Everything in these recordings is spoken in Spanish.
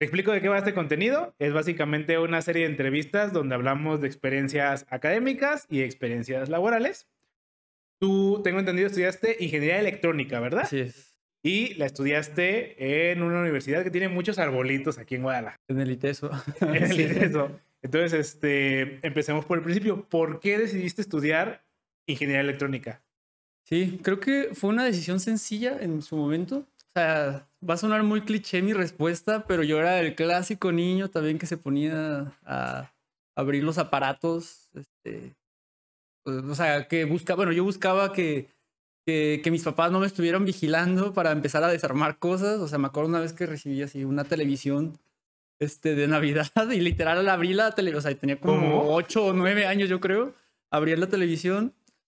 Te explico de qué va este contenido. Es básicamente una serie de entrevistas donde hablamos de experiencias académicas y experiencias laborales. Tú, tengo entendido, estudiaste ingeniería electrónica, ¿verdad? Es. Y la estudiaste en una universidad que tiene muchos arbolitos aquí en Guadalajara. En el ITESO. En el Sí. ITESO. Entonces, este, empecemos por el principio. ¿Por qué decidiste estudiar ingeniería electrónica? Sí, creo que fue una decisión sencilla en su momento. O sea, va a sonar muy cliché mi respuesta, pero yo era el clásico niño también que se ponía a abrir los aparatos. Este, pues, o sea, que buscaba, bueno, yo buscaba que, que, que mis papás no me estuvieran vigilando para empezar a desarmar cosas. O sea, me acuerdo una vez que recibí así una televisión este, de Navidad y literal abrí la televisión, o sea, tenía como ¿Cómo? 8 o 9 años, yo creo. Abrí la televisión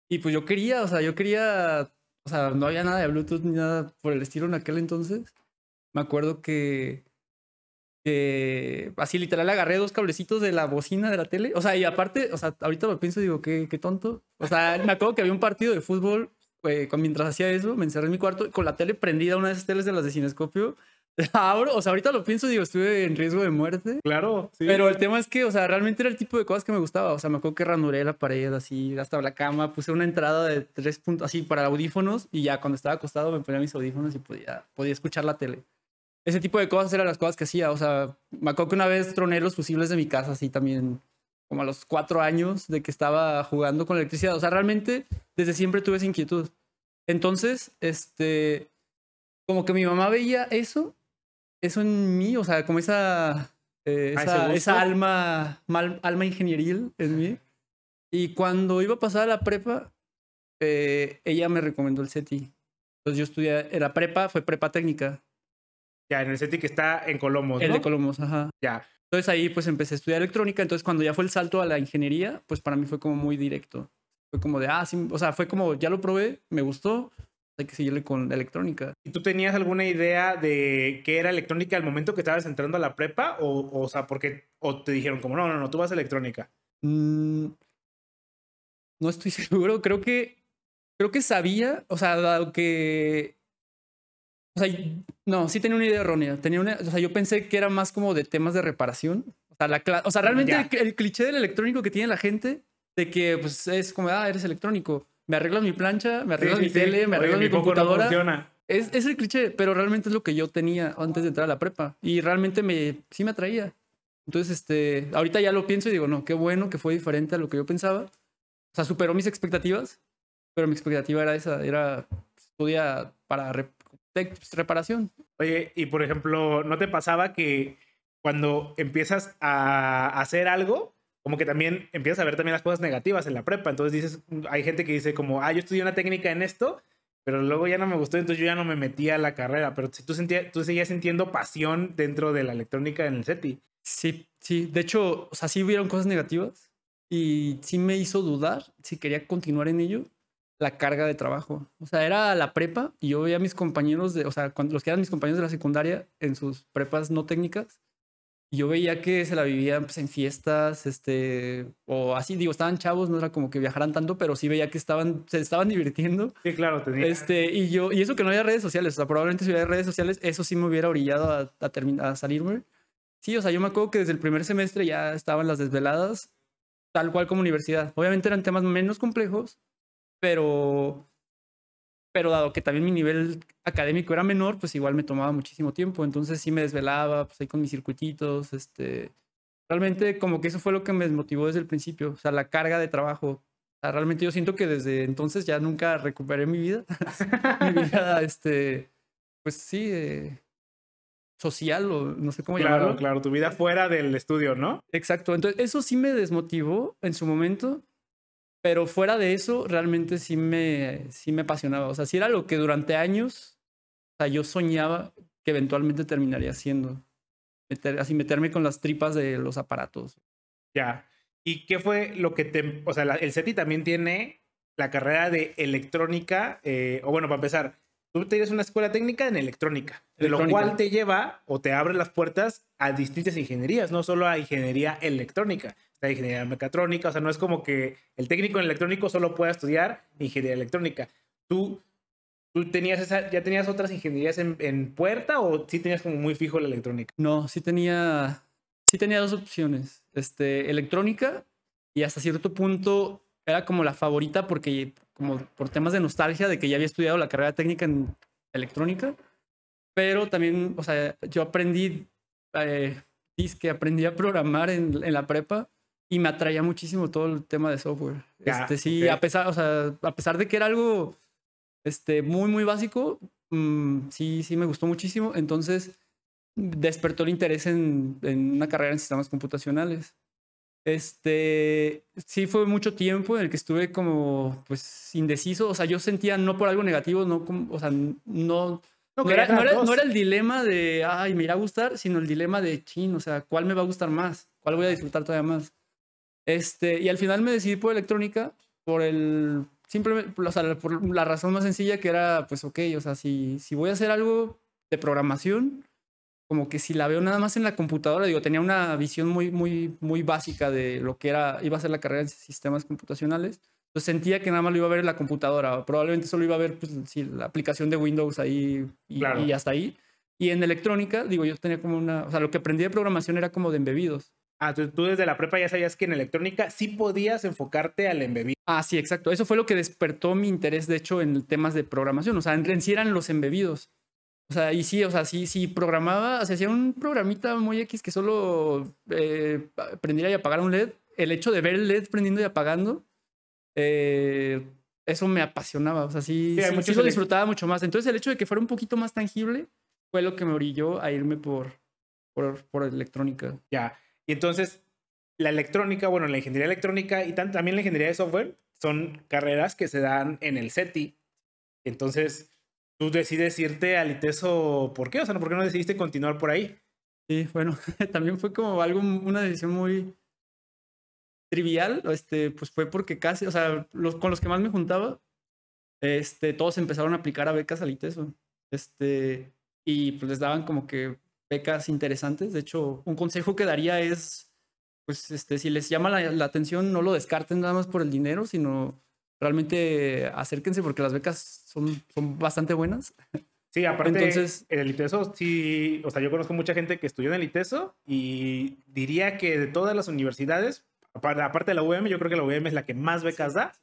y pues yo quería, o sea, yo quería, o sea, no había nada de Bluetooth ni nada por el estilo en aquel entonces. Me acuerdo que, que así literal agarré dos cablecitos de la bocina de la tele. O sea, y aparte, o sea, ahorita lo pienso y digo, qué, qué tonto. O sea, me acuerdo que había un partido de fútbol, eh, mientras hacía eso, me encerré en mi cuarto con la tele prendida, una de esas teles de las de Cinescopio. La abro, o sea, ahorita lo pienso y digo, estuve en riesgo de muerte. Claro, sí. Pero el tema es que, o sea, realmente era el tipo de cosas que me gustaba. O sea, me acuerdo que ranuré la pared así, hasta la cama, puse una entrada de tres puntos así para audífonos y ya cuando estaba acostado me ponía mis audífonos y podía, podía escuchar la tele. Ese tipo de cosas eran las cosas que hacía. O sea, me acuerdo que una vez troné los fusibles de mi casa así también, como a los cuatro años de que estaba jugando con electricidad. O sea, realmente desde siempre tuve esa inquietud. Entonces, este, como que mi mamá veía eso, eso en mí, o sea, como esa, eh, Ah, esa, alma, mal- alma ingenieril en mí. Y cuando iba a pasar a la prepa, eh, ella me recomendó el CETI. Entonces yo estudié, era prepa, fue prepa técnica, Ya, en el SETI que está en Colomos, el ¿no? de Colomos, ajá. Ya. Entonces ahí pues empecé a estudiar electrónica, entonces cuando ya fue el salto a la ingeniería, pues para mí fue como muy directo. Fue como de, ah, sí, o sea, fue como, ya lo probé, me gustó, hay que seguirle con electrónica. ¿Y tú tenías alguna idea de qué era electrónica al momento que estabas entrando a la prepa? O, o sea, porque o te dijeron como, no, no, no, tú vas a electrónica. Mm, no estoy seguro, creo que, creo que sabía, o sea, dado que, o sea, no, sí tenía una idea errónea, tenía una, o sea, yo pensé que era más como de temas de reparación, o sea, la, o sea realmente el, el cliché del electrónico que tiene la gente, de que pues es como, ah, eres electrónico, me arreglas mi plancha, me arreglas Sí, mi sí, sí. tele, me Oye, arreglas mi, no computadora. funciona. Es, es el cliché, pero realmente es lo que yo tenía antes de entrar a la prepa. Y realmente me, sí me atraía. Entonces, este, ahorita ya lo pienso y digo, no, qué bueno que fue diferente a lo que yo pensaba. O sea, superó mis expectativas, pero mi expectativa era esa, era estudia para re- tec- reparación. Oye, y por ejemplo, ¿no te pasaba que cuando empiezas a hacer algo, como que también empiezas a ver también las cosas negativas en la prepa? Entonces dices, hay gente que dice como, ah, yo estudié una técnica en esto, pero luego ya no me gustó, entonces yo ya no me metí a la carrera. Pero si tú, sentías, tú seguías sintiendo pasión dentro de la electrónica en el SETI. Sí, sí. De hecho, o sea, sí hubieron cosas negativas y sí me hizo dudar si quería continuar en ello la carga de trabajo. O sea, era la prepa y yo veía a mis compañeros de, o sea, cuando, los que eran mis compañeros de la secundaria en sus prepas no técnicas yo veía que se la vivían pues, en fiestas, este, o así, digo, estaban chavos, no era como que viajaran tanto, pero sí veía que estaban, se estaban divirtiendo. Sí, claro, tenía. Este, y yo, y eso que no había redes sociales, o sea, probablemente si hubiera redes sociales, eso sí me hubiera orillado a, a, terminar, a salirme. Sí, o sea, yo me acuerdo que desde el primer semestre ya estaban las desveladas, tal cual como universidad. Obviamente eran temas menos complejos, pero, pero dado que también mi nivel académico era menor, pues igual me tomaba muchísimo tiempo. Entonces sí me desvelaba, pues ahí con mis circuititos, este. Realmente como que eso fue lo que me desmotivó desde el principio, o sea, la carga de trabajo. O sea, realmente yo siento que desde entonces ya nunca recuperé mi vida. mi vida, este, pues sí, eh, social o no sé cómo claro, llamarlo. claro, tu vida fuera del estudio, ¿no? Exacto. Entonces, eso sí me desmotivó en su momento, pero fuera de eso, realmente sí me, sí me apasionaba. O sea, sí era lo que durante años, o sea, yo soñaba que eventualmente terminaría haciendo. Meter, así meterme con las tripas de los aparatos. Ya. ¿Y qué fue lo que te... O sea, la- el SETI también tiene la carrera de electrónica, eh, o bueno, para empezar, tú tienes una escuela técnica en electrónica, de lo cual te lleva o te abre las puertas a distintas ingenierías, no solo a ingeniería electrónica, está ingeniería mecatrónica, o sea, no es como que el técnico en electrónico solo pueda estudiar ingeniería electrónica. Tú ¿Tú tenías esa, ya tenías otras ingenierías en, en puerta o sí tenías como muy fijo la electrónica? No, sí tenía, sí tenía dos opciones. Este, electrónica y hasta cierto punto era como la favorita porque como por temas de nostalgia de que ya había estudiado la carrera técnica en electrónica, pero también, o sea, yo aprendí, eh, que aprendí a programar en, en, la prepa y me atraía muchísimo todo el tema de software. Ya, este, sí, a pesar, o sea, a pesar de que era algo este, muy, muy básico, mm, sí, sí me gustó muchísimo. Entonces despertó el interés en, en una carrera en sistemas computacionales. Este, sí fue mucho tiempo en el que estuve como, pues, indeciso. O sea, yo sentía no por algo negativo, no como, o sea, no, No, era, no, era, no era el dilema de, ay, me irá a gustar, sino el dilema de, chin, o sea, ¿cuál me va a gustar más? ¿Cuál voy a disfrutar todavía más? Este, y al final me decidí por electrónica, por el, simplemente, o sea, por la razón más sencilla que era, pues, ok, o sea, si, si voy a hacer algo de programación, como que si la veo nada más en la computadora, digo, tenía una visión muy, muy, muy básica de lo que era, iba a ser la carrera en sistemas computacionales. Pues sentía que nada más lo iba a ver en la computadora. Probablemente solo iba a ver pues, sí, la aplicación de Windows ahí y, Claro. y hasta ahí. Y en electrónica, digo, yo tenía como una, o sea, lo que aprendí de programación era como de embebidos. Ah, tú, tú desde la prepa ya sabías que en electrónica sí podías enfocarte al embebido. Ah, sí, exacto. Eso fue lo que despertó mi interés, de hecho, en temas de programación. O sea, en, en sí eran los embebidos. O sea, y sí, o sea, sí, sí programaba, o sea, hacía un programita muy X que solo eh, prendiera y apagara un LED. El hecho de ver el LED prendiendo y apagando, eh, eso me apasionaba. O sea, sí, Sí, lo disfrutaba mucho más. Entonces, el hecho de que fuera un poquito más tangible fue lo que me orilló a irme por, por, por electrónica. Ya. Y entonces, la electrónica, bueno, la ingeniería electrónica y también la ingeniería de software son carreras que se dan en el CETI. Entonces, tú decides irte al ITESO, ¿por qué? O sea, ¿por qué no decidiste continuar por ahí? Sí, bueno, también fue como algo, una decisión muy trivial, este, pues fue porque casi, o sea, los, con los que más me juntaba, este, todos empezaron a aplicar a becas al ITESO, este, y pues les daban como que becas interesantes, de hecho, un consejo que daría es, pues, este, si les llama la, la atención, no lo descarten nada más por el dinero, sino realmente acérquense porque las becas son, son bastante buenas. Sí, aparte, Entonces- en el ITESO, sí, o sea, yo conozco mucha gente que estudió en el ITESO y diría que de todas las universidades, aparte de la UVM, yo creo que la UVM es la que más becas da.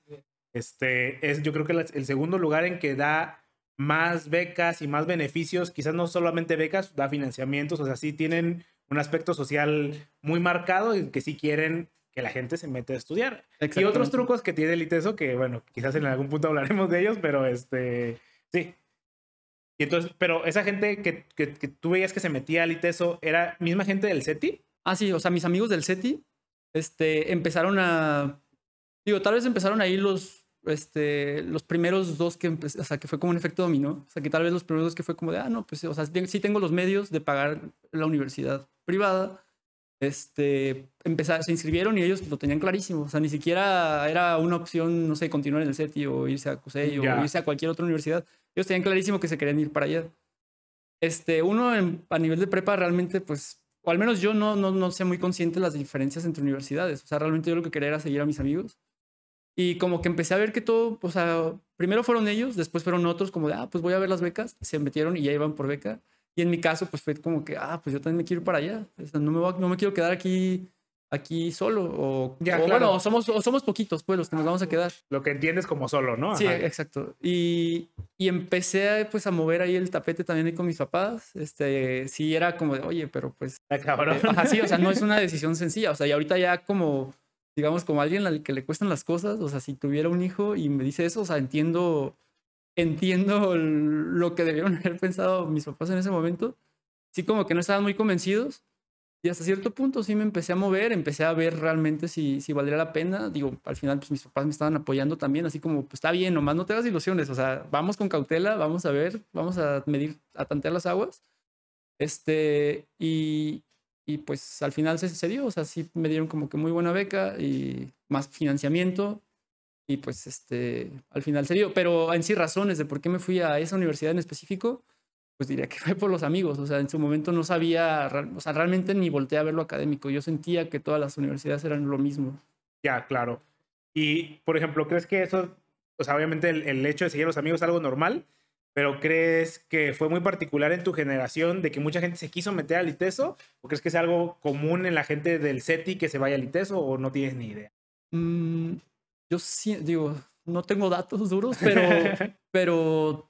Este, es yo creo que el segundo lugar en que da más becas y más beneficios, quizás no solamente becas, da financiamientos, o sea, sí tienen un aspecto social muy marcado en que sí quieren que la gente se mete a estudiar. Y otros trucos que tiene el ITESO que, bueno, quizás en algún punto hablaremos de ellos, pero este, sí. Y entonces, pero esa gente que, que, que tú veías que se metía al ITESO, ¿era misma gente del CETI? Ah, sí, o sea, mis amigos del SETI este, empezaron a. Digo, tal vez empezaron ahí los, este, los primeros dos que, empe- o sea, que fue como un efecto dominó. O sea, que tal vez los primeros dos que fue como de, ah, no, pues, o sea, sí tengo los medios de pagar la universidad privada. Este, empezar, se inscribieron y ellos lo tenían clarísimo. O sea, ni siquiera era una opción, no sé, continuar en el SETI o irse a CUSEI Ya. o irse a cualquier otra universidad. Ellos tenían clarísimo que se querían ir para allá. Este, uno en- a nivel de prepa realmente, pues, o al menos yo no, no, no sé muy consciente de las diferencias entre universidades. O sea, realmente yo lo que quería era seguir a mis amigos. Y como que empecé a ver que todo, o sea, primero fueron ellos, después fueron otros, como de, ah, pues voy a ver las becas. Se metieron y ya iban por beca. Y en mi caso, pues fue como que, ah, pues yo también me quiero ir para allá. O sea, no me, voy a- no me quiero quedar aquí, aquí solo. O, Ya, o claro. bueno, somos, o somos poquitos, pues, los que nos vamos a quedar. Lo que entiendes como solo, ¿no? Sí, Ajá. exacto. Y, y empecé pues a mover ahí el tapete también ahí con mis papás. Este, sí era como de, oye, pero pues, cabrón. eh, ajá, sí, o sea, no es una decisión sencilla. O sea, y ahorita ya como, digamos, como alguien al que le cuestan las cosas, o sea, si tuviera un hijo y me dice eso, o sea, entiendo, entiendo lo que debieron haber pensado mis papás en ese momento. Sí, como que no estaban muy convencidos. Y hasta cierto punto sí me empecé a mover, empecé a ver realmente si, si valdría la pena. Digo, al final pues mis papás me estaban apoyando también, así como, pues está bien, nomás no te hagas ilusiones, o sea, vamos con cautela, vamos a ver, vamos a medir, a tantear las aguas. Este, y, y pues al final se, se dio, o sea, sí me dieron como que muy buena beca y más financiamiento. Y pues este, al final se dio. Pero en sí razones de por qué me fui a esa universidad en específico, pues diría que fue por los amigos. O sea, en su momento no sabía, o sea, realmente ni volteé a ver lo académico. Yo sentía que todas las universidades eran lo mismo. Ya, claro. Y, por ejemplo, ¿crees que eso, o sea, obviamente el, el hecho de seguir a los amigos es algo normal, pero ¿crees que fue muy particular en tu generación de que mucha gente se quiso meter al ITESO? ¿O crees que es algo común en la gente del SETI que se vaya al ITESO o no tienes ni idea? Mm, yo sí, digo, no tengo datos duros, pero, pero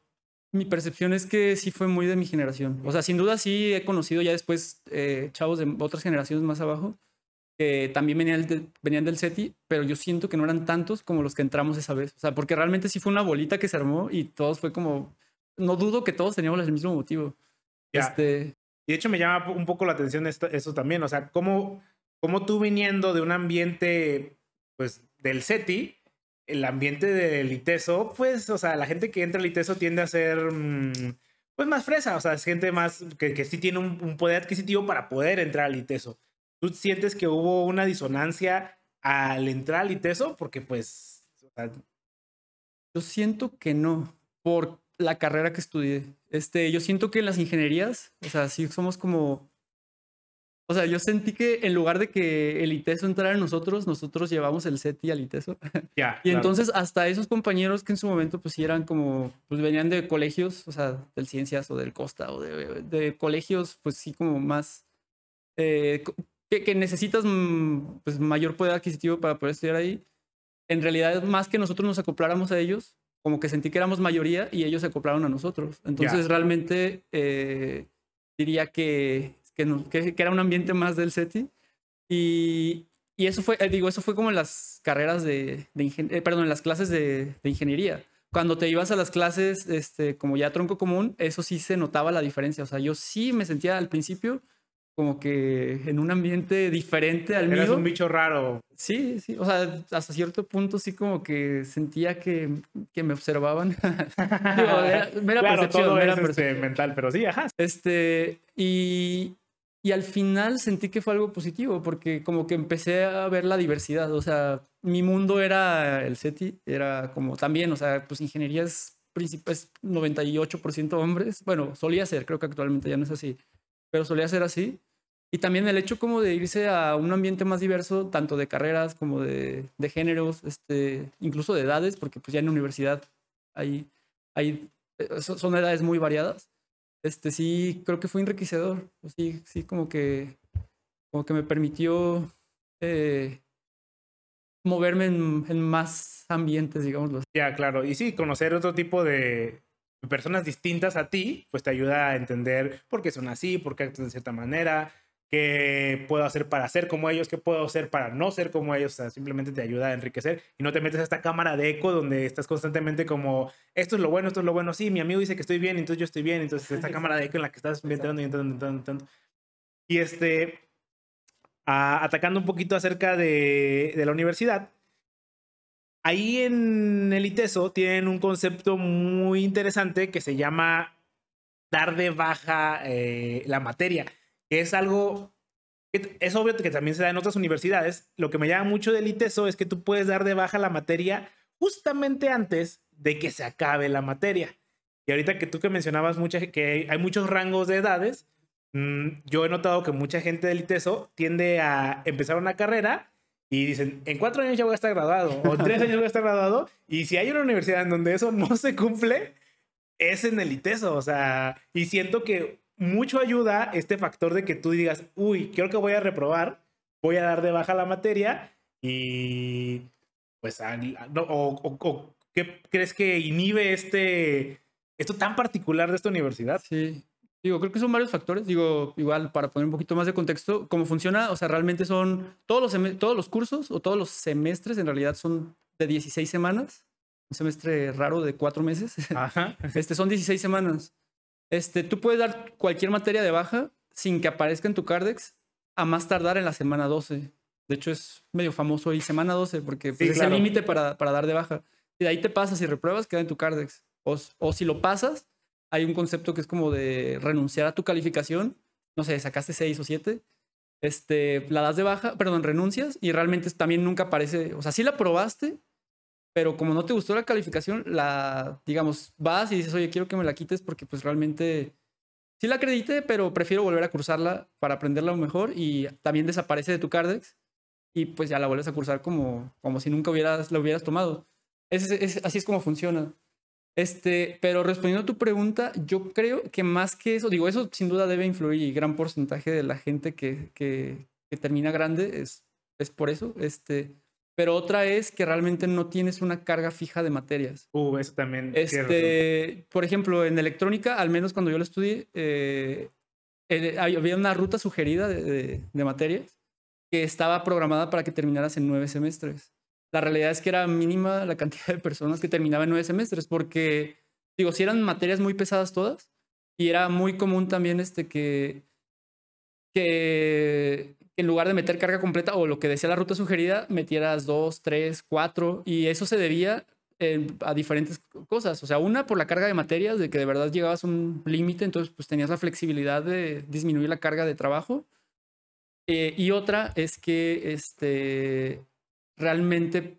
mi percepción es que sí fue muy de mi generación. O sea, sin duda sí he conocido ya después eh, chavos de otras generaciones más abajo que también venían del, venían del SETI, pero yo siento que no eran tantos como los que entramos esa vez. O sea, porque realmente sí fue una bolita que se armó y todos fue como, no dudo que todos teníamos el mismo motivo. Este... Y de hecho me llama un poco la atención esto, eso también, o sea, cómo, cómo tú viniendo de un ambiente, pues, del SETI, el ambiente del ITESO, pues, o sea, la gente que entra al ITESO tiende a ser, mm, pues, más fresa, o sea, es gente más que, que sí tiene un, un, poder adquisitivo para poder entrar al ITESO. ¿Tú sientes que hubo una disonancia al entrar al ITESO? Porque, pues, o sea... yo siento que no, por la carrera que estudié. Este, yo siento que en las ingenierías, o sea, sí somos como o sea, yo sentí que en lugar de que el ITESO entrara en nosotros, nosotros llevamos el SETI al ITESO. Ya. y entonces hasta esos compañeros que en su momento pues eran como, pues venían de colegios, o sea, del Ciencias o del Costa o de, de colegios pues sí como más, eh, que, que, necesitas mm, pues mayor poder adquisitivo para poder estudiar ahí. En realidad, más que nosotros nos acopláramos a ellos, como que sentí que éramos mayoría y ellos se acoplaron a nosotros. Entonces realmente eh, diría que que, que, era un ambiente más del SETI. Y, y eso fue, eh, digo, eso fue como en las carreras de, de eh, perdón, en las clases de, de, ingeniería. Cuando te ibas a las clases, este, como ya tronco común, eso sí se notaba la diferencia. O sea, yo sí me sentía al principio como que en un ambiente diferente al Eras mío. un bicho raro. Sí, sí, o sea, hasta cierto punto sí como que sentía que, que me observaban. Digo, era, mera claro, percepción, todo mera es percepción. Este, mental, pero sí, ajá. Este, y, y al final sentí que fue algo positivo porque como que empecé a ver la diversidad, o sea, mi mundo era el SETI, era como también, o sea, pues ingeniería es, es 98% hombres, bueno, solía ser, creo que actualmente ya no es así, pero solía ser así. Y también el hecho como de irse a un ambiente más diverso, tanto de carreras como de, de géneros, este, incluso de edades, porque pues ya en la universidad hay, hay, eh, son edades muy variadas este sí creo que fue enriquecedor. Sí, sí, como que, como que me permitió eh, moverme en, en, más ambientes, digámoslo. Ya, claro. Y sí, conocer otro tipo de personas distintas a ti, pues te ayuda a entender por qué son así, por qué actúan de cierta manera, qué puedo hacer para ser como ellos, qué puedo hacer para no ser como ellos, o sea, simplemente te ayuda a enriquecer y no te metes a esta cámara de eco donde estás constantemente como, esto es lo bueno, esto es lo bueno, sí, mi amigo dice que estoy bien, entonces yo estoy bien, entonces esta cámara de eco en la que estás entrando y entrando, entrando, entrando. Y este, a, atacando un poquito acerca de, de la universidad, ahí en el ITESO tienen un concepto muy interesante que se llama dar de baja eh, la materia que es algo, es obvio que también se da en otras universidades. Lo que me llama mucho del ITESO es que tú puedes dar de baja la materia justamente antes de que se acabe la materia. Y ahorita que tú que mencionabas mucha, que hay muchos rangos de edades, mmm, yo he notado que mucha gente del ITESO tiende a empezar una carrera y dicen, en cuatro años ya voy a estar graduado, o tres años voy a estar graduado, y si hay una universidad en donde eso no se cumple, es en el ITESO, o sea, y siento que mucho ayuda este factor de que tú digas, uy, creo que voy a reprobar, voy a dar de baja la materia y pues, no, o, o, o, ¿qué crees que inhibe este, esto tan particular de esta universidad? Sí. Digo, creo que son varios factores. Digo, igual para poner un poquito más de contexto, cómo funciona, o sea, realmente son todos los, todos los cursos o todos los semestres en realidad son de 16 semanas. Un semestre raro de cuatro meses. Ajá. Este son 16 semanas. Este, tú puedes dar cualquier materia de baja sin que aparezca en tu Cardex a más tardar en la semana 12. De hecho, es medio famoso y semana 12 porque pues, sí, es claro. el límite para, para, dar de baja. Y de ahí te pasas y repruebas, queda en tu Cardex. O, o, si lo pasas, hay un concepto que es como de renunciar a tu calificación. No sé, sacaste 6 o 7. Este, la das de baja, perdón, renuncias y realmente también nunca aparece. O sea, sí la probaste, pero como no te gustó la calificación, la, digamos, vas y dices, oye, quiero que me la quites porque pues realmente sí la acredité, pero prefiero volver a cursarla para aprenderla mejor y también desaparece de tu Cardex y pues ya la vuelves a cursar como, como si nunca hubieras, la hubieras tomado. Es, así es como funciona. Este, pero respondiendo a tu pregunta, yo creo que más que eso, digo, eso sin duda debe influir y gran porcentaje de la gente que, que, que termina grande es, es por eso. Este, pero otra es que realmente no tienes una carga fija de materias. Uh, eso también. Este, por ejemplo, en electrónica, al menos cuando yo lo estudié, eh, había una ruta sugerida de, de, materias que estaba programada para que terminaras en nueve semestres. La realidad es que era mínima la cantidad de personas que terminaban en nueve semestres, porque, digo, si eran materias muy pesadas todas, y era muy común también este que, que en lugar de meter carga completa o lo que decía la ruta sugerida, metieras dos, tres, cuatro, y eso se debía a diferentes cosas. O sea, una por la carga de materias, de que de verdad llegabas a un límite, entonces pues tenías la flexibilidad de disminuir la carga de trabajo. Eh, y otra es que este, realmente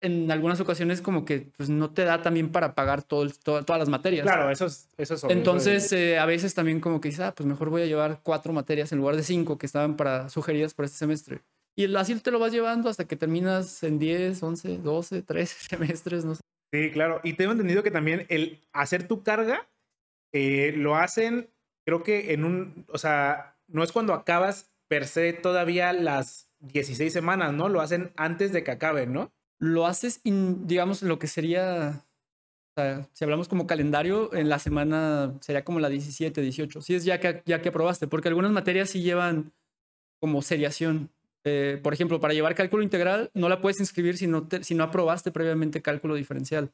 en algunas ocasiones como que pues, no te da también para pagar todo, todas las materias. Claro, eso es, eso es Entonces, eh, a veces también como que dices, ah, pues mejor voy a llevar cuatro materias en lugar de cinco que estaban para sugeridas para este semestre. Y así te lo vas llevando hasta que terminas en 10, 11, 12, 13 semestres, no sé. Sí, claro. Y tengo entendido que también el hacer tu carga eh, lo hacen, creo que en un, o sea, no es cuando acabas per se todavía las 16 semanas, ¿no? Lo hacen antes de que acaben, ¿no? Lo haces, digamos, lo que sería, o sea, si hablamos como calendario, en la semana sería como la 17, 18. Si es ya que, ya que aprobaste, porque algunas materias sí llevan como seriación. Eh, por ejemplo, para llevar cálculo integral, no la puedes inscribir si no, si no aprobaste previamente cálculo diferencial.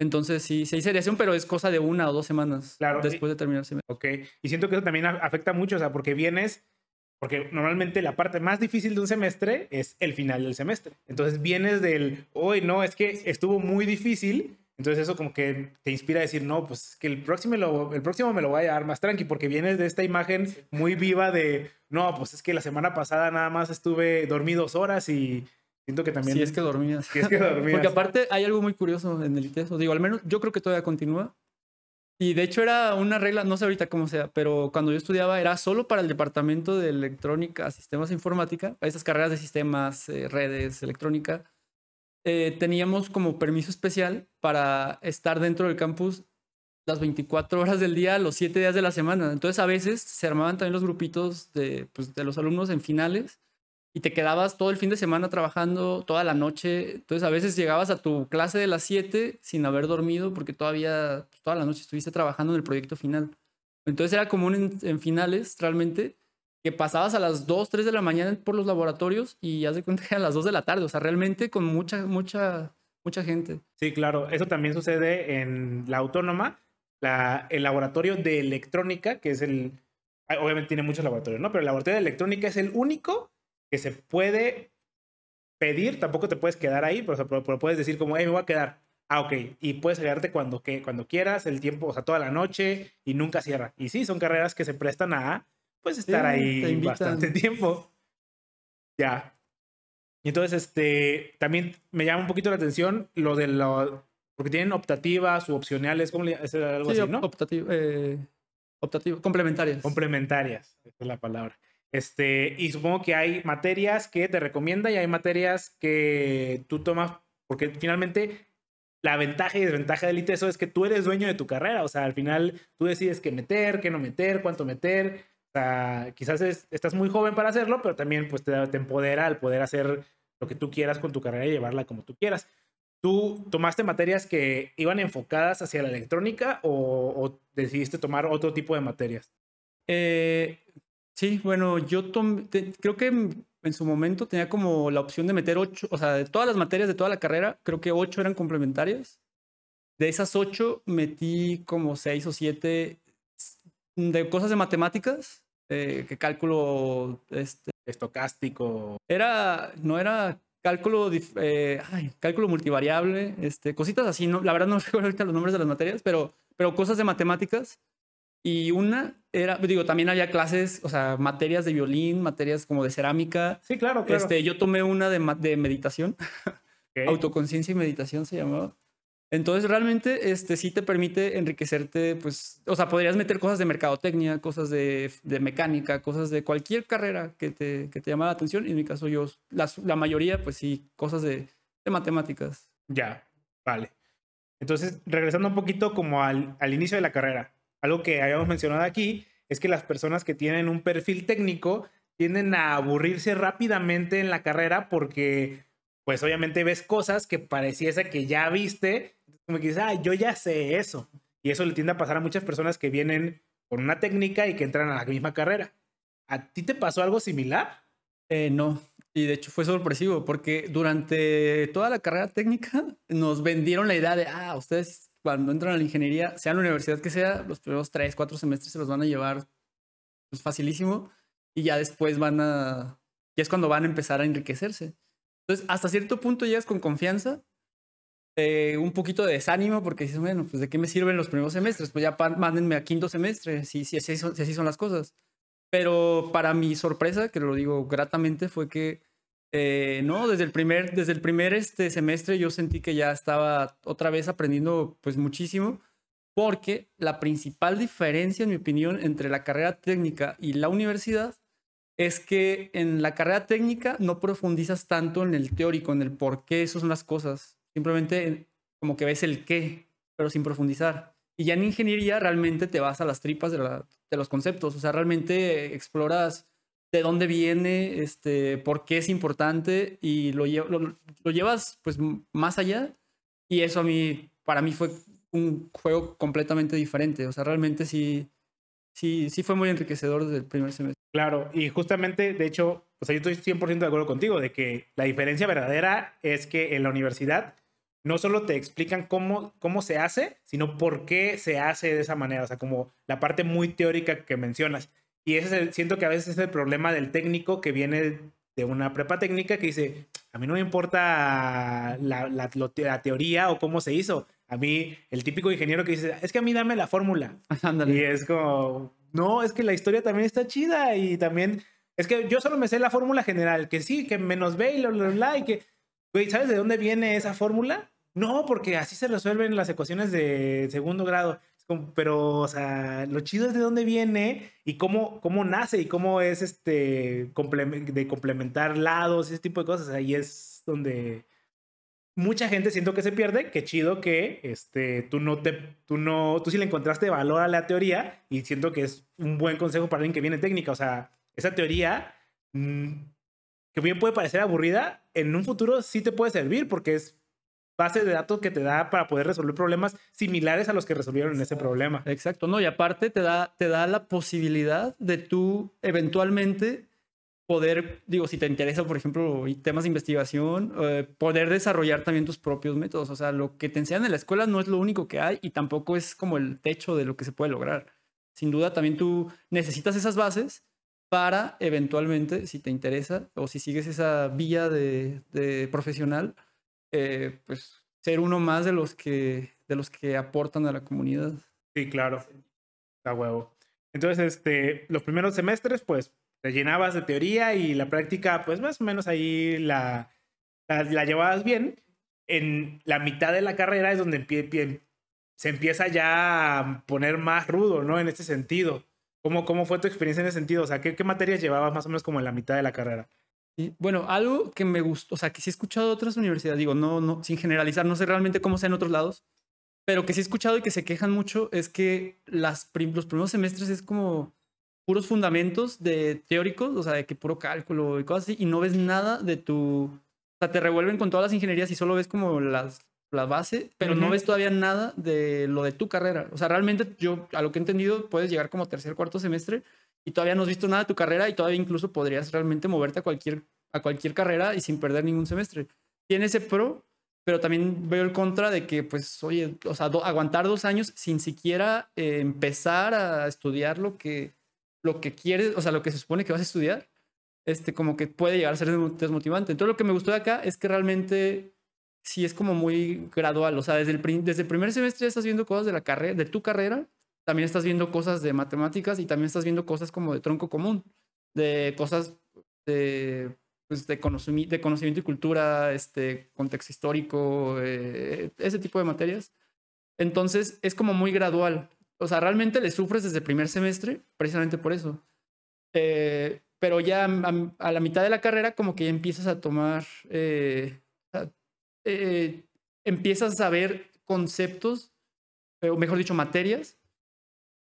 Entonces sí, sí hay seriación, pero es cosa de una o dos semanas claro, después de terminar el semestre. Ok, y siento que eso también afecta mucho, o sea, porque vienes porque normalmente la parte más difícil de un semestre es el final del semestre. Entonces vienes del, hoy no, es que estuvo muy difícil. Entonces eso como que te inspira a decir, no, pues que el próximo, lo, el próximo me lo voy a dar más tranqui, porque vienes de esta imagen muy viva de, no, pues es que la semana pasada nada más estuve dormido dos horas y siento que también... Sí, es que dormías. Sí, es que dormías. porque aparte hay algo muy curioso en el ITESO. Digo, al menos yo creo que todavía continúa. Y de hecho era una regla, no sé ahorita cómo sea, pero cuando yo estudiaba era solo para el departamento de electrónica, sistemas e informática, esas carreras de sistemas, eh, redes, electrónica. Eh, teníamos como permiso especial para estar dentro del campus las 24 horas del día, los 7 días de la semana. Entonces a veces se armaban también los grupitos de, pues, de los alumnos en finales y te quedabas todo el fin de semana trabajando, toda la noche. Entonces a veces llegabas a tu clase de las 7 sin haber dormido porque todavía pues, toda la noche estuviste trabajando en el proyecto final. Entonces era común en, finales realmente que pasabas a las 2, 3 de la mañana por los laboratorios y ya se cuenta que a las 2 de la tarde. O sea, realmente con mucha, mucha, mucha gente. Sí, claro. Eso también sucede en la autónoma. La, el laboratorio de electrónica, que es el... Obviamente tiene muchos laboratorios, ¿no? Pero el laboratorio de electrónica es el único que se puede pedir, tampoco te puedes quedar ahí, pero, pero puedes decir como, hey, me voy a quedar. Ah, ok. Y puedes quedarte cuando, que, cuando quieras, el tiempo, o sea, toda la noche y nunca cierra. Y sí, son carreras que se prestan a, pues, estar ahí bastante tiempo. Ya. Y entonces, este, también me llama un poquito la atención lo de lo, porque tienen optativas u opcionales, ¿cómo le es algo así, no? Optativo, eh, complementarias. Complementarias, esa es la palabra. Este, y supongo que hay materias que te recomienda y hay materias que tú tomas, porque finalmente la ventaja y desventaja del ITESO es que tú eres dueño de tu carrera, o sea, al final tú decides qué meter, qué no meter, cuánto meter, o sea, quizás estás muy joven para hacerlo, pero también pues te, empodera al poder hacer lo que tú quieras con tu carrera y llevarla como tú quieras. ¿Tú tomaste materias que iban enfocadas hacia la electrónica o, o decidiste tomar otro tipo de materias? Eh, Sí, bueno, yo creo que en su momento tenía como la opción de meter ocho, o sea, de todas las materias de toda la carrera, creo que ocho eran complementarias. De esas ocho metí como seis o siete de cosas de matemáticas, eh, que cálculo este, estocástico. Era, no era cálculo, eh, ay, cálculo multivariable, este, cositas así, no, la verdad no recuerdo ahorita los nombres de las materias, pero, pero cosas de matemáticas y una era, digo, también había clases, o sea, materias de violín, materias como de cerámica. Sí, claro, claro. Este, yo tomé una de, de meditación, autoconciencia y meditación se llamaba. Entonces, realmente, este sí te permite enriquecerte, pues, o sea, podrías meter cosas de mercadotecnia, cosas de, de mecánica, cosas de cualquier carrera que te, que te llama la atención. Y en mi caso, yo, la, la mayoría, pues sí, cosas de, de matemáticas. Ya, vale. Entonces, regresando un poquito como al, al inicio de la carrera, algo que habíamos mencionado aquí es que las personas que tienen un perfil técnico tienden a aburrirse rápidamente en la carrera porque, pues obviamente ves cosas que pareciese que ya viste, como que dices, ah, yo ya sé eso. Y eso le tiende a pasar a muchas personas que vienen con una técnica y que entran a la misma carrera. ¿A ti te pasó algo similar? Eh, no, y de hecho fue sorpresivo porque durante toda la carrera técnica nos vendieron la idea de, ah, ustedes cuando entran a la ingeniería, sea la universidad que sea, los primeros tres, cuatro semestres se los van a llevar pues, facilísimo y ya después van a, ya es cuando van a empezar a enriquecerse. Entonces, hasta cierto punto llegas con confianza, eh, un poquito de desánimo, porque dices, bueno, pues de qué me sirven los primeros semestres, pues ya mándenme a quinto semestre, si, si, si así son las cosas. Pero para mi sorpresa, que lo digo gratamente, fue que eh, no, desde el primer, desde el primer este semestre yo sentí que ya estaba otra vez aprendiendo pues muchísimo, porque la principal diferencia, en mi opinión, entre la carrera técnica y la universidad es que en la carrera técnica no profundizas tanto en el teórico, en el por qué esas son las cosas. Simplemente como que ves el qué, pero sin profundizar. Y ya en ingeniería realmente te vas a las tripas de, de los conceptos. O sea, realmente exploras de dónde viene, este, por qué es importante y lo, llevas pues más allá. Y eso a mí, para mí fue un juego completamente diferente. O sea, realmente sí, sí, sí fue muy enriquecedor desde el primer semestre. Claro, y justamente, de hecho, o sea, yo estoy 100% de acuerdo contigo de que la diferencia verdadera es que en la universidad no solo te explican cómo, cómo se hace, sino por qué se hace de esa manera, o sea, como la parte muy teórica que mencionas. Y ese siento que a veces es el problema del técnico que viene de una prepa técnica que dice, a mí no me importa la, la, la teoría o cómo se hizo, a mí, el típico ingeniero que dice, es que a mí dame la fórmula. Y es como, no, es que la historia también está chida y también, es que yo solo me sé la fórmula general, que sí, que menos B y lo, lo, y que, güey, ¿sabes de dónde viene esa fórmula? No, porque así se resuelven las ecuaciones de segundo grado. Pero, o sea, lo chido es de dónde viene y cómo, cómo nace y cómo es este de complementar lados, ese tipo de cosas. Ahí es donde mucha gente siento que se pierde, qué chido que este, tú no te, tú no, tú sí le encontraste valor a la teoría y siento que es un buen consejo para alguien que viene técnica, o sea, esa teoría mmm, que bien puede parecer aburrida, en un futuro sí te puede servir porque es base de datos que te da para poder resolver problemas similares a los que resolvieron en ese problema. Exacto, no, y aparte te da, te da la posibilidad de tú eventualmente poder, digo, si te interesa, por ejemplo, temas de investigación, eh, poder desarrollar también tus propios métodos. O sea, lo que te enseñan en la escuela no es lo único que hay y tampoco es como el techo de lo que se puede lograr. Sin duda, también tú necesitas esas bases para eventualmente, si te interesa o si sigues esa vía de, de profesional, eh, pues ser uno más de los que de los que aportan a la comunidad. Sí, claro. Está huevo. Entonces, este, los primeros semestres, pues te llenabas de teoría y la práctica, pues más o menos ahí la, la, llevabas bien. En la mitad de la carrera es donde se empieza ya a poner más rudo, ¿no? En este sentido. ¿Cómo, cómo fue tu experiencia en ese sentido? O sea, ¿qué, qué materias llevabas más o menos como en la mitad de la carrera? Bueno, algo que me gustó, o sea, que sí he escuchado de otras universidades, digo, no, no, sin generalizar, no sé realmente cómo sea en otros lados, pero que sí he escuchado y que se quejan mucho es que las los primeros semestres es como puros fundamentos de teóricos, o sea, de que puro cálculo y cosas así, y no ves nada de tu... O sea, te revuelven con todas las ingenierías y solo ves como las, la base, pero no ves todavía nada de lo de tu carrera. O sea, realmente yo, a lo que he entendido, puedes llegar como tercer, cuarto semestre y todavía no has visto nada de tu carrera y todavía incluso podrías realmente moverte a cualquier, a cualquier carrera y sin perder ningún semestre. Tiene ese pro, pero también veo el contra de que, pues, oye, o sea, aguantar dos años sin siquiera eh, empezar a estudiar lo que lo que quieres, o sea, lo que se supone que vas a estudiar, este, como que puede llegar a ser desmotivante. Entonces, lo que me gustó de acá es que realmente sí es como muy gradual. O sea, desde el, desde primer semestre estás viendo cosas de la carrera, de tu carrera, también estás viendo cosas de matemáticas y también estás viendo cosas como de tronco común, de cosas de, pues, de, conocimiento, de conocimiento y cultura, este, contexto histórico, eh, ese tipo de materias. Entonces, es como muy gradual o sea, realmente le sufres desde el primer semestre, precisamente por eso. Eh, pero ya a, la mitad de la carrera como que ya empiezas a tomar, eh, eh, empiezas a ver conceptos, o mejor dicho, materias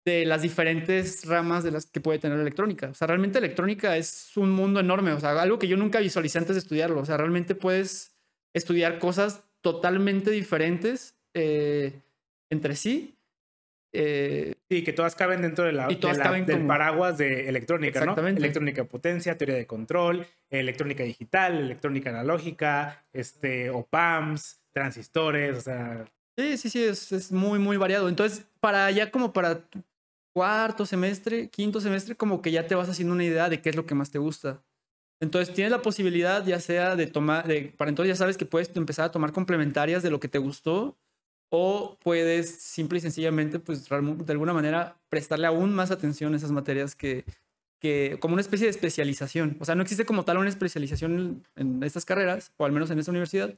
de las diferentes ramas de las que puede tener la electrónica. O sea, realmente electrónica es un mundo enorme, o sea, algo que yo nunca visualicé antes de estudiarlo. O sea, realmente puedes estudiar cosas totalmente diferentes eh, entre sí. Eh, sí, que todas caben dentro de la, del paraguas de electrónica, ¿no? Electrónica de potencia, teoría de control, electrónica digital, electrónica analógica, este, OPAMs, transistores, o sea... Sí, sí, sí, es, es muy, muy variado. Entonces, para allá como para cuarto semestre, quinto semestre, como que ya te vas haciendo una idea de qué es lo que más te gusta. Entonces tienes la posibilidad ya sea de tomar, de, para entonces ya sabes que puedes empezar a tomar complementarias de lo que te gustó o puedes simple y sencillamente, pues de alguna manera prestarle aún más atención a esas materias que, que como una especie de especialización. O sea, no existe como tal una especialización en estas carreras, o al menos en esta universidad,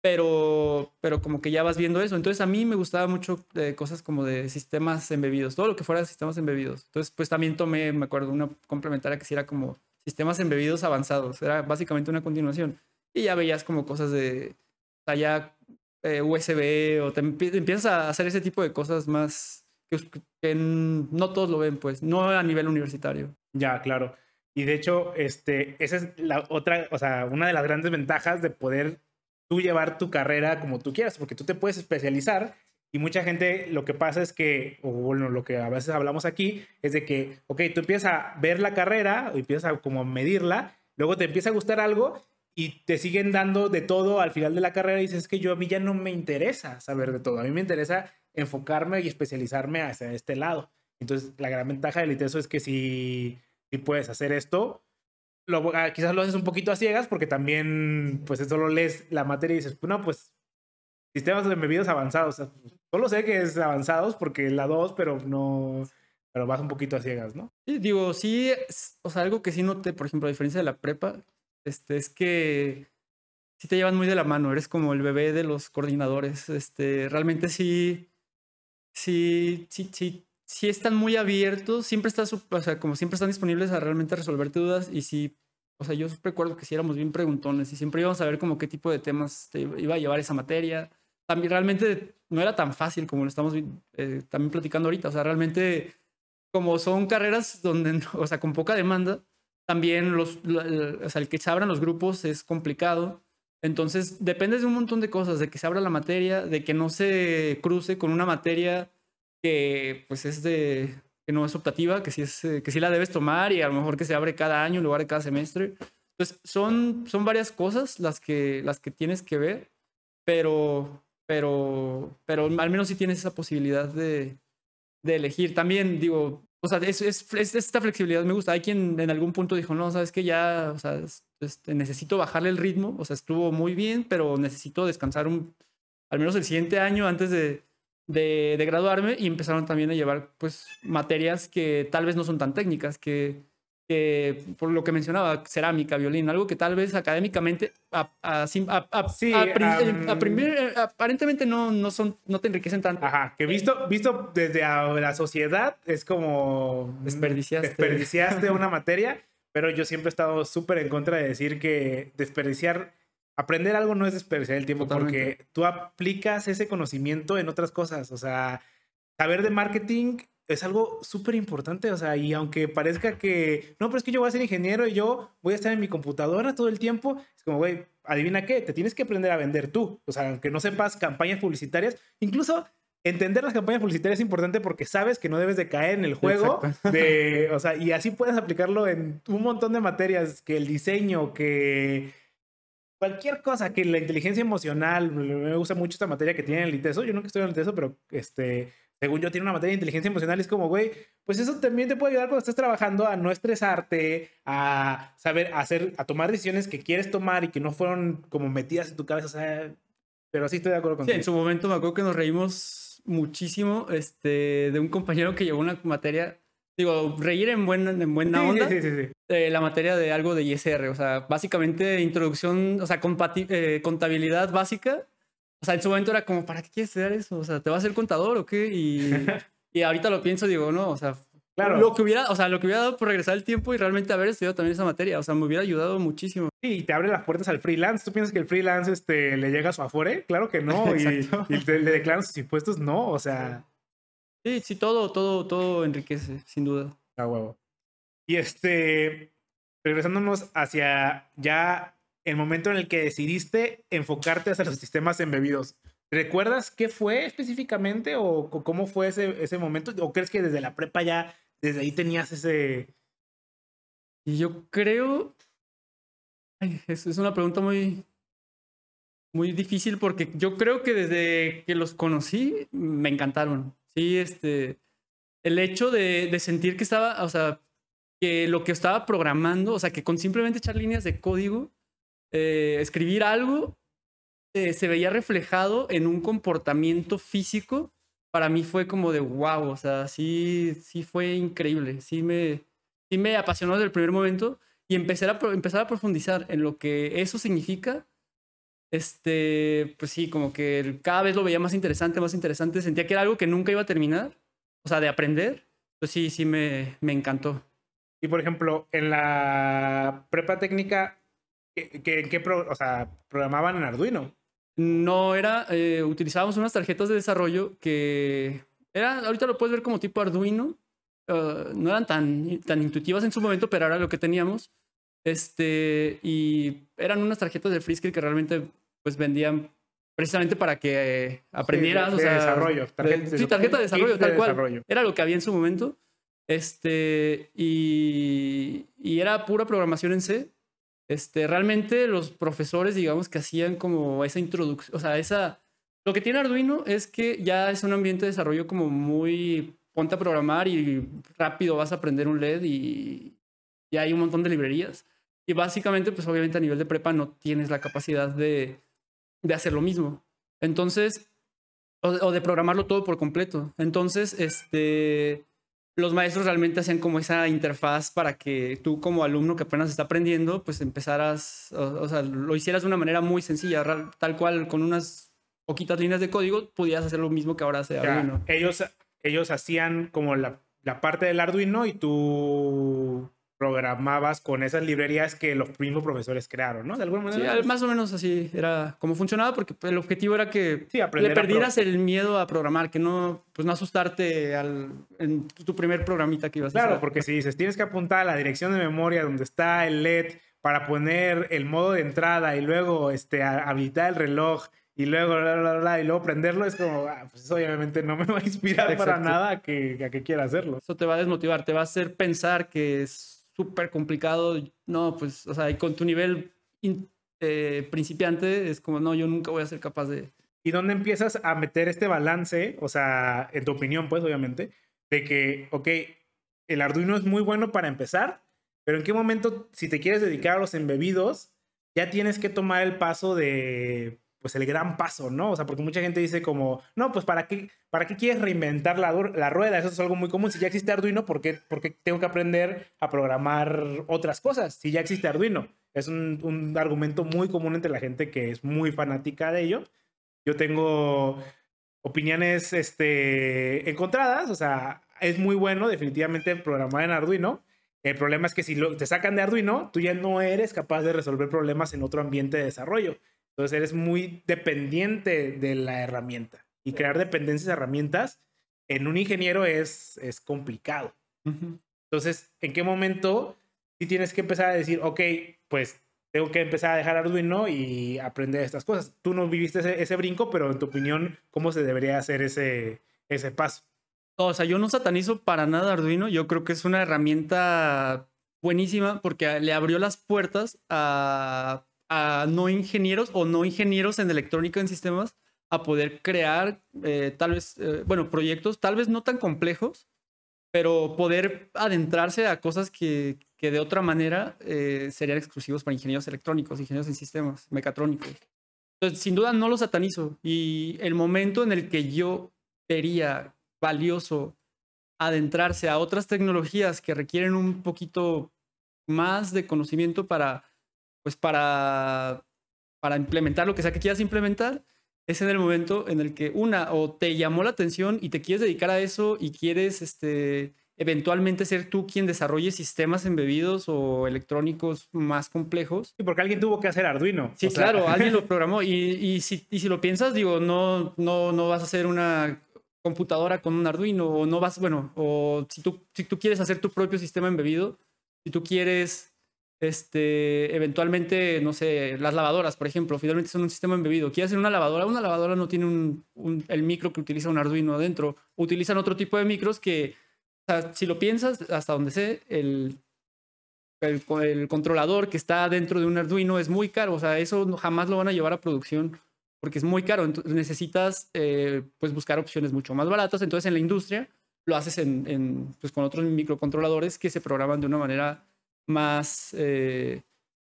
pero, pero como que ya vas viendo eso. Entonces a mí me gustaba mucho de cosas como de sistemas embebidos, todo lo que fuera de sistemas embebidos. Entonces pues también tomé, me acuerdo, una complementaria que sí era como sistemas embebidos avanzados, era básicamente una continuación. Y ya veías como cosas de, ya eh, USB o te empiezas a hacer ese tipo de cosas más que, que no todos lo ven, pues, no a nivel universitario. Ya, claro. Y de hecho, este, esa es la otra, o sea, una de las grandes ventajas de poder tú llevar tu carrera como tú quieras, porque tú te puedes especializar y mucha gente lo que pasa es que, o bueno, lo que a veces hablamos aquí, es de que, ok, tú empiezas a ver la carrera, o empiezas a como medirla, luego te empieza a gustar algo y te siguen dando de todo al final de la carrera y dices, es que yo a mí ya no me interesa saber de todo, a mí me interesa enfocarme y especializarme hacia este lado. Entonces, la gran ventaja del ITESO es que si, si puedes hacer esto, Ah, quizás lo haces un poquito a ciegas porque también, pues, solo lees la materia y dices, no, pues, sistemas de bebidas avanzados. solo sé que es avanzados porque la 2, pero no, pero vas un poquito a ciegas, ¿no? Sí, digo, sí, o sea, algo que sí noté, por ejemplo, a diferencia de la prepa, este, es que sí te llevan muy de la mano, eres como el bebé de los coordinadores, este, realmente sí, sí, sí, sí, sí están muy abiertos, siempre estás, o sea, como siempre están disponibles a realmente resolverte dudas y sí, o sea, yo recuerdo que sí éramos bien preguntones y siempre íbamos a ver como qué tipo de temas te iba a llevar esa materia. También realmente no era tan fácil como lo estamos eh, también platicando ahorita, o sea, realmente como son carreras donde, o sea, con poca demanda, también los, o sea, el que se abran los grupos es complicado. Entonces, depende de un montón de cosas, de que se abra la materia, de que no se cruce con una materia que pues es de que no es optativa, que sí, es, eh, que sí la debes tomar y a lo mejor que se abre cada año en lugar de cada semestre. Entonces, son, son varias cosas las que, las que tienes que ver, pero, pero, pero al menos sí tienes esa posibilidad de, de elegir. También, digo, o sea, es, es, esta flexibilidad me gusta. Hay quien en algún punto dijo, no, sabes que ya, o sea, este, necesito bajarle el ritmo, o sea, estuvo muy bien, pero necesito descansar un, al menos el siguiente año antes de, de, graduarme y empezaron también a llevar pues materias que tal vez no son tan técnicas, que, por lo que mencionaba, cerámica, violín, algo que tal vez académicamente aparentemente no, no, son, no te enriquecen tanto. Ajá, que visto, visto desde la sociedad es como desperdiciaste, desperdiciaste una materia, pero yo siempre he estado súper en contra de decir que desperdiciar aprender algo no es desperdiciar el tiempo porque tú aplicas ese conocimiento en otras cosas. O sea, saber de marketing es algo súper importante. O sea, y aunque parezca que no, pero es que yo voy a ser ingeniero y yo voy a estar en mi computadora todo el tiempo, es como, güey, adivina qué, te tienes que aprender a vender tú. O sea, aunque no sepas campañas publicitarias, incluso entender las campañas publicitarias es importante porque sabes que no debes de caer en el juego de, o sea, y así puedes aplicarlo en un montón de materias, que el diseño, que cualquier cosa que la inteligencia emocional, me gusta mucho esta materia que tiene el ITESO, yo nunca estoy en el ITESO, pero este, según yo tiene una materia de inteligencia emocional, es como, güey, pues eso también te puede ayudar cuando estés trabajando a no estresarte, a saber hacer, a tomar decisiones que quieres tomar y que no fueron como metidas en tu cabeza, o sea, pero sí estoy de acuerdo contigo. Sí, en su momento me acuerdo que nos reímos muchísimo este, de un compañero que llevó una materia digo, reír en, buena, en buena onda. Sí, sí, sí, eh, la materia de algo de ISR, o sea, básicamente introducción, o sea, eh, contabilidad básica. O sea, en su momento era como, ¿para qué quieres estudiar eso? O sea, ¿te vas a ser contador o qué? Y, y ahorita lo pienso, digo, no, o sea, Claro. Lo que hubiera, o sea, lo que hubiera dado por regresar el tiempo y realmente haber estudiado también esa materia. O sea, me hubiera ayudado muchísimo. Sí, y te abre las puertas al freelance. ¿Tú piensas que el freelance este, le llega a su afore? Claro que no. y, y te- le declaran sus impuestos, no. O sea, Sí, sí, todo, todo, todo enriquece, sin duda. a huevo. Y este, regresándonos hacia ya el momento en el que decidiste enfocarte hacia los sistemas embebidos. ¿Recuerdas qué fue específicamente o cómo fue ese, ese momento? ¿O crees que desde la prepa ya, desde ahí tenías ese... Y yo creo. Ay, es, es una pregunta muy. Muy difícil porque yo creo que desde que los conocí me encantaron. Sí, este. El hecho de, sentir que estaba, o sea, que lo que estaba programando, o sea, que con simplemente echar líneas de código, eh, escribir algo, eh, se veía reflejado en un comportamiento físico, para mí fue como de wow, o sea, sí, sí fue increíble, sí me, sí me apasionó desde el primer momento y empecé a, empezar a profundizar en lo que eso significa. Este, pues sí, como que cada vez lo veía más interesante, más interesante. Sentía que era algo que nunca iba a terminar, o sea, de aprender. Pues sí, sí me, me encantó. Y por ejemplo, en la prepa técnica, ¿qué, qué, qué pro- o sea, programaban en Arduino? No era, eh, utilizábamos unas tarjetas de desarrollo que era, ahorita lo puedes ver como tipo Arduino. eh, no eran tan, tan intuitivas en su momento, pero era lo que teníamos. Este, y eran unas tarjetas de Freescale que realmente pues vendían precisamente para que eh, aprendieras. de- o de sea, desarrollo, de- tarjeta- sí, tarjeta de desarrollo, tal cual. desarrollo. Era lo que había en su momento. Este, y, y era pura programación en C. Este, realmente los profesores, digamos, que hacían como esa introducción, o sea, esa... Lo que tiene Arduino es que ya es un ambiente de desarrollo como muy... Ponte a programar y rápido vas a aprender un LED y ya hay un montón de librerías. Y básicamente, pues obviamente a nivel de prepa no tienes la capacidad de, de hacer lo mismo. Entonces, o, o de programarlo todo por completo. Entonces, este, los maestros realmente hacían como esa interfaz para que tú como alumno que apenas está aprendiendo, pues empezaras, o, o sea, lo hicieras de una manera muy sencilla, tal cual con unas poquitas líneas de código, pudieras hacer lo mismo que ahora hace Arduino. ellos, ellos hacían como la, la parte del Arduino y tú programabas con esas librerías que los mismos profesores crearon, ¿no? De alguna Sí, manera. al- más o menos así era como funcionaba, porque el objetivo era que Sí, le perdieras el miedo a programar, que no, pues no asustarte al, en tu primer programita que ibas a Claro, hacer. porque si dices, tienes que apuntar a la dirección de memoria donde está el LED para poner el modo de entrada y luego este, habilitar el reloj y luego, bla, bla, bla, y luego prenderlo, es como, ah, pues eso obviamente no me va a inspirar para nada a que, a que quiera hacerlo. Eso te va a desmotivar, te va a hacer pensar que es súper complicado. No, pues, o sea, y con tu nivel eh, principiante es como, no, yo nunca voy a ser capaz de... ¿Y dónde empiezas a meter este balance? O sea, en tu opinión, pues, obviamente, de que, ok, el Arduino es muy bueno para empezar, pero ¿en qué momento, si te quieres dedicar a los embebidos, ya tienes que tomar el paso de, pues, el gran paso, ¿no? O sea, porque mucha gente dice como, no, pues, ¿para qué, para qué quieres reinventar la, rueda? Eso es algo muy común. Si ya existe Arduino, ¿por qué, por qué tengo que aprender a programar otras cosas? Si ya existe Arduino. Es un, argumento muy común entre la gente que es muy fanática de ello. Yo tengo opiniones este, encontradas, o sea, es muy bueno definitivamente programar en Arduino. El problema es que si te sacan de Arduino, tú ya no eres capaz de resolver problemas en otro ambiente de desarrollo. Entonces eres muy dependiente de la herramienta. Y crear dependencias de herramientas en un ingeniero es, es complicado. Entonces, ¿en qué momento si tienes que empezar a decir, ok, pues tengo que empezar a dejar Arduino y aprender estas cosas? Tú no viviste ese, ese brinco, pero en tu opinión, ¿cómo se debería hacer ese, ese paso? O sea, yo no satanizo para nada Arduino. Yo creo que es una herramienta buenísima porque le abrió las puertas a, a no ingenieros o no ingenieros en electrónica en sistemas a poder crear eh, tal vez, eh, bueno, proyectos tal vez no tan complejos, pero poder adentrarse a cosas que, que de otra manera eh, serían exclusivos para ingenieros electrónicos, ingenieros en sistemas, mecatrónicos. Entonces, sin duda no lo satanizo. Y el momento en el que yo vería valioso adentrarse a otras tecnologías que requieren un poquito más de conocimiento para, pues para, para implementar lo que sea que quieras implementar, es en el momento en el que una o te llamó la atención y te quieres dedicar a eso y quieres este, eventualmente ser tú quien desarrolle sistemas embebidos o electrónicos más complejos. Sí, porque alguien tuvo que hacer Arduino. Sí, claro, alguien lo programó. Y, y, si, y si lo piensas, digo, no, no, no vas a hacer una computadora con un Arduino o no vas, bueno, o si tú, si tú quieres hacer tu propio sistema embebido, si tú quieres, este, eventualmente, no sé, las lavadoras, por ejemplo, finalmente son un sistema embebido. Quieres hacer una lavadora, una lavadora no tiene un, el micro que utiliza un Arduino adentro, utilizan otro tipo de micros que si lo piensas, hasta donde sé, el, el, controlador que está dentro de un Arduino es muy caro. O sea, eso jamás lo van a llevar a producción porque es muy caro. Necesitas eh, pues buscar opciones mucho más baratas. Entonces en la industria lo haces en, pues, con otros microcontroladores que se programan de una manera más, eh,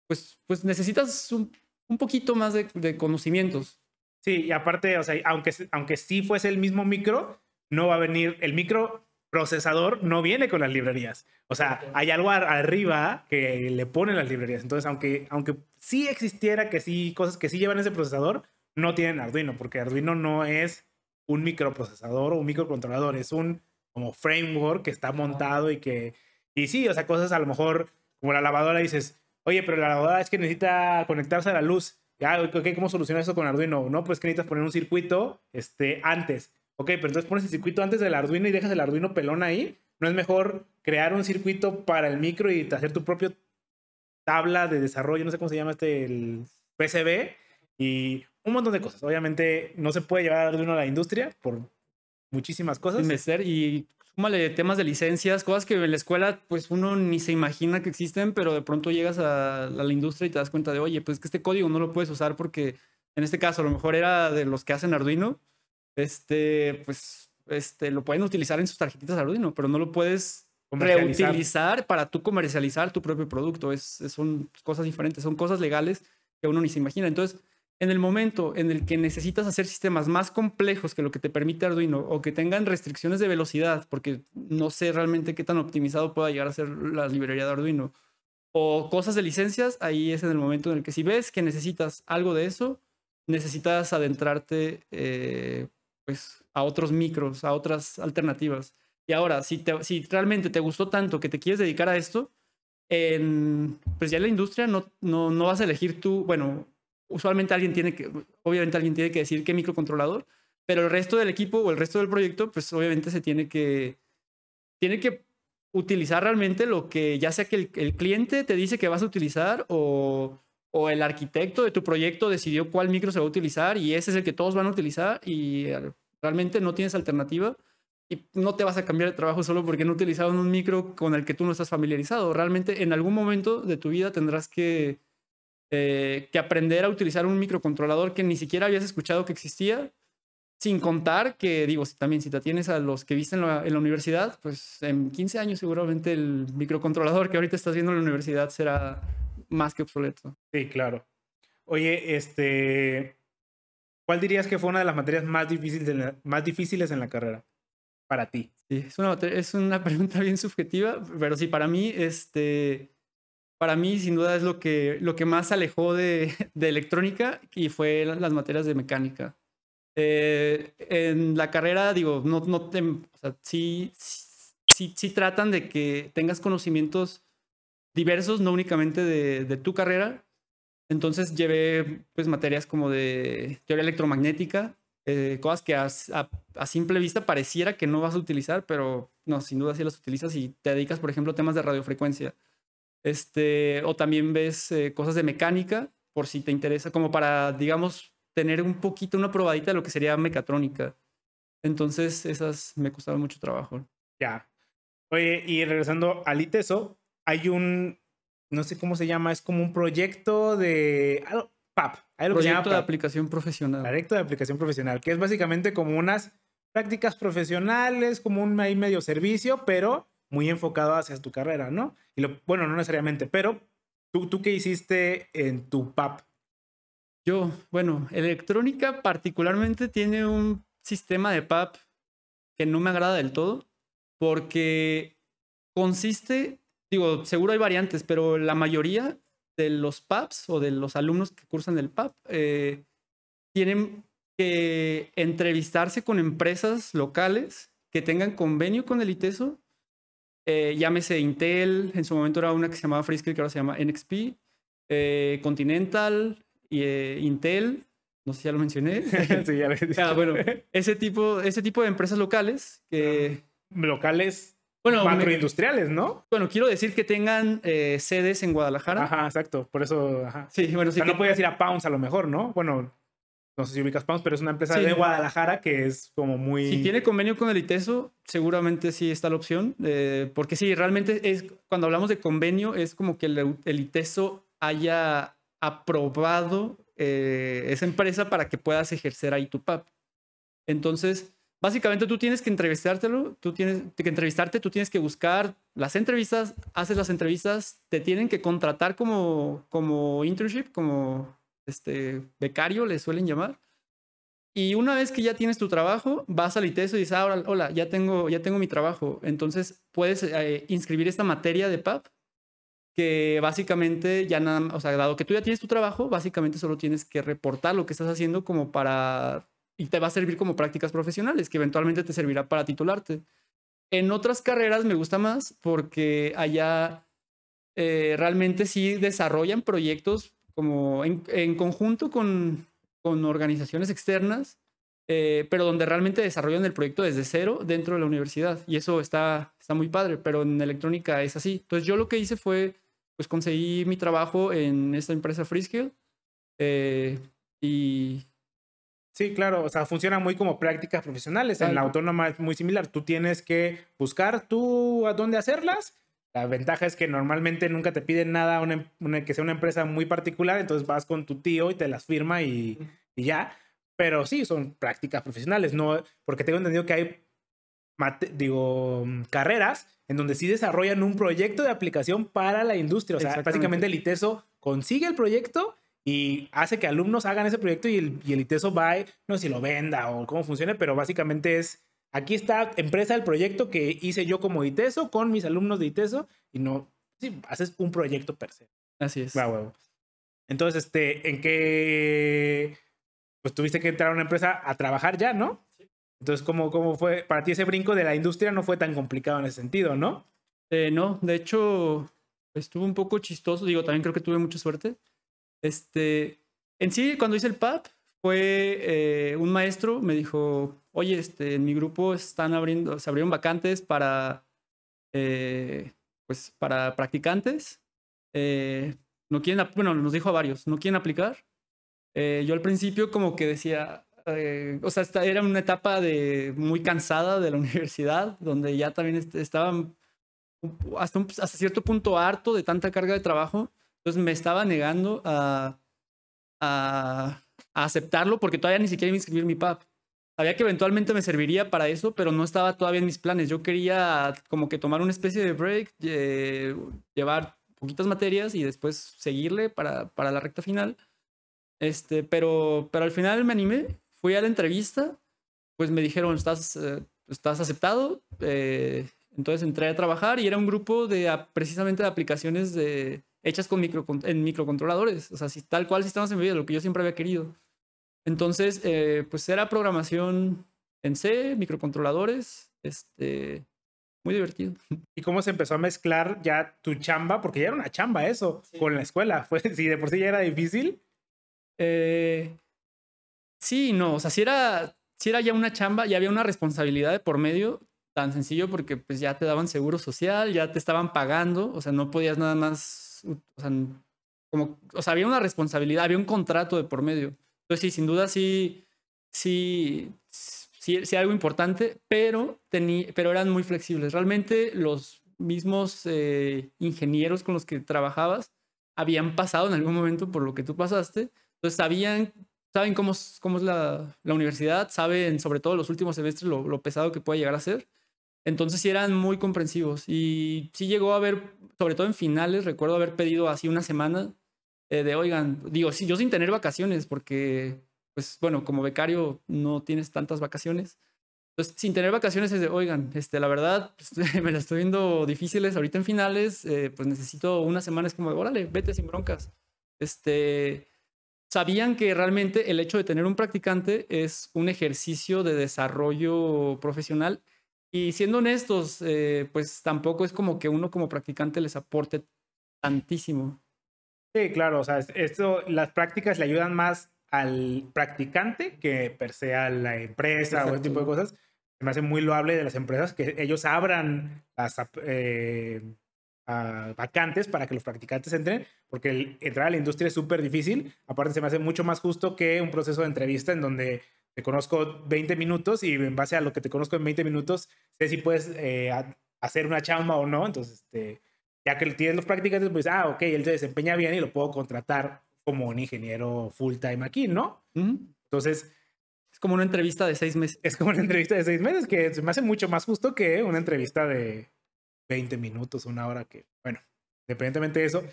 pues, pues necesitas un, un poquito más de, de, conocimientos. Sí, y aparte, o sea, aunque, aunque sí fuese el mismo micro, no va a venir, el micro procesador no viene con las librerías. O sea, hay algo arriba que le ponen las librerías. Entonces, aunque, aunque sí existiera que sí, cosas que sí llevan ese procesador, no tienen Arduino, porque Arduino no es un microprocesador o un microcontrolador, es un como framework que está montado y que, y sí, o sea, cosas a lo mejor como la lavadora dices, oye, pero la lavadora es que necesita conectarse a la luz. Ya, okay, ¿cómo solucionas eso con Arduino? No, pues que necesitas poner un circuito este, antes. Ok, pero entonces pones el circuito antes del Arduino y dejas el Arduino pelón ahí. ¿No es mejor crear un circuito para el micro y hacer tu propio tabla de desarrollo? No sé cómo se llama este, el PCB. Y un montón de cosas. Obviamente no se puede llevar Arduino a la industria por muchísimas cosas. Y súmale temas de licencias, cosas que en la escuela pues uno ni se imagina que existen, pero de pronto llegas a, a la industria y te das cuenta de, oye, pues que este código no lo puedes usar porque en este caso a lo mejor era de los que hacen Arduino este, pues, este, lo pueden utilizar en sus tarjetitas Arduino, pero no lo puedes reutilizar para tú comercializar tu propio producto. Es, son cosas diferentes, son cosas legales que uno ni se imagina. Entonces, en el momento en el que necesitas hacer sistemas más complejos que lo que te permite Arduino o que tengan restricciones de velocidad, porque no sé realmente qué tan optimizado pueda llegar a ser la librería de Arduino, o cosas de licencias, ahí es en el momento en el que si ves que necesitas algo de eso, necesitas adentrarte eh, pues, a otros micros, a otras alternativas. Y ahora, si, te, si realmente te gustó tanto que te quieres dedicar a esto, en, pues ya en la industria no, no, no vas a elegir tú, bueno, usualmente alguien tiene que, obviamente alguien tiene que decir qué microcontrolador, pero el resto del equipo o el resto del proyecto, pues obviamente se tiene que, tiene que utilizar realmente lo que ya sea que el, el cliente te dice que vas a utilizar o, o el arquitecto de tu proyecto decidió cuál micro se va a utilizar y ese es el que todos van a utilizar y realmente no tienes alternativa y no te vas a cambiar de trabajo solo porque no utilizaron un micro con el que tú no estás familiarizado. Realmente en algún momento de tu vida tendrás que, eh, que aprender a utilizar un microcontrolador que ni siquiera habías escuchado que existía, sin contar que, digo, también si te tienes a los que viste en la, en la, universidad, pues en 15 años seguramente el microcontrolador que ahorita estás viendo en la universidad será más que obsoleto. Sí, claro. Oye, este, ¿Cuál dirías que fue una de las materias más difíciles en la, más difíciles en la carrera para ti? Sí, es una, es una pregunta bien subjetiva, pero sí, para mí, este, para mí sin duda es lo que, lo que más alejó de, de electrónica y fue las materias de mecánica. Eh, en la carrera, digo, no, no te, o sea, sí, sí, sí tratan de que tengas conocimientos diversos, no únicamente de, de tu carrera, entonces llevé pues materias como de teoría electromagnética, eh, cosas que a, a, a, simple vista pareciera que no vas a utilizar, pero no, sin duda sí las utilizas y te dedicas, por ejemplo, a temas de radiofrecuencia. Este, o también ves eh, cosas de mecánica, por si te interesa, como para, digamos, tener un poquito una probadita de lo que sería mecatrónica. Entonces, esas me costaron mucho trabajo. Ya. Oye, y regresando al ITESO, hay un, no sé cómo se llama, es como un proyecto de PAP. Hay algo proyecto de aplicación profesional. Proyecto de aplicación profesional, que es básicamente como unas prácticas profesionales, como un ahí medio servicio, pero muy enfocado hacia tu carrera, ¿no? Y lo, bueno, no necesariamente, pero ¿tú, qué hiciste en tu PAP? Yo, bueno, electrónica particularmente tiene un sistema de PAP que no me agrada del todo, porque consiste digo, seguro hay variantes, pero la mayoría de los PAPs o de los alumnos que cursan el PAP eh, tienen que entrevistarse con empresas locales que tengan convenio con el ITESO eh, llámese Intel, en su momento era una que se llamaba Freescale, que ahora se llama NXP, eh, Continental, y, eh, Intel, no sé si ya lo mencioné. sí, ya lo he dicho. Ah, bueno, ese tipo, ese tipo de empresas locales que... Locales Bueno, macroindustriales, ¿no? bueno, quiero decir que tengan eh, sedes en Guadalajara. Ajá, exacto. Por eso, ajá. Sí, bueno, O sí sea, que no podías ir a Pounds a lo mejor, ¿no? Bueno, no sé si ubicas Pounds, pero es una empresa Sí. de Guadalajara que es como muy... Si tiene convenio con el ITESO, seguramente sí está la opción, eh, porque sí, realmente es cuando hablamos de convenio es como que el, el ITESO haya aprobado eh, esa empresa para que puedas ejercer ahí tu PAP. Entonces, básicamente tú tienes que entrevistártelo, tú tienes que entrevistarte, tú tienes que buscar las entrevistas, haces las entrevistas, te tienen que contratar como, como internship, como este becario, le suelen llamar. Y una vez que ya tienes tu trabajo, vas al ITESO y dices, ah, hola, ya tengo, ya tengo mi trabajo. Entonces puedes eh, inscribir esta materia de PAP, que básicamente ya nada, o sea, dado que tú ya tienes tu trabajo, básicamente solo tienes que reportar lo que estás haciendo como para, y te va a servir como prácticas profesionales, que eventualmente te servirá para titularte. En otras carreras me gusta más porque allá eh, realmente sí desarrollan proyectos como en, en conjunto con, con organizaciones externas, eh, pero donde realmente desarrollan el proyecto desde cero dentro de la universidad. Y eso está, está muy padre, pero en electrónica es así. Entonces yo lo que hice fue, pues conseguí mi trabajo en esta empresa Freescale eh, y Sí, claro, o sea, funciona muy como prácticas profesionales. En la autónoma es muy similar. Tú tienes que buscar tú a dónde hacerlas. La ventaja es que normalmente nunca te piden nada una em- una- que sea una empresa muy particular, entonces vas con tu tío y te las firma y, y ya. Pero sí, son prácticas profesionales, no, porque tengo entendido que hay, mate- digo, carreras en donde sí desarrollan un proyecto de aplicación para la industria. O sea, básicamente el ITESO consigue el proyecto y hace que alumnos hagan ese proyecto y el, y el ITESO va, no sé si lo venda o cómo funcione, pero básicamente es, aquí está empresa el proyecto que hice yo como ITESO con mis alumnos de ITESO y no, sí, haces un proyecto per se. así es. Va, huevo. Entonces, este, ¿en qué? Pues tuviste que entrar a una empresa a trabajar ya, ¿no? Entonces, ¿cómo, ¿cómo fue? Para ti ese brinco de la industria no fue tan complicado en ese sentido, ¿no? Eh, no, de hecho, estuvo un poco chistoso. Digo, también creo que tuve mucha suerte. Este, en sí, cuando hice el PAP, fue eh, un maestro, me dijo, oye, este, en mi grupo están abriendo, se abrieron vacantes para, eh, pues, para practicantes. Eh, no quieren, bueno, nos dijo a varios, no quieren aplicar. Yo al principio como que decía, o sea, esta era una etapa de muy cansada de la universidad, donde ya también est- estaban hasta, hasta cierto punto harto de tanta carga de trabajo. Entonces me estaba negando a, a aceptarlo porque todavía ni siquiera iba a inscribir mi PAP. Sabía que eventualmente me serviría para eso, pero no estaba todavía en mis planes. Yo quería como que tomar una especie de break, eh, llevar poquitas materias y después seguirle para, para la recta final. Este, pero, pero al final me animé, fui a la entrevista, pues me dijeron, estás, eh, estás aceptado. eh, entonces entré a trabajar y era un grupo de precisamente de aplicaciones de, hechas con micro, en microcontroladores, o sea, si, tal cual sistemas video, lo que yo siempre había querido. Entonces, eh, pues era programación en C, microcontroladores, este, muy divertido. ¿Y cómo se empezó a mezclar ya tu chamba? Porque ya era una chamba eso, Sí. con la escuela. Fue, si de por sí ya era difícil. Eh, sí, no, o sea, si era, si era ya una chamba, ya había una responsabilidad de por medio, tan sencillo porque pues ya te daban seguro social, ya te estaban pagando, o sea, no podías nada más, o sea, como, o sea, había una responsabilidad, había un contrato de por medio. Entonces, sí, sin duda sí, sí, sí, algo importante, pero, pero eran muy flexibles. Realmente los mismos eh, ingenieros con los que trabajabas habían pasado en algún momento por lo que tú pasaste, entonces sabían, saben cómo, cómo es la, la universidad, saben sobre todo los últimos semestres lo, lo pesado que puede llegar a ser. Entonces sí eran muy comprensivos y sí llegó a haber, sobre todo en finales, recuerdo haber pedido así una semana eh, de, oigan, digo, sí, yo sin tener vacaciones, porque, pues bueno, como becario no tienes tantas vacaciones. Entonces, sin tener vacaciones es de, oigan, este, la verdad, pues, me la estoy viendo difíciles ahorita en finales, eh, pues necesito una semana, es como, de, órale, vete sin broncas. Este, sabían que realmente el hecho de tener un practicante es un ejercicio de desarrollo profesional y siendo honestos, eh, pues tampoco es como que uno como practicante les aporte tantísimo. Sí, claro, o sea, esto, las prácticas le ayudan más al practicante que per se a la empresa o ese tipo de cosas. Me hace muy loable de las empresas que ellos abran las eh, vacantes para que los practicantes entren, porque el, entrar a la industria es súper difícil. Aparte, se me hace mucho más justo que un proceso de entrevista en donde te conozco 20 minutos y en base a lo que te conozco en 20 minutos, sé si puedes eh, hacer una chamba o no. Entonces, este, ya que tienes los practicantes, pues, ah, ok, él se desempeña bien y lo puedo contratar como un ingeniero full time aquí, ¿no? Entonces... Es como una entrevista de seis meses. Es como una entrevista de seis meses, que se me hace mucho más justo que una entrevista de 20 minutos, una hora, que, bueno, independientemente de eso.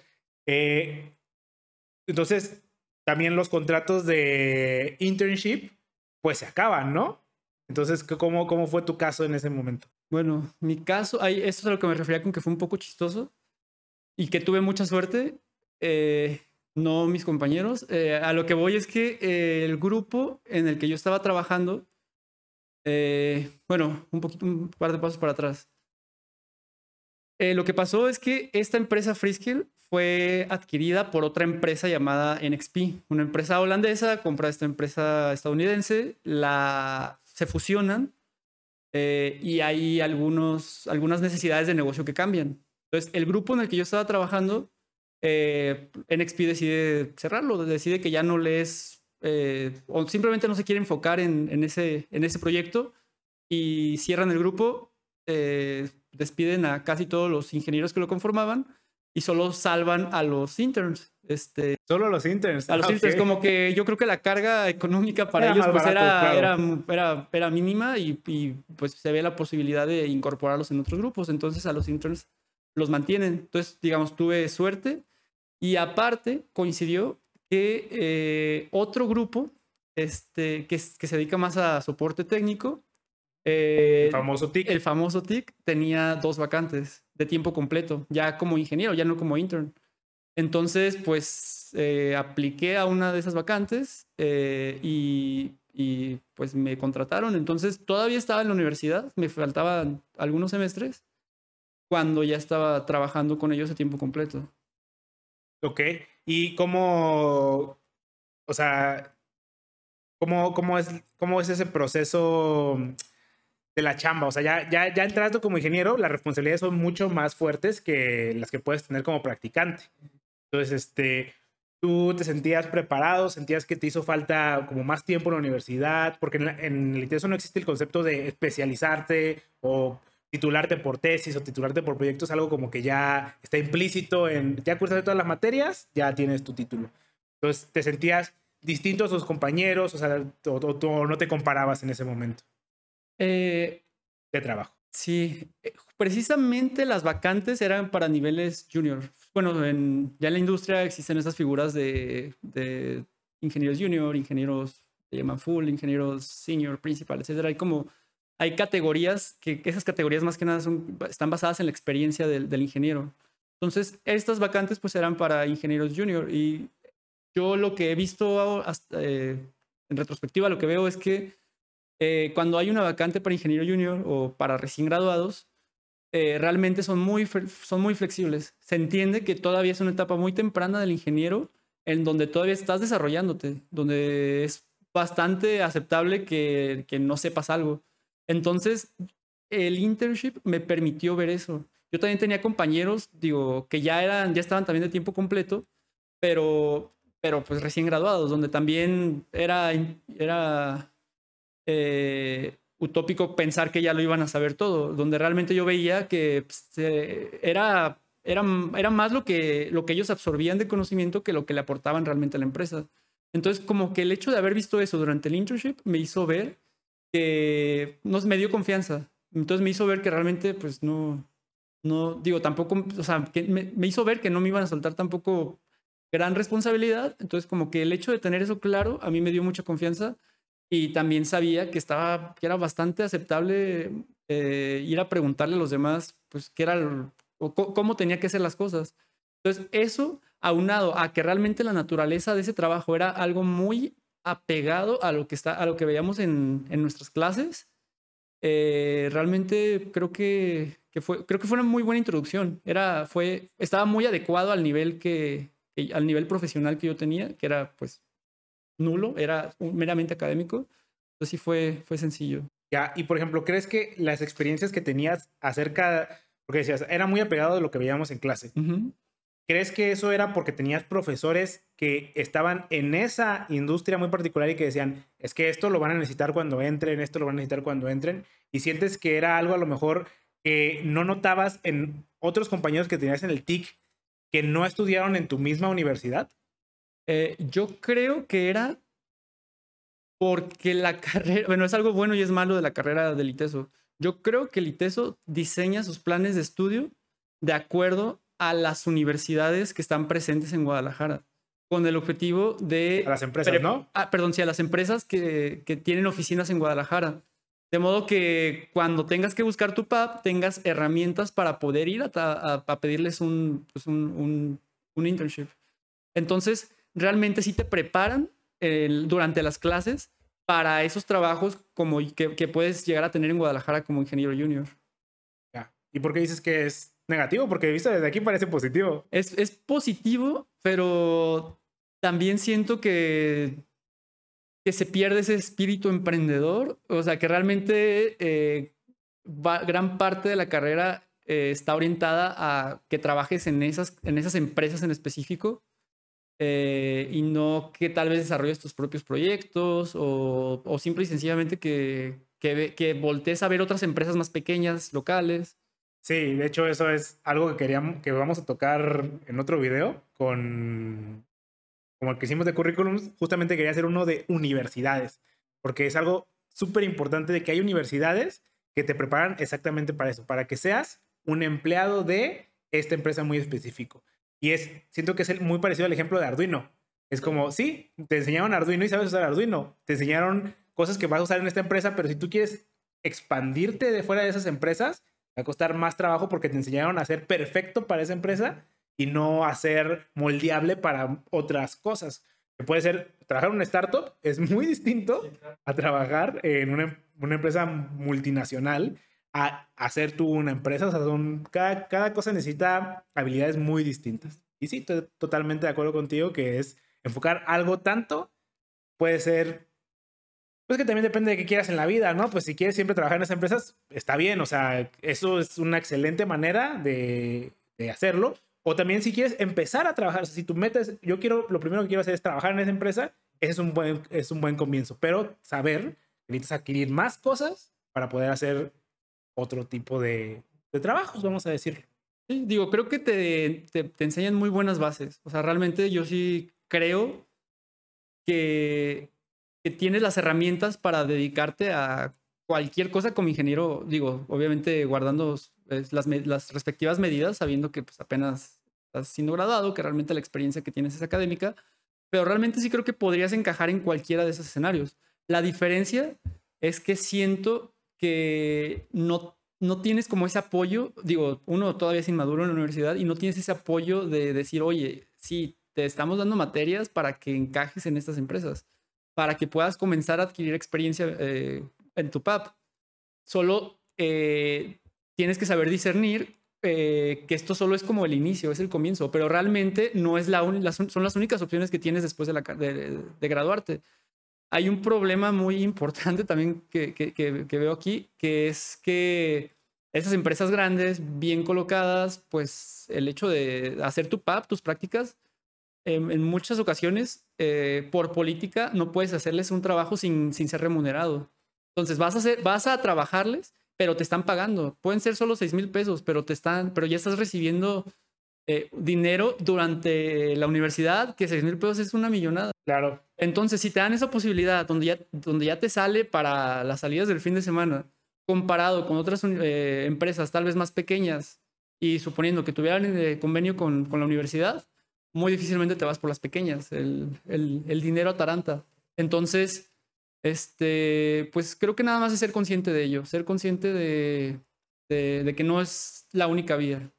Eh, entonces, también los contratos de internship, pues se acaban, ¿no? Entonces, ¿cómo, cómo fue tu caso en ese momento? Bueno, mi caso, ahí, esto es a lo que me refería con que fue un poco chistoso y que tuve mucha suerte. Eh, no mis compañeros. Eh, a lo que voy es que eh, el grupo en el que yo estaba trabajando, bueno, un poquito, un par de pasos para atrás. lo que pasó es que esta empresa Freeskill fue adquirida por otra empresa llamada NXP, una empresa holandesa, compra esta empresa estadounidense, la, se fusionan y hay algunos, algunas necesidades de negocio que cambian. Entonces, el grupo en el que yo estaba trabajando, eh, NXP decide cerrarlo, decide que ya no les, eh, o simplemente no se quiere enfocar en, ese, en ese proyecto y cierran el grupo, eh, despiden a casi todos los ingenieros que lo conformaban y solo salvan a los interns. Este, solo a los interns. A los ah, interns, como que yo creo que la carga económica para ellos pues era, era, era, mínima y, y, pues se ve la posibilidad de incorporarlos en otros grupos. Entonces a los interns los mantienen. Entonces, digamos, tuve suerte. Y aparte, coincidió que eh, otro grupo este, que, que, se dedica más a soporte técnico, eh, el famoso TIC. El famoso TIC tenía dos vacantes de tiempo completo, ya como ingeniero, ya no como intern. Entonces, pues eh, apliqué a una de esas vacantes y, y, pues me contrataron. Entonces, todavía estaba en la universidad, me faltaban algunos semestres cuando ya estaba trabajando con ellos a tiempo completo. Ok, ¿y cómo, o sea, cómo, cómo, es, cómo es ese proceso de la chamba? O sea, ya, ya, ya entrando como ingeniero, las responsabilidades son mucho más fuertes que las que puedes tener como practicante. Entonces, este, ¿tú te sentías preparado? ¿Sentías que te hizo falta como más tiempo en la universidad? Porque en, en el ITESO no existe el concepto de especializarte o titularte por tesis o titularte por proyecto es algo como que ya está implícito en, ya cursaste todas las materias, ya tienes tu título. Entonces, ¿te sentías distinto a tus compañeros? O sea, o, no te comparabas en ese momento eh, de trabajo. Sí, eh, precisamente las vacantes eran para niveles junior. Bueno, en, ya en la industria existen esas figuras de, de ingenieros junior, ingenieros, se llaman full, ingenieros senior, principal, etc. Hay como hay categorías que, esas categorías más que nada son, están basadas en la experiencia del, ingeniero. Entonces, estas vacantes pues eran para ingenieros junior y yo lo que he visto eh, en retrospectiva, lo que veo es que eh, cuando hay una vacante para ingeniero junior o para recién graduados, eh, realmente son muy, son muy flexibles. Se entiende que todavía es una etapa muy temprana del ingeniero en donde todavía estás desarrollándote, donde es bastante aceptable que, que no sepas algo. Entonces, el internship me permitió ver eso. Yo también tenía compañeros, digo, que ya eran, ya estaban también de tiempo completo, pero, pero pues recién graduados, donde también era, era eh, utópico pensar que ya lo iban a saber todo, donde realmente yo veía que pues, era, era, era más lo que, lo que ellos absorbían de conocimiento que lo que le aportaban realmente a la empresa. Entonces, como que el hecho de haber visto eso durante el internship me hizo ver que nos me dio confianza. Entonces me hizo ver que realmente, pues no, no, digo, tampoco, o sea, que me, me, hizo ver que no me iban a soltar tampoco gran responsabilidad. Entonces, como que el hecho de tener eso claro, a mí me dio mucha confianza y también sabía que estaba, que era bastante aceptable eh, ir a preguntarle a los demás, pues, qué era, o cómo tenía que hacer las cosas. Entonces, eso aunado a que realmente la naturaleza de ese trabajo era algo muy apegado a lo que, está, a lo que veíamos en, en nuestras clases, eh, realmente creo que, que, fue, creo que fue una muy buena introducción. Era, fue, estaba muy adecuado al nivel, que, al nivel profesional que yo tenía, que era pues nulo, era meramente académico. Entonces sí fue, fue sencillo. Ya, y por ejemplo, ¿crees que las experiencias que tenías acerca, porque decías, era muy apegado de lo que veíamos en clase? Uh -huh. ¿Crees que eso era porque tenías profesores que estaban en esa industria muy particular y que decían, es que esto lo van a necesitar cuando entren, esto lo van a necesitar cuando entren? Y sientes que era algo a lo mejor que no notabas en otros compañeros que tenías en el TIC que no estudiaron en tu misma universidad? Eh, yo creo que era porque la carrera, bueno, es algo bueno y es malo de la carrera del ITESO. Yo creo que el ITESO diseña sus planes de estudio de acuerdo a las universidades que están presentes en Guadalajara, con el objetivo de... A las empresas, ¿no? Ah, perdón, sí, a las empresas que, que, tienen oficinas en Guadalajara. De modo que cuando tengas que buscar tu PAP, tengas herramientas para poder ir a, a, a pedirles un, pues un, un, un, internship. Entonces, realmente sí te preparan el, durante las clases para esos trabajos como que, que, puedes llegar a tener en Guadalajara como ingeniero junior. Ya. ¿Y por qué dices que es negativo, porque visto desde aquí parece positivo. Es, positivo, pero también siento que, se pierde ese espíritu emprendedor. O sea, que realmente eh, gran parte de la carrera eh, está orientada a que trabajes en esas, en esas empresas en específico. Eh, y no que tal vez desarrolles tus propios proyectos o, o simple y sencillamente que, que voltees a ver otras empresas más pequeñas, locales. Sí, de hecho eso es algo que queríamos, que vamos a tocar en otro video con, como el que hicimos de currículums, justamente quería hacer uno de universidades, porque es algo súper importante de que hay universidades que te preparan exactamente para eso, para que seas un empleado de esta empresa muy específico. Y es, siento que es muy parecido al ejemplo de Arduino. Es como, sí, te enseñaron Arduino y sabes usar Arduino. Te enseñaron cosas que vas a usar en esta empresa, pero si tú quieres expandirte de fuera de esas empresas, va a costar más trabajo porque te enseñaron a ser perfecto para esa empresa y no a ser moldeable para otras cosas. Que puede ser, trabajar en una startup es muy distinto a trabajar en una, una empresa multinacional, a hacer tú una empresa. O sea, son, cada, cada cosa necesita habilidades muy distintas. Y sí, estoy totalmente de acuerdo contigo que es enfocar algo tanto, puede ser pues que también depende de qué quieras en la vida, ¿no? Pues si quieres siempre trabajar en esas empresas, está bien, o sea, eso es una excelente manera de, hacerlo. O también si quieres empezar a trabajar, si tu meta es, yo quiero, lo primero que quiero hacer es trabajar en esa empresa, ese es un buen, es un buen comienzo. Pero saber necesitas adquirir más cosas para poder hacer otro tipo de, trabajos, vamos a decirlo. Sí, digo, creo que te, te enseñan muy buenas bases. O sea, realmente yo sí creo que que tienes las herramientas para dedicarte a cualquier cosa como ingeniero, digo, obviamente guardando pues, las, las, respectivas medidas, sabiendo que pues, apenas estás siendo graduado, que realmente la experiencia que tienes es académica, pero realmente sí creo que podrías encajar en cualquiera de esos escenarios. La diferencia es que siento que no, no tienes como ese apoyo, digo, uno todavía es inmaduro en la universidad y no tienes ese apoyo de decir, oye, sí, te estamos dando materias para que encajes en estas empresas para que puedas comenzar a adquirir experiencia eh, en tu PAP. Solo eh, tienes que saber discernir eh, que esto solo es como el inicio, es el comienzo, pero realmente no es la, las, son las únicas opciones que tienes después de, la, de, de graduarte. Hay un problema muy importante también que, que, que, que veo aquí, que es que esas empresas grandes, bien colocadas, pues el hecho de hacer tu PAP, tus prácticas, en, en muchas ocasiones, eh, por política, no puedes hacerles un trabajo sin, sin ser remunerado. Entonces vas a, hacer, vas a trabajarles, pero te están pagando. Pueden ser solo 6 mil pesos, pero, te están, pero ya estás recibiendo eh, dinero durante la universidad, que 6 mil pesos es una millonada. Claro. Entonces, si te dan esa posibilidad donde ya, donde ya te sale para las salidas del fin de semana, comparado con otras eh, empresas tal vez más pequeñas y suponiendo que tuvieran eh, convenio con, con la universidad, muy difícilmente te vas por las pequeñas, el, el, el, dinero ataranta. Entonces, este, pues creo que nada más es ser consciente de ello, ser consciente de, de, de que no es la única vía.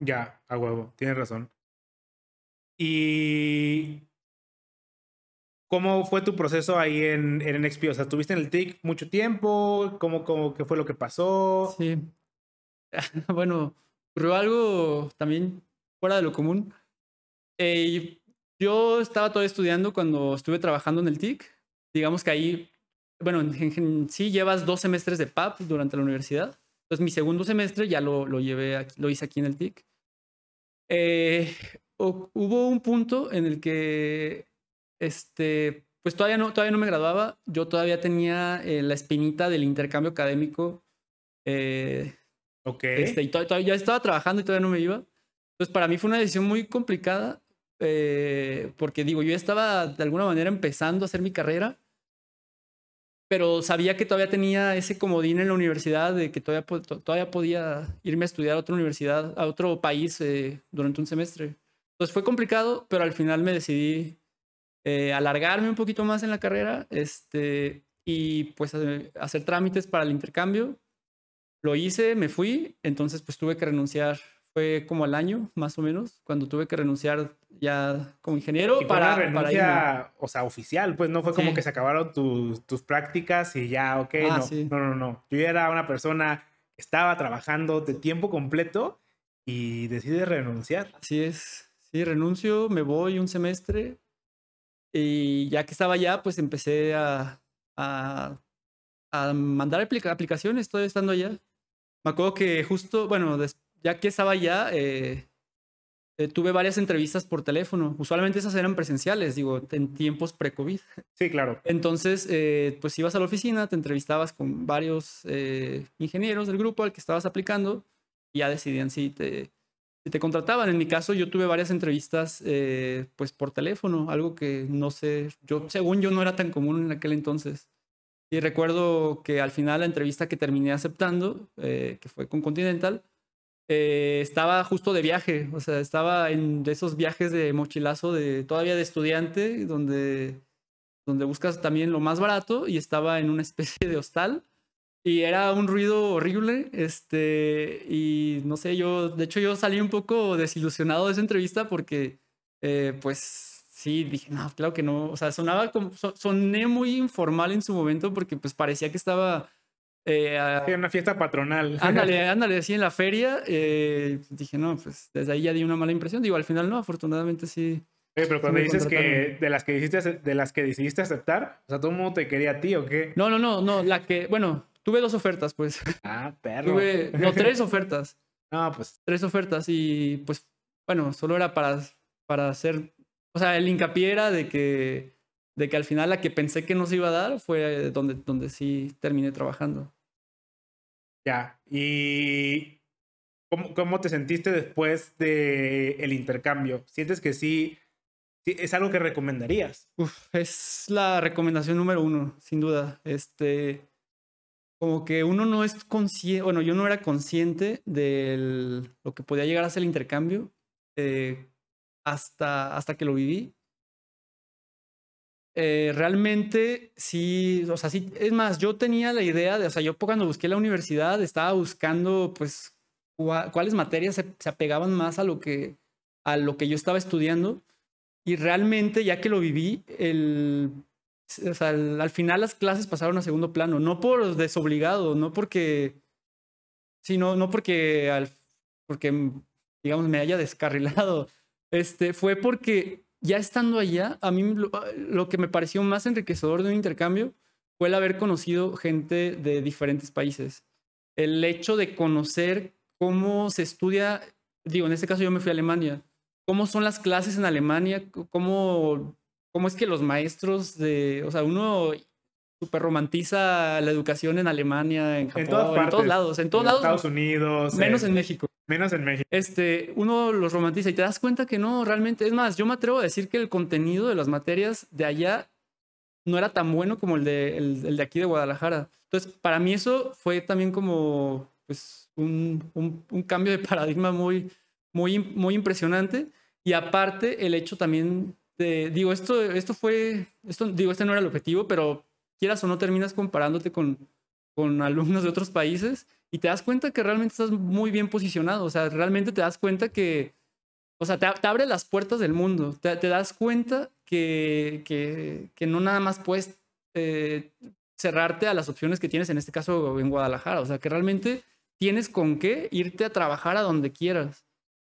Ya, a huevo, tienes razón. Y ¿cómo fue tu proceso ahí en, en NXP? O sea, ¿estuviste en el TIC mucho tiempo? ¿Cómo, cómo, ¿Qué fue lo que pasó? Sí. bueno, ocurrió algo también fuera de lo común. Eh, yo estaba todavía estudiando cuando estuve trabajando en el TIC. Digamos que ahí, bueno, en, en, sí llevas dos semestres de PAP durante la universidad. Entonces mi segundo semestre ya lo, lo llevé, aquí, lo hice aquí en el TIC. Eh, hubo un punto en el que, este, pues todavía no, todavía no me graduaba. Yo todavía tenía eh, la espinita del intercambio académico. Eh, ok. Este, y todavía, ya estaba trabajando y todavía no me iba. Entonces para mí fue una decisión muy complicada eh, porque digo, yo estaba de alguna manera empezando a hacer mi carrera, pero sabía que todavía tenía ese comodín en la universidad de que todavía, todavía podía irme a estudiar a otra universidad, a otro país eh, durante un semestre. Entonces fue complicado, pero al final me decidí eh, alargarme un poquito más en la carrera este, y pues hacer trámites para el intercambio. Lo hice, me fui, entonces pues tuve que renunciar fue como al año, más o menos, cuando tuve que renunciar ya como ingeniero y para, una renuncia, o sea, oficial, pues no fue como Sí. que se acabaron tus, tus prácticas y ya, ok, Ah, no, sí. no, no, no. Yo era una persona que estaba trabajando de tiempo completo y decide renunciar. Así es. Sí, renuncio, me voy un semestre y ya que estaba allá, pues empecé a, a, a mandar aplica- aplicaciones, estoy estando allá. Me acuerdo que justo, bueno, des- ya que estaba allá, eh, eh, tuve varias entrevistas por teléfono. Usualmente esas eran presenciales, digo, en tiempos pre-COVID. Sí, claro. Entonces, eh, pues ibas a la oficina, te entrevistabas con varios eh, ingenieros del grupo al que estabas aplicando y ya decidían si te, si te contrataban. En mi caso, yo tuve varias entrevistas eh, pues por teléfono, algo que no sé, yo según yo no era tan común en aquel entonces. Y recuerdo que al final la entrevista que terminé aceptando, eh, que fue con Continental, eh, estaba justo de viaje, o sea, estaba en esos viajes de mochilazo de todavía de estudiante, donde donde buscas también lo más barato y estaba en una especie de hostal y era un ruido horrible, este, y no sé, yo, de hecho yo salí un poco desilusionado de esa entrevista porque, eh, pues, sí, dije, no, claro que no, o sea, sonaba como, so- soné muy informal en su momento porque, pues, parecía que estaba... eh, a- Sí, una fiesta patronal. Ándale, ándale, así en la feria. eh, dije, no, pues desde ahí ya di una mala impresión. Digo, al final no, afortunadamente sí. Oye, pero cuando dices que de las que decidiste, de las que decidiste aceptar, o sea, todo el mundo te quería a ti o qué? No, no, no, no, la que, bueno, tuve dos ofertas, pues. Ah, perro. Tuve, no, tres ofertas. No, pues Tres ofertas y pues, bueno, solo era para, para hacer, o sea, el hincapié era de que, de que al final la que pensé que no se iba a dar fue donde, donde sí terminé trabajando. ya. ¿Y cómo, cómo te sentiste después del el intercambio? ¿Sientes que sí, sí es algo que recomendarías? Uf, es la recomendación número uno, sin duda. Este, como que uno no es consciente, bueno, yo no era consciente de lo que podía llegar a ser el intercambio eh, hasta, hasta que lo viví. Eh, realmente sí, o sea, sí, es más, yo tenía la idea de, o sea, yo cuando busqué la universidad estaba buscando, pues, cua- cuáles materias se, se apegaban más a lo que, a lo que yo estaba estudiando. Y realmente, ya que lo viví, el, o sea, el- al final las clases pasaron a segundo plano, no por desobligado, no porque, sino, no porque, al, porque, digamos, me haya descarrilado. Este, fue porque ya estando allá, a mí lo, lo que me pareció más enriquecedor de un intercambio fue el haber conocido gente de diferentes países. El hecho de conocer cómo se estudia, digo, en este caso yo me fui a Alemania, cómo son las clases en Alemania, cómo, cómo es que los maestros de, o sea, uno súper romantiza la educación en Alemania, en Japón, en todas partes. todos lados, en todos En lados, Estados Unidos. menos eh, en México. Menos en México. Este, uno los romantiza y te das cuenta que no, realmente, es más, yo me atrevo a decir que el contenido de las materias de allá no era tan bueno como el de, el, el de aquí de Guadalajara. Entonces, para mí eso fue también como, pues, un, un, un cambio de paradigma muy, muy, muy impresionante. Y aparte, el hecho también de, digo, esto, esto fue, esto, digo, este no era el objetivo, pero quieras o no terminas comparándote con, con alumnos de otros países y te das cuenta que realmente estás muy bien posicionado. O sea, realmente te das cuenta que, o sea, te, abre las puertas del mundo. Te, te das cuenta que, que, que no nada más puedes eh, cerrarte a las opciones que tienes, en este caso en Guadalajara. O sea, que realmente tienes con qué irte a trabajar a donde quieras.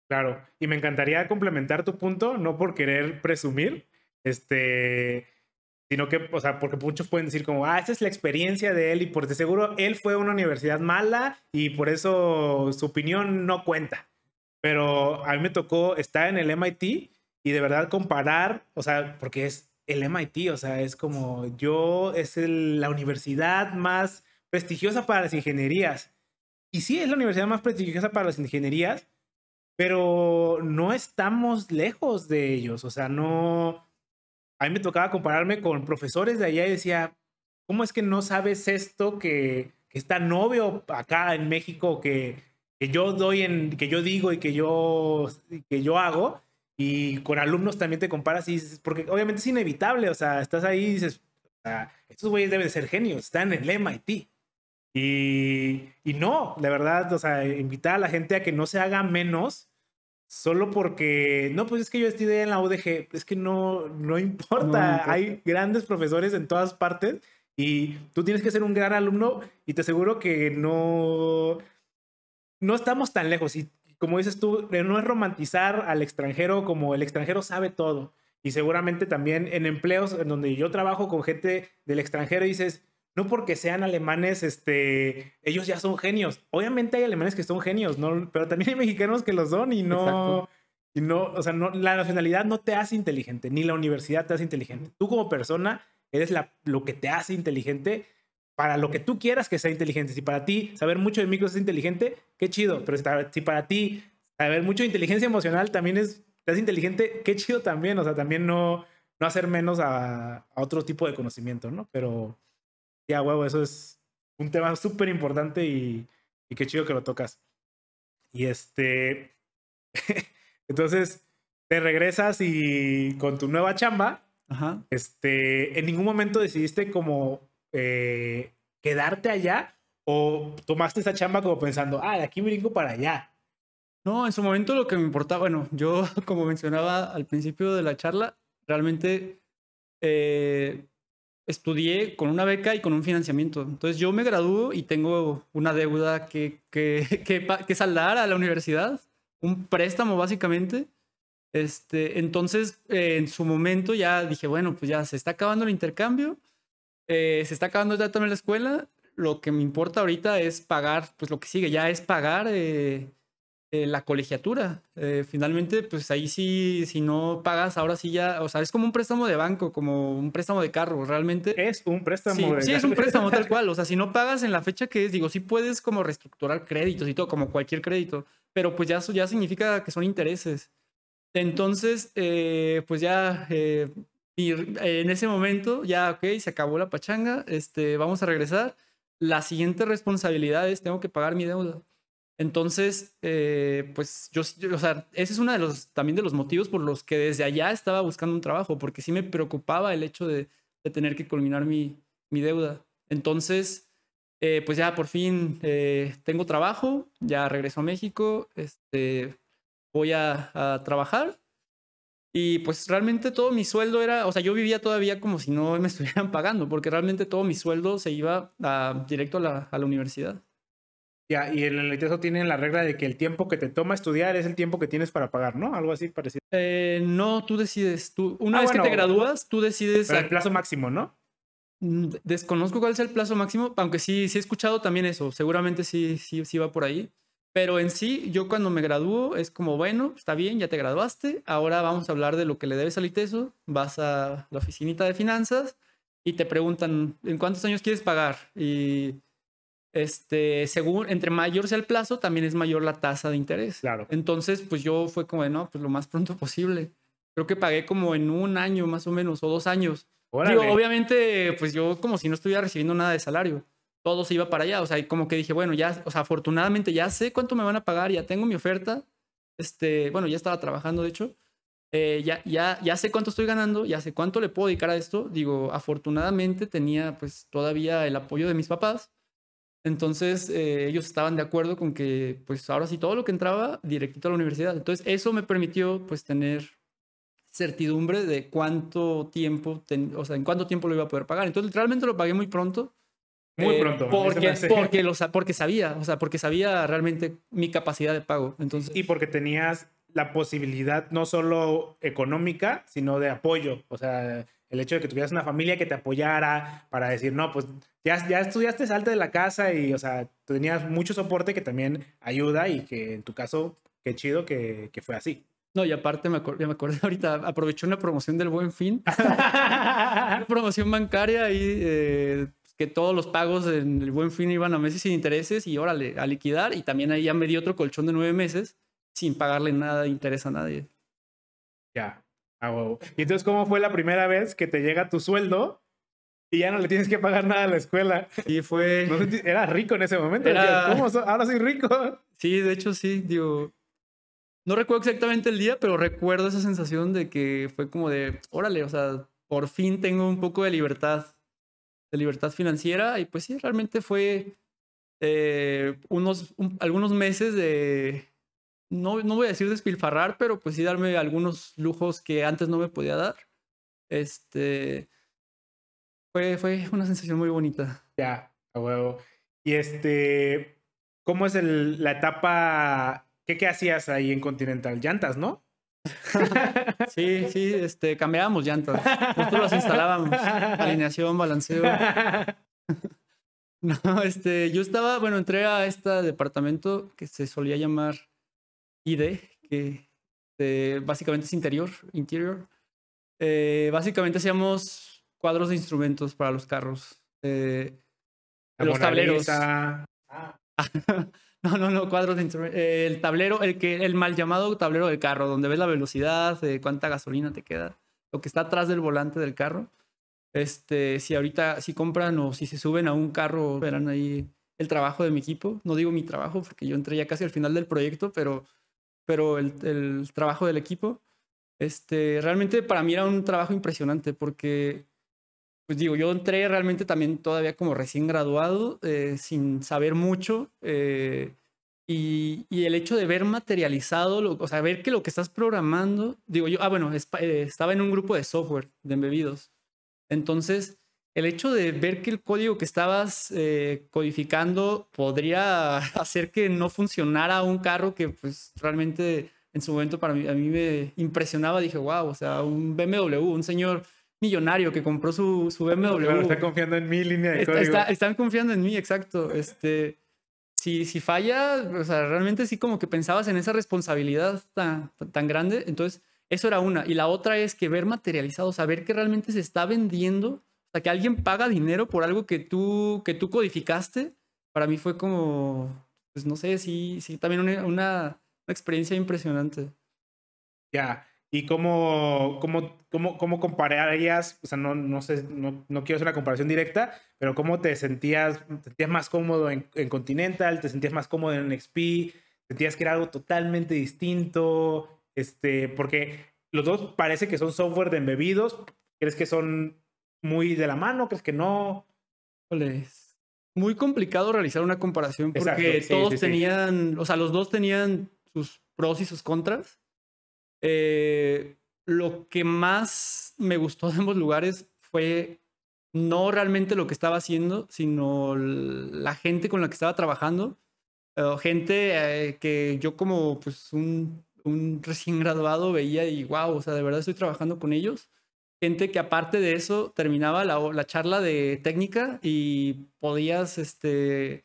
Claro, y me encantaría complementar tu punto, no por querer presumir, este, sino que, o sea, porque muchos pueden decir como, ah, esa es la experiencia de él y por de seguro él fue a una universidad mala y por eso su opinión no cuenta. Pero a mí me tocó estar en el MIT y de verdad comparar, o sea, porque es el MIT, o sea, es como yo, es la universidad más prestigiosa para las ingenierías. Y sí, es la universidad más prestigiosa para las ingenierías, pero no estamos lejos de ellos, o sea, no... A mí me tocaba compararme con profesores de allá y decía, ¿cómo es que no sabes esto que, que está novio acá en México que, que yo doy en, que yo digo y que yo, que yo hago? Y con alumnos también te comparas y dices, porque obviamente es inevitable, o sea, estás ahí y dices, estos güeyes deben ser genios, están en el MIT. Y, y no, la verdad, o sea, invitar a la gente a que no se haga menos solo porque, no, pues es que yo estudié en la UDG, es que no, no importa, hay grandes profesores en todas partes y tú tienes que ser un gran alumno y te aseguro que no, no estamos tan lejos. Y como dices tú, no es romantizar al extranjero como el extranjero sabe todo. Y seguramente también en empleos en donde yo trabajo con gente del extranjero dices, no porque sean alemanes, este, ellos ya son genios. Obviamente hay alemanes que son genios, ¿no? Pero también hay mexicanos que lo son y no, y no, o sea, no, la nacionalidad no te hace inteligente, ni la universidad te hace inteligente. Tú como persona eres la, lo que te hace inteligente para lo que tú quieras que sea inteligente. Si para ti saber mucho de micros es inteligente, qué chido. Pero si para ti saber mucho de inteligencia emocional también es, es inteligente, qué chido también. O sea, también no, no hacer menos a, a otro tipo de conocimiento, ¿no? Pero ya, huevo, eso es un tema súper importante y, y qué chido que lo tocas. Y este, entonces te regresas y con tu nueva chamba, este, en ningún momento decidiste como eh, quedarte allá o tomaste esa chamba como pensando, ah, de aquí brinco para allá? No, en su momento lo que me importaba, bueno, yo como mencionaba al principio de la charla, realmente eh, estudié con una beca y con un financiamiento. Entonces yo me gradúo y tengo una deuda que, que, que, que saldar a la universidad, un préstamo básicamente. Este, entonces, eh, en su momento ya dije, bueno, pues ya se está acabando el intercambio, eh, se está acabando ya también la escuela. Lo que me importa ahorita es pagar, pues lo que sigue ya es pagar eh, eh, la colegiatura. finalmente, pues ahí sí, si no pagas, ahora sí ya, o sea, es como un préstamo de banco, como un préstamo de carro, realmente. Es un préstamo. Sí, de sí es un préstamo tal cual. O sea, si no pagas en la fecha que es, digo, sí puedes como reestructurar créditos y todo, como cualquier crédito, pero pues ya ya significa que son intereses. Entonces, pues ya y en ese momento, ya, ok, se acabó la pachanga, este, vamos a regresar. La siguiente responsabilidad es, tengo que pagar mi deuda. Entonces, eh, pues yo, o sea, ese es uno de los, también de los motivos por los que desde allá estaba buscando un trabajo, porque sí me preocupaba el hecho de, de tener que culminar mi, mi deuda. Entonces, eh, pues ya por fin eh, tengo trabajo, ya regreso a México, este, voy a, a trabajar y pues realmente todo mi sueldo era, o sea, yo vivía todavía como si no me estuvieran pagando, porque realmente todo mi sueldo se iba a, directo a la, a la, universidad. Ya, y en el ITESO tienen la regla de que el tiempo que te toma estudiar es el tiempo que tienes para pagar, ¿no? Algo así parecido. Eh, no, tú decides. Tú, una ah, vez que te gradúas, tú decides. Pero el plazo máximo, ¿no? Mm, desconozco cuál es el plazo máximo, aunque sí, sí he escuchado también eso. Seguramente sí, sí, sí va por ahí. Pero en sí, yo cuando me gradúo es como, bueno, está bien, ya te graduaste, ahora vamos a hablar de lo que le debes al ITESO, vas a la oficinita de finanzas y te preguntan, ¿en cuántos años quieres pagar? Y este, según, entre mayor sea el plazo, también es mayor la tasa de interés. Claro. Entonces, pues yo fue como, no, pues lo más pronto posible. Creo que pagué como en un año más o menos, o dos años. Digo, obviamente, pues yo como si no estuviera recibiendo nada de salario todo se iba para allá. O sea, como que dije, bueno, ya, o sea, afortunadamente ya sé cuánto me van a pagar, ya tengo mi oferta. Este, bueno, ya estaba trabajando, de hecho. Eh, ya, ya, ya sé cuánto estoy ganando, ya sé cuánto le puedo dedicar a esto. Digo, afortunadamente tenía pues todavía el apoyo de mis papás. Entonces eh, ellos estaban de acuerdo con que pues ahora sí todo lo que entraba directito a la universidad. Entonces eso me permitió pues tener certidumbre de cuánto tiempo, o sea, en cuánto tiempo lo iba a poder pagar. Entonces, realmente lo pagué muy pronto. Muy eh, pronto. Porque, porque, lo, porque sabía, o sea, porque sabía realmente mi capacidad de pago. Entonces, y porque tenías la posibilidad no solo económica, sino de apoyo. O sea, el hecho de que tuvieras una familia que te apoyara para decir, no, pues ya, ya estudiaste, salte de la casa y, o sea, tenías mucho soporte que también ayuda y que en tu caso, qué chido que, que fue así. No, y aparte me, ya me acordé ahorita, aproveché una promoción del Buen Fin, una promoción bancaria y eh, que todos los pagos en el Buen Fin iban a meses sin intereses y órale, a liquidar y también ahí ya me di otro colchón de nueve meses sin pagarle nada de interés a nadie. Ya. Y entonces, ¿cómo fue la primera vez que te llega tu sueldo y ya no le tienes que pagar nada a la escuela? Y fue... era rico en ese momento. ¿Cómo ahora soy rico? Sí, de hecho sí, digo... No recuerdo exactamente el día, pero recuerdo esa sensación de que fue como de, órale, o sea, por fin tengo un poco de libertad, de libertad financiera. Y pues sí, realmente fue eh, unos, algunos meses de, no, no voy a decir despilfarrar, pero pues sí darme algunos lujos que antes no me podía dar. Este, fue, fue una sensación muy bonita. Ya, a huevo. Y este, ¿cómo es el, la etapa? ¿Qué, ¿Qué hacías ahí en Continental? Llantas, ¿no? sí, sí, este, cambiábamos llantas. Nosotros las instalábamos. Alineación, balanceo. no, este, yo estaba, bueno, entré a este departamento que se solía llamar ID, que eh, básicamente es interior, interior. Eh, básicamente hacíamos cuadros de instrumentos para los carros. Eh, los tableros. no, no, no, cuadros de instrumentos. el tablero, el, que, el mal llamado tablero del carro, donde ves la velocidad, cuánta gasolina te queda, lo que está atrás del volante del carro. Este, si ahorita, si compran o si se suben a un carro, verán ahí el trabajo de mi equipo. No digo mi trabajo porque yo entré ya casi al final del proyecto, pero pero el, el, trabajo del equipo, este, realmente para mí era un trabajo impresionante porque, pues digo, yo entré realmente también todavía como recién graduado, eh, sin saber mucho, eh, y, y, el hecho de ver materializado, lo, o sea, ver que lo que estás programando, digo yo, ah, bueno, eh, estaba en un grupo de software de embebidos, entonces el hecho de ver que el código que estabas eh, codificando podría hacer que no funcionara un carro que pues realmente en su momento para mí, a mí me impresionaba, dije, wow, o sea, un BMW, un señor millonario que compró su, su BMW. está confiando en mi línea de código. están confiando en mí, exacto. Este, si, si falla, o sea, realmente sí como que pensabas en esa responsabilidad tan, tan grande. Entonces, eso era una. Y la otra es que ver materializado, saber que realmente se está vendiendo sea, que alguien paga dinero por algo que tú, que tú codificaste, para mí fue como, pues no sé, sí, sí, también una, una, experiencia impresionante. Ya, ¿y cómo, cómo, cómo, cómo compararías? O sea, no, no sé, no, no, quiero hacer una comparación directa, pero ¿cómo te sentías? ¿Te sentías más cómodo en, en Continental? ¿Te sentías más cómodo en XP? ¿Sentías que era algo totalmente distinto? Este, porque los dos parece que son software de embebidos. ¿Crees que son muy de la mano? ¿Crees que no? Es muy complicado realizar una comparación porque todos tenían, o sea, los dos tenían sus pros y sus contras. Eh, lo que más me gustó de ambos lugares fue no realmente lo que estaba haciendo, sino la gente con la que estaba trabajando. Eh, gente eh, que yo como pues un, un recién graduado veía y wow, o sea, de verdad estoy trabajando con ellos gente que aparte de eso terminaba la, la, charla de técnica y podías, este,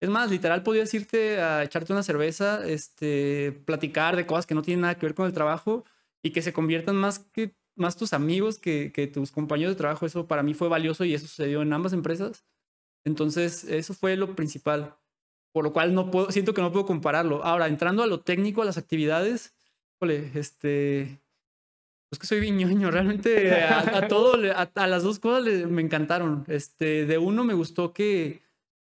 es más, literal podías irte a echarte una cerveza, este, platicar de cosas que no tienen nada que ver con el trabajo y que se conviertan más que más tus amigos que, que tus compañeros de trabajo. Eso para mí fue valioso y eso sucedió en ambas empresas. Entonces, eso fue lo principal. Por lo cual no puedo, siento que no puedo compararlo. Ahora, entrando a lo técnico, a las actividades, este, es que soy viñoño, realmente a, todo, a, las dos cosas me encantaron. Este, de uno me gustó que,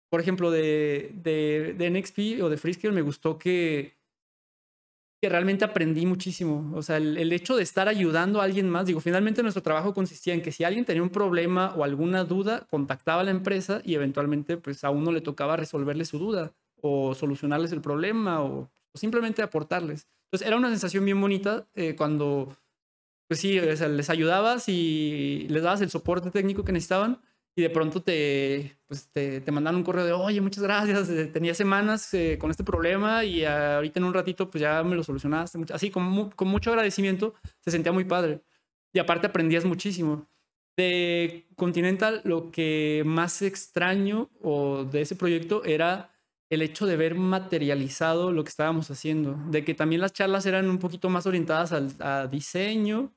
por ejemplo, de, de, de NXP o de Frisker me gustó que, que realmente aprendí muchísimo. O sea, el, el, hecho de estar ayudando a alguien más, digo, finalmente nuestro trabajo consistía en que si alguien tenía un problema o alguna duda, contactaba a la empresa y eventualmente pues a uno le tocaba resolverle su duda o solucionarles el problema o, simplemente aportarles. Entonces era una sensación bien bonita eh, cuando pues sí, o sea, les ayudabas y les dabas el soporte técnico que necesitaban y de pronto te, pues te, te mandan un correo de, oye, muchas gracias, eh, tenía semanas eh, con este problema y ahorita en un ratito pues ya me lo solucionaste. Así, con, mu- con mucho agradecimiento, se sentía muy padre. Y aparte aprendías muchísimo. De Continental, lo que más extraño o de ese proyecto era el hecho de ver materializado lo que estábamos haciendo, de que también las charlas eran un poquito más orientadas al a diseño,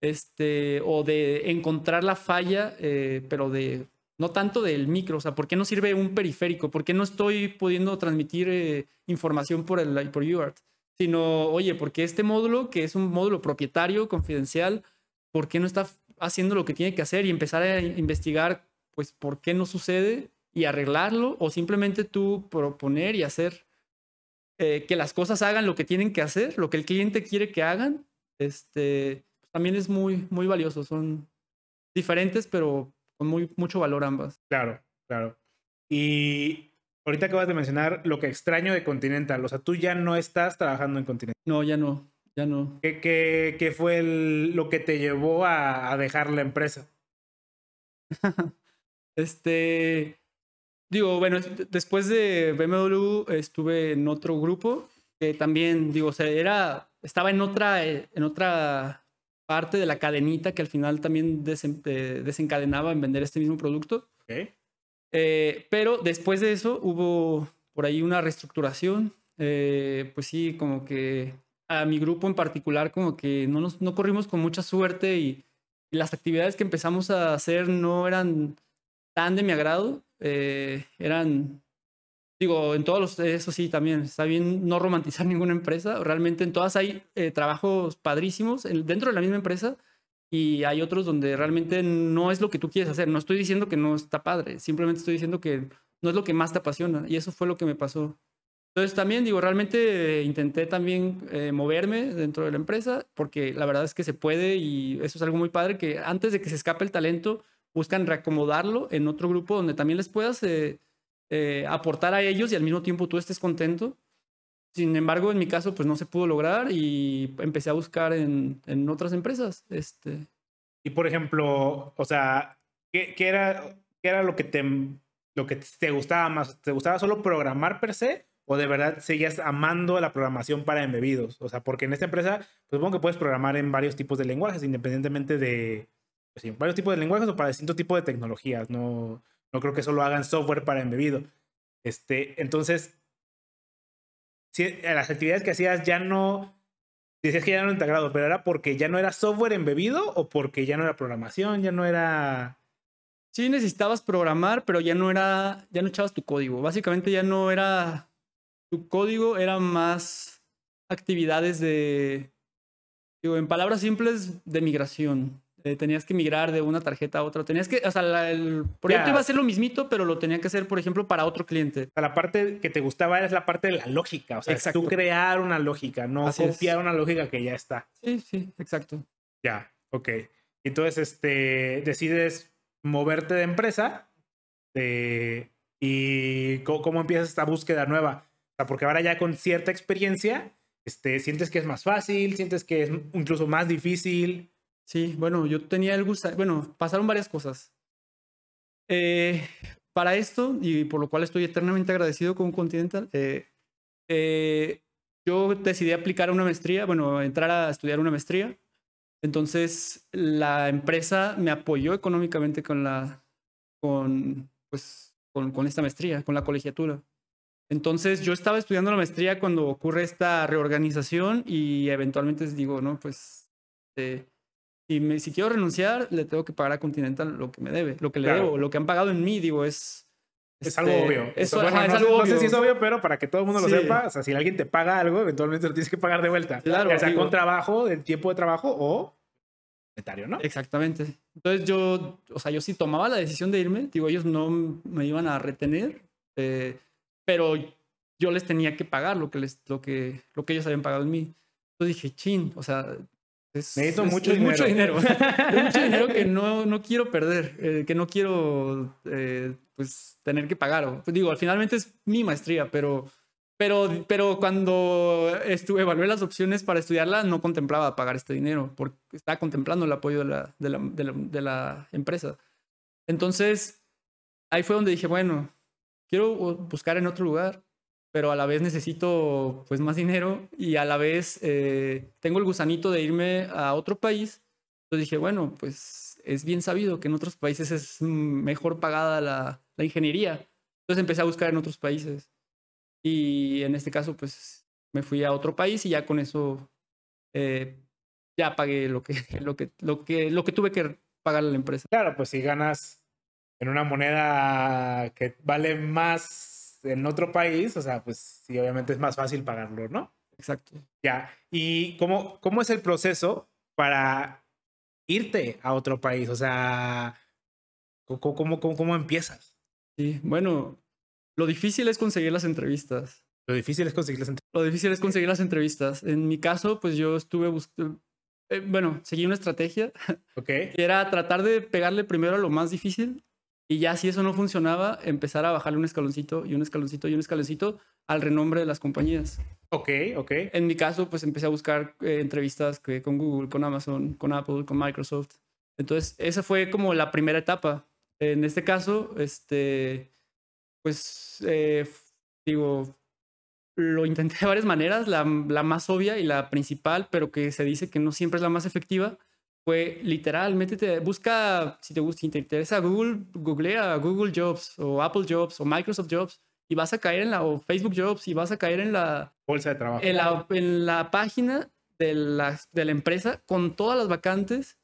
este, o de encontrar la falla, eh, pero de no tanto del micro, o sea, ¿por qué no sirve un periférico? ¿Por qué no estoy pudiendo transmitir eh, información por el por UART? Sino, oye, ¿por qué este módulo, que es un módulo propietario, confidencial, ¿por qué no está haciendo lo que tiene que hacer y empezar a investigar, pues, por qué no sucede y arreglarlo? O simplemente tú proponer y hacer eh, que las cosas hagan lo que tienen que hacer, lo que el cliente quiere que hagan, este, también es muy, muy valioso. Son diferentes, pero con muy, mucho valor ambas. Claro, claro. Y ahorita acabas de mencionar lo que extraño de Continental. O sea, tú ya no estás trabajando en Continental. No, ya no, ya no. ¿Qué, qué, qué fue el- lo que te llevó a, a dejar la empresa? Este, digo, bueno, es- después de BMW estuve en otro grupo que también, digo, o sea, era, estaba en otra, eh, en otra parte de la cadenita que al final también desen- eh, desencadenaba en vender este mismo producto. ¿Ok? Eh, pero después de eso hubo por ahí una reestructuración. eh, pues sí, como que a mi grupo en particular, como que no, nos, no corrimos con mucha suerte y, y las actividades que empezamos a hacer no eran tan de mi agrado. eh, eran, digo, en todos los, eso sí, también está bien no romantizar ninguna empresa. Realmente en todas hay eh, trabajos padrísimos en- dentro de la misma empresa y hay otros donde realmente no es lo que tú quieres hacer. No estoy diciendo que no está padre, simplemente estoy diciendo que no es lo que más te apasiona y eso fue lo que me pasó. Entonces también digo, realmente intenté también eh, moverme dentro de la empresa porque la verdad es que se puede y eso es algo muy padre que antes de que se escape el talento buscan reacomodarlo en otro grupo donde también les puedas eh, eh, aportar a ellos y al mismo tiempo tú estés contento. Sin embargo, en mi caso, pues no se pudo lograr y empecé a buscar en, en otras empresas. Este, Y por ejemplo, o sea, ¿qué, era, qué era lo que te lo que te gustaba más? ¿Te gustaba solo programar per se? ¿O de verdad seguías amando la programación para embebidos? O sea, porque en esta empresa, pues supongo que puedes programar en varios tipos de lenguajes, independientemente de, pues sí, varios tipos de lenguajes o para distintos tipos de tecnologías. No, no creo que solo hagan software para embebido. Este, entonces, eh, las actividades que hacías ya no, decías que ya no integrado, pero era porque ya no era software embebido o porque ya no era programación, ya no era... sí necesitabas programar, pero ya no era, ya no echabas tu código. Básicamente ya no era tu código, era más actividades de, digo, en palabras simples, de migración. Eh, tenías que migrar de una tarjeta a otra. Tenías que, o sea, la- el proyecto iba a ser lo mismito, pero lo tenía que hacer, por ejemplo, para otro cliente. La parte que te gustaba era la parte de la lógica, o sea, Exacto. tú crear una lógica, no Así es. copiar una lógica que ya está. Sí, sí, exacto. Ya, ok. Entonces, este, decides moverte de empresa eh, y co- cómo empiezas esta búsqueda nueva. O sea, porque ahora ya con cierta experiencia, este, sientes que es más fácil, sientes que es incluso más difícil. Sí, bueno, yo tenía el gusto, bueno, pasaron varias cosas. Eh, para esto, y por lo cual estoy eternamente agradecido con Continental, eh, eh, yo decidí aplicar una maestría, bueno, entrar a estudiar una maestría. Entonces, la empresa me apoyó económicamente con la, con, pues, con, con esta maestría, con la colegiatura. Entonces, yo estaba estudiando la maestría cuando ocurre esta reorganización y eventualmente digo, no, pues, si, me, si quiero renunciar, le tengo que pagar a Continental lo que me debe, lo que le Claro. debo, lo que han pagado en mí, digo, es... Es algo este, obvio. Es, O sea, bueno, ajá, es no, sé, algo no sé obvio. si es obvio, pero para que todo el mundo lo Sí. sepa, o sea, si alguien te paga algo, eventualmente lo tienes que pagar de vuelta. Claro, ya sea digo. con trabajo, del tiempo de trabajo o monetario, ¿no? Exactamente. Entonces yo, o sea, yo sí tomaba la decisión de irme, digo, ellos no me iban a retener, eh, pero yo les tenía que pagar lo que, les, lo, que, lo que ellos habían pagado en mí. Entonces dije, chin, o sea, es, Necesito es- mucho es mucho dinero. mucho dinero que no, no quiero perder, eh, que no quiero, eh, pues, tener que pagar. Pues, digo, finalmente es mi maestría, pero, Pero, pero cuando estuve, evalué las opciones para estudiarla, no contemplaba pagar este dinero, porque estaba contemplando el apoyo de la, de la, de la, de la empresa. Entonces, ahí fue donde dije, bueno, quiero buscar en otro lugar, pero a la vez necesito pues más dinero y a la vez eh, tengo el gusanito de irme a otro país. Entonces dije, bueno, pues es bien sabido que en otros países es mejor pagada la, la ingeniería. Entonces empecé a buscar en otros países. Y en este caso, pues me fui a otro país y ya con eso eh, ya pagué lo que, lo, que, lo, que, lo que tuve que pagar a la empresa. Claro, pues si ganas en una moneda que vale más en otro país, o sea, pues sí, obviamente es más fácil pagarlo, ¿no? Exacto. Ya. ¿Y cómo, cómo es el proceso para irte a otro país? O sea, ¿cómo, cómo, cómo, cómo empiezas? Sí, bueno, lo difícil es conseguir las entrevistas. Lo difícil es conseguir las entrevistas. Lo difícil es conseguir las entrevistas. En mi caso, pues yo estuve buscando, eh, bueno, seguí una estrategia. Ok. Que era tratar de pegarle primero a lo más difícil y ya si eso no funcionaba, empezar a bajarle un escaloncito y un escaloncito y un escaloncito al renombre de las compañías. Ok, ok. En mi caso, pues empecé a buscar eh, entrevistas que, con Google, con Amazon, con Apple, con Microsoft. Entonces, esa fue como la primera etapa. En este caso, este, pues, eh, digo, lo intenté de varias maneras. La, la más obvia y la principal, pero que se dice que no siempre es la más efectiva, fue literalmente te busca, si te gusta, si te interesa Google, googlea Google Jobs o Apple Jobs o Microsoft Jobs y vas a caer en la, o Facebook Jobs y vas a caer en la bolsa de trabajo. En la, en la página de la, de la empresa con todas las vacantes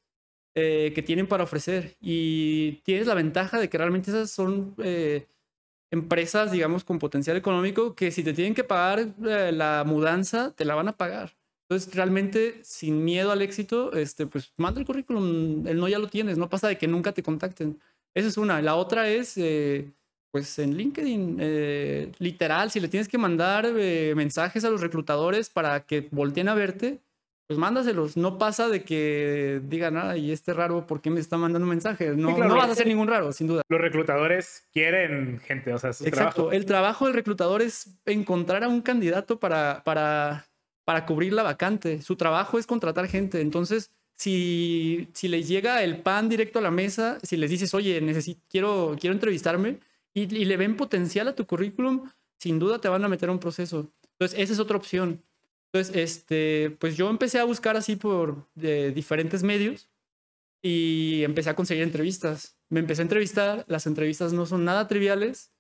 eh, que tienen para ofrecer. Y tienes la ventaja de que realmente esas son eh, empresas, digamos, con potencial económico que si te tienen que pagar eh, la mudanza, te la van a pagar. Entonces, realmente, sin miedo al éxito, este, pues manda el currículum, el no ya lo tienes, no pasa de que nunca te contacten. Esa es una. La otra es, eh, pues en LinkedIn, eh, literal, si le tienes que mandar eh, mensajes a los reclutadores para que volteen a verte, pues mándaselos. No pasa de que digan, nada y este raro, ¿por qué me está mandando un mensaje? No, no vas a ser ningún raro, sin duda. Los reclutadores quieren gente, o sea, su Exacto. trabajo. El trabajo del reclutador es encontrar a un candidato para, para para cubrir la vacante. Su trabajo es contratar gente. Entonces, si, si les llega el pan directo a la mesa, si les dices, oye, necesito, quiero, quiero entrevistarme y, le ven potencial a tu currículum, sin duda te van a meter a un proceso. Entonces, esa es otra opción. Entonces, este, pues yo empecé a buscar así por diferentes medios y empecé a conseguir entrevistas. Me empecé a entrevistar, las entrevistas no son nada triviales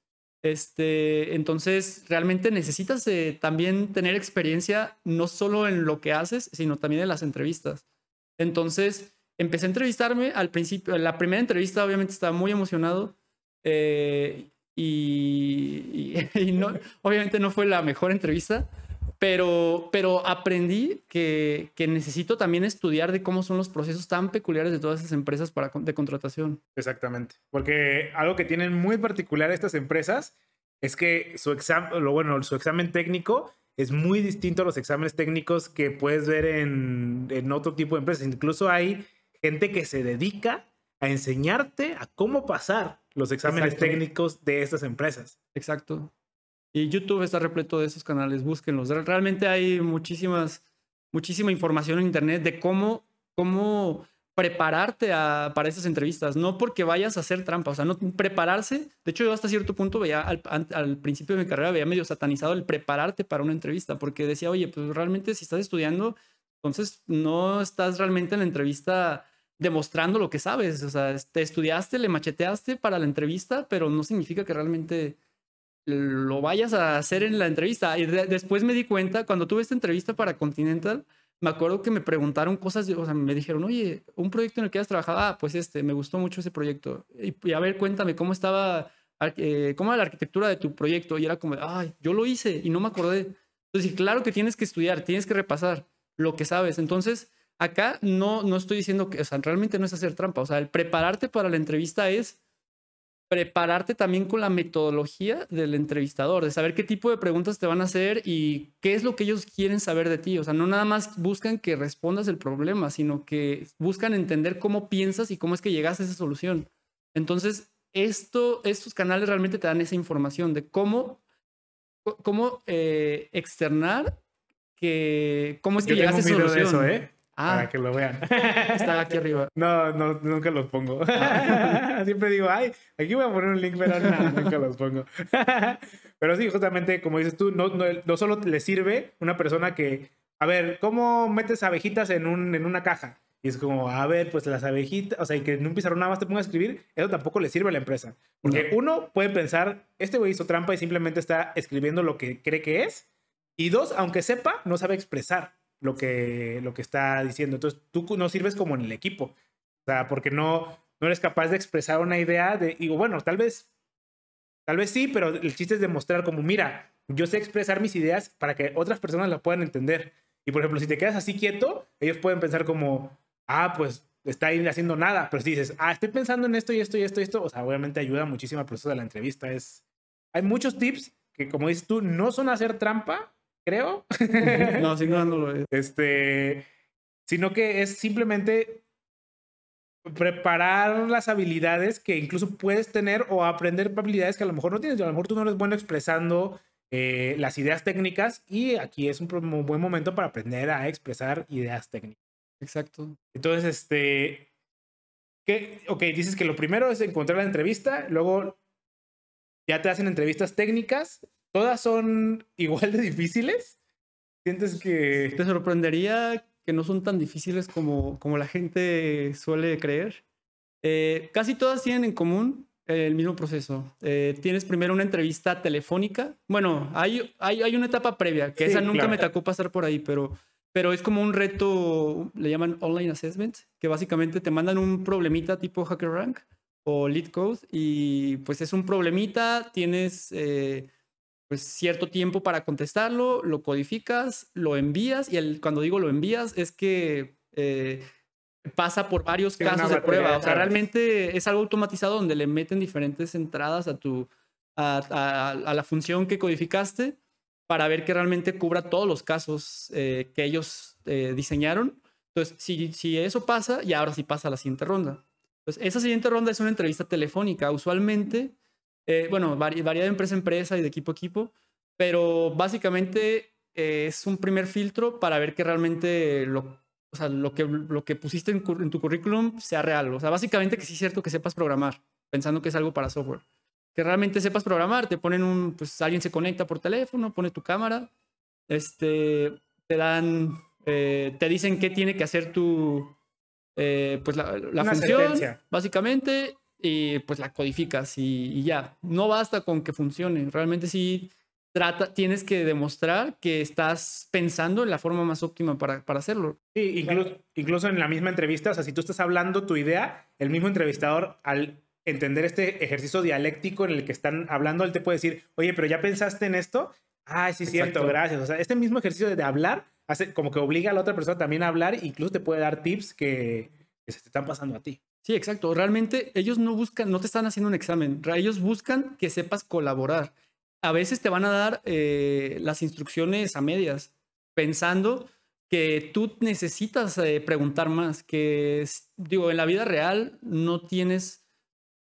este, entonces, realmente necesitas eh, también tener experiencia no solo en lo que haces, sino también en las entrevistas. Entonces, empecé a entrevistarme al principio. La primera entrevista, obviamente, estaba muy emocionado. Eh, y, y, no, obviamente no fue la mejor entrevista, pero, pero aprendí que, que, necesito también estudiar de cómo son los procesos tan peculiares de todas esas empresas para, de contratación. Exactamente, porque algo que tienen muy particular estas empresas es que su examen, lo bueno, su examen técnico es muy distinto a los exámenes técnicos que puedes ver en, en otro tipo de empresas. Incluso hay gente que se dedica a enseñarte a cómo pasar los exámenes técnicos de estas empresas. Exacto. Y YouTube está repleto de esos canales, búsquenlos. Realmente hay muchísimas, muchísima información en Internet de cómo, cómo prepararte para esas entrevistas. No porque vayas a hacer trampa, o sea, no prepararse. De hecho, yo hasta cierto punto veía, al, al principio de mi carrera, veía medio satanizado el prepararte para una entrevista, porque decía, oye, pues realmente si estás estudiando, entonces no estás realmente en la entrevista demostrando lo que sabes. O sea, te estudiaste, le macheteaste para la entrevista, pero no significa que realmente lo vayas a hacer en la entrevista. Y de, después me di cuenta, cuando tuve esta entrevista para Continental, me acuerdo que me preguntaron cosas, o sea, me dijeron, oye, un proyecto en el que has trabajado, ah, pues este, me gustó mucho ese proyecto. Y, y a ver, cuéntame, ¿cómo estaba, eh, cómo era la arquitectura de tu proyecto? Y era como, ay, yo lo hice y no me acordé. Entonces, claro que tienes que estudiar, tienes que repasar lo que sabes. Entonces, acá no, no estoy diciendo que, o sea, realmente no es hacer trampa. O sea, el prepararte para la entrevista es prepararte también con la metodología del entrevistador, de saber qué tipo de preguntas te van a hacer y qué es lo que ellos quieren saber de ti. O sea, no nada más buscan que respondas el problema, sino que buscan entender cómo piensas y cómo es que llegas a esa solución. Entonces, esto, estos canales realmente te dan esa información de cómo cómo eh, externar que cómo es que Yo llegaste a esa de solución. eso, ¿eh? Ah, Para que lo vean. está aquí arriba. No, no, nunca los pongo. Siempre digo, ay, aquí voy a poner un link, pero no, nunca los pongo. pero sí, justamente, como dices tú, no, no, no solo le sirve una persona que, a ver, ¿cómo metes abejitas en, un, en una caja? Y es como, a ver, pues las abejitas, o sea, y que en un pizarrón nada más te ponga a escribir, eso tampoco le sirve a la empresa. Porque uno puede pensar, este güey hizo trampa y simplemente está escribiendo lo que cree que es. Y dos, aunque sepa, no sabe expresar lo que, lo que está diciendo. Entonces, tú no sirves como en el equipo. O sea, porque no, no eres capaz de expresar una idea de, digo, bueno, tal vez, tal vez sí, pero el chiste es demostrar como, mira, yo sé expresar mis ideas para que otras personas las puedan entender. Y por ejemplo, si te quedas así quieto, ellos pueden pensar como, ah, pues está ahí haciendo nada. Pero si dices, ah, estoy pensando en esto y esto y esto y esto, o sea, obviamente ayuda muchísimo al proceso de la entrevista. Es, hay muchos tips que, como dices tú, no son hacer trampa, creo. No, duda no lo es. Este, sino que es simplemente preparar las habilidades que incluso puedes tener o aprender habilidades que a lo mejor no tienes. A lo mejor tú no eres bueno expresando eh, las ideas técnicas y aquí es un un buen momento para aprender a expresar ideas técnicas. Exacto. Entonces, este, ¿qué? ok, dices que lo primero es encontrar la entrevista, luego ya te hacen entrevistas técnicas, todas son igual de difíciles. ¿Sientes que... Te sorprendería que no son tan difíciles como, como la gente suele creer. Eh, casi todas tienen en común el mismo proceso. Eh, tienes primero una entrevista telefónica. Bueno, hay, hay, hay una etapa previa, que Sí, esa nunca claro. me tocó pasar por ahí, pero, pero es como un reto, le llaman online assessment, que básicamente te mandan un problemita tipo HackerRank o LeetCode y pues es un problemita, tienes... eh, pues cierto tiempo para contestarlo, lo codificas, lo envías y el, cuando digo lo envías es que eh, pasa por varios casos de prueba. O sea, realmente es algo automatizado donde le meten diferentes entradas a tu a, a- a la función que codificaste para ver que realmente cubra todos los casos eh, que ellos eh, diseñaron. Entonces, si, si eso pasa, y ahora sí pasa a la siguiente ronda. Entonces, esa siguiente ronda es una entrevista telefónica. Usualmente, eh, bueno, varía de empresa a empresa y de equipo a equipo, pero básicamente eh, es un primer filtro para ver que realmente lo, o sea, lo, que, lo que pusiste en, tu currículum sea real. O sea, básicamente que sí es cierto que sepas programar, pensando que es algo para software. Que realmente sepas programar, te ponen un, pues alguien se conecta por teléfono, pone tu cámara, este, te dan, eh, te dicen qué tiene que hacer tu, eh, pues la, función, sentencia. básicamente, y pues la codificas y, y ya. No basta con que funcione, realmente sí trata, tienes que demostrar que estás pensando en la forma más óptima para, para hacerlo. Sí, incluso, incluso en la misma entrevista, o sea, si tú estás hablando tu idea, el mismo entrevistador, al entender este ejercicio dialéctico en el que están hablando, él te puede decir, oye, pero ya pensaste en esto. Ah, sí, cierto, Exacto. gracias. O sea, este mismo ejercicio de hablar hace como que obliga a la otra persona también a hablar, e incluso te puede dar tips que, que se te están pasando a ti. Sí, exacto. Realmente ellos no buscan, no te están haciendo un examen. Ellos buscan que sepas colaborar. A veces te van a dar eh, las instrucciones a medias, pensando que tú necesitas eh, preguntar más. Que, digo, en la vida real no tienes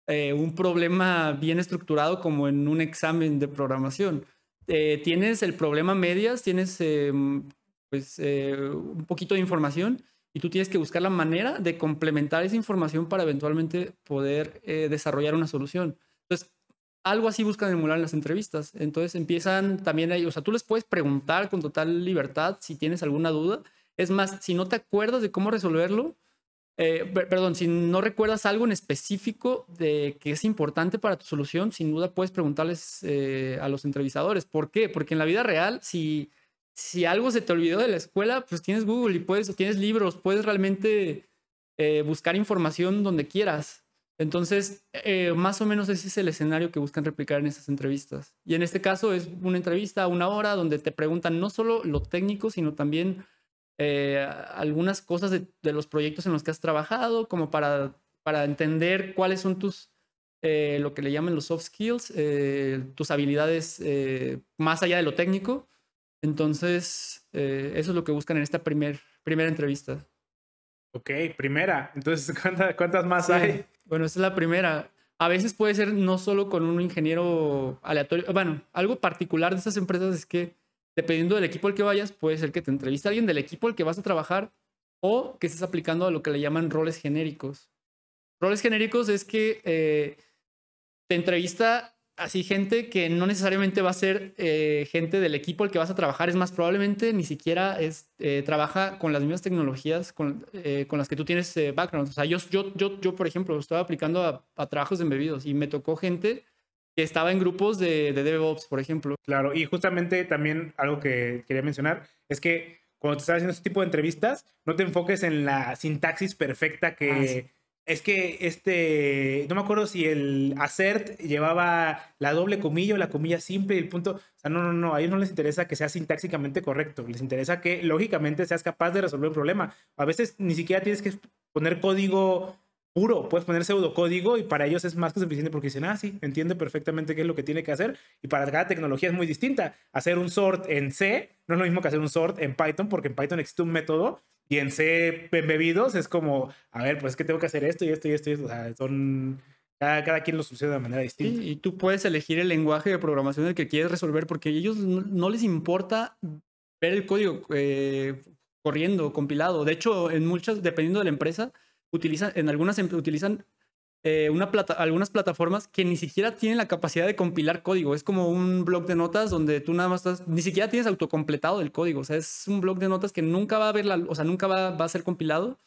eh, un problema bien estructurado como en un examen de programación. Tienes el problema medias, tienes eh, pues un poquito de información y tú tienes que buscar la manera de complementar esa información para eventualmente poder eh, desarrollar una solución. Entonces, algo así buscan emular en las entrevistas. Entonces empiezan también ahí, o sea, tú les puedes preguntar con total libertad si tienes alguna duda. Es más, si no te acuerdas de cómo resolverlo, eh, per- perdón, si no recuerdas algo en específico de que es importante para tu solución, sin duda puedes preguntarles eh, a los entrevistadores. ¿Por qué? Porque en la vida real, si, si algo se te olvidó de la escuela, pues tienes Google y puedes, tienes libros, puedes realmente eh, buscar información donde quieras. Entonces, eh, más o menos ese es el escenario que buscan replicar en estas entrevistas. Y en este caso es una entrevista a una hora donde te preguntan no solo lo técnico, sino también eh, algunas cosas de, de los proyectos en los que has trabajado, como para, para entender cuáles son tus, lo que le llaman los soft skills, tus habilidades más allá de lo técnico. Entonces, eh, eso es lo que buscan en esta primer, primera entrevista. Ok, primera. Entonces, ¿cuántas, cuántas más Sí. hay? Bueno, esta es la primera. a veces puede ser no solo con un ingeniero aleatorio. Bueno, algo particular de estas empresas es que dependiendo del equipo al que vayas, puede ser que te entreviste a alguien del equipo al que vas a trabajar o que estés aplicando a lo que le llaman roles genéricos. Roles genéricos es que eh, te entrevista así gente que no necesariamente va a ser eh, gente del equipo al que vas a trabajar, es más probablemente ni siquiera es, eh, trabaja con las mismas tecnologías con, con las que tú tienes background. O sea, yo, yo, yo, yo, por ejemplo, estaba aplicando a, a trabajos de embebidos y me tocó gente que estaba en grupos de, de DevOps, por ejemplo. Claro, y justamente también algo que quería mencionar es que cuando te estás haciendo este tipo de entrevistas, no te enfoques en la sintaxis perfecta que... Ah, es que este, no me acuerdo si el assert llevaba la doble comilla o la comilla simple y el punto, no, no, no, a ellos no les interesa que sea sintáxicamente correcto, les interesa que lógicamente seas capaz de resolver un problema. A veces ni siquiera tienes que poner código puro, puedes poner pseudocódigo y para ellos es más que suficiente porque dicen, ah, sí, entiende perfectamente qué es lo que tiene que hacer y para cada tecnología es muy distinta. Hacer un sort en C no es lo mismo que hacer un sort en Python porque en Python existe un método y en C bebidos es como, a ver, pues es que tengo que hacer esto y esto y esto y esto. O sea, son... Cada, cada quien lo sucede de manera distinta. y tú puedes elegir el lenguaje de programación el que quieres resolver porque a ellos no, les importa ver el código eh, corriendo, compilado. De hecho, en muchas, dependiendo de la empresa, utilizan, en algunas em, utilizan eh, una plata, algunas plataformas que ni siquiera tienen la capacidad de compilar código. Es como un blog de notas donde tú nada más estás, ni siquiera tienes autocompletado el código. O sea, es un blog de notas que nunca va a ver la, o sea, nunca va, va a ser compilado.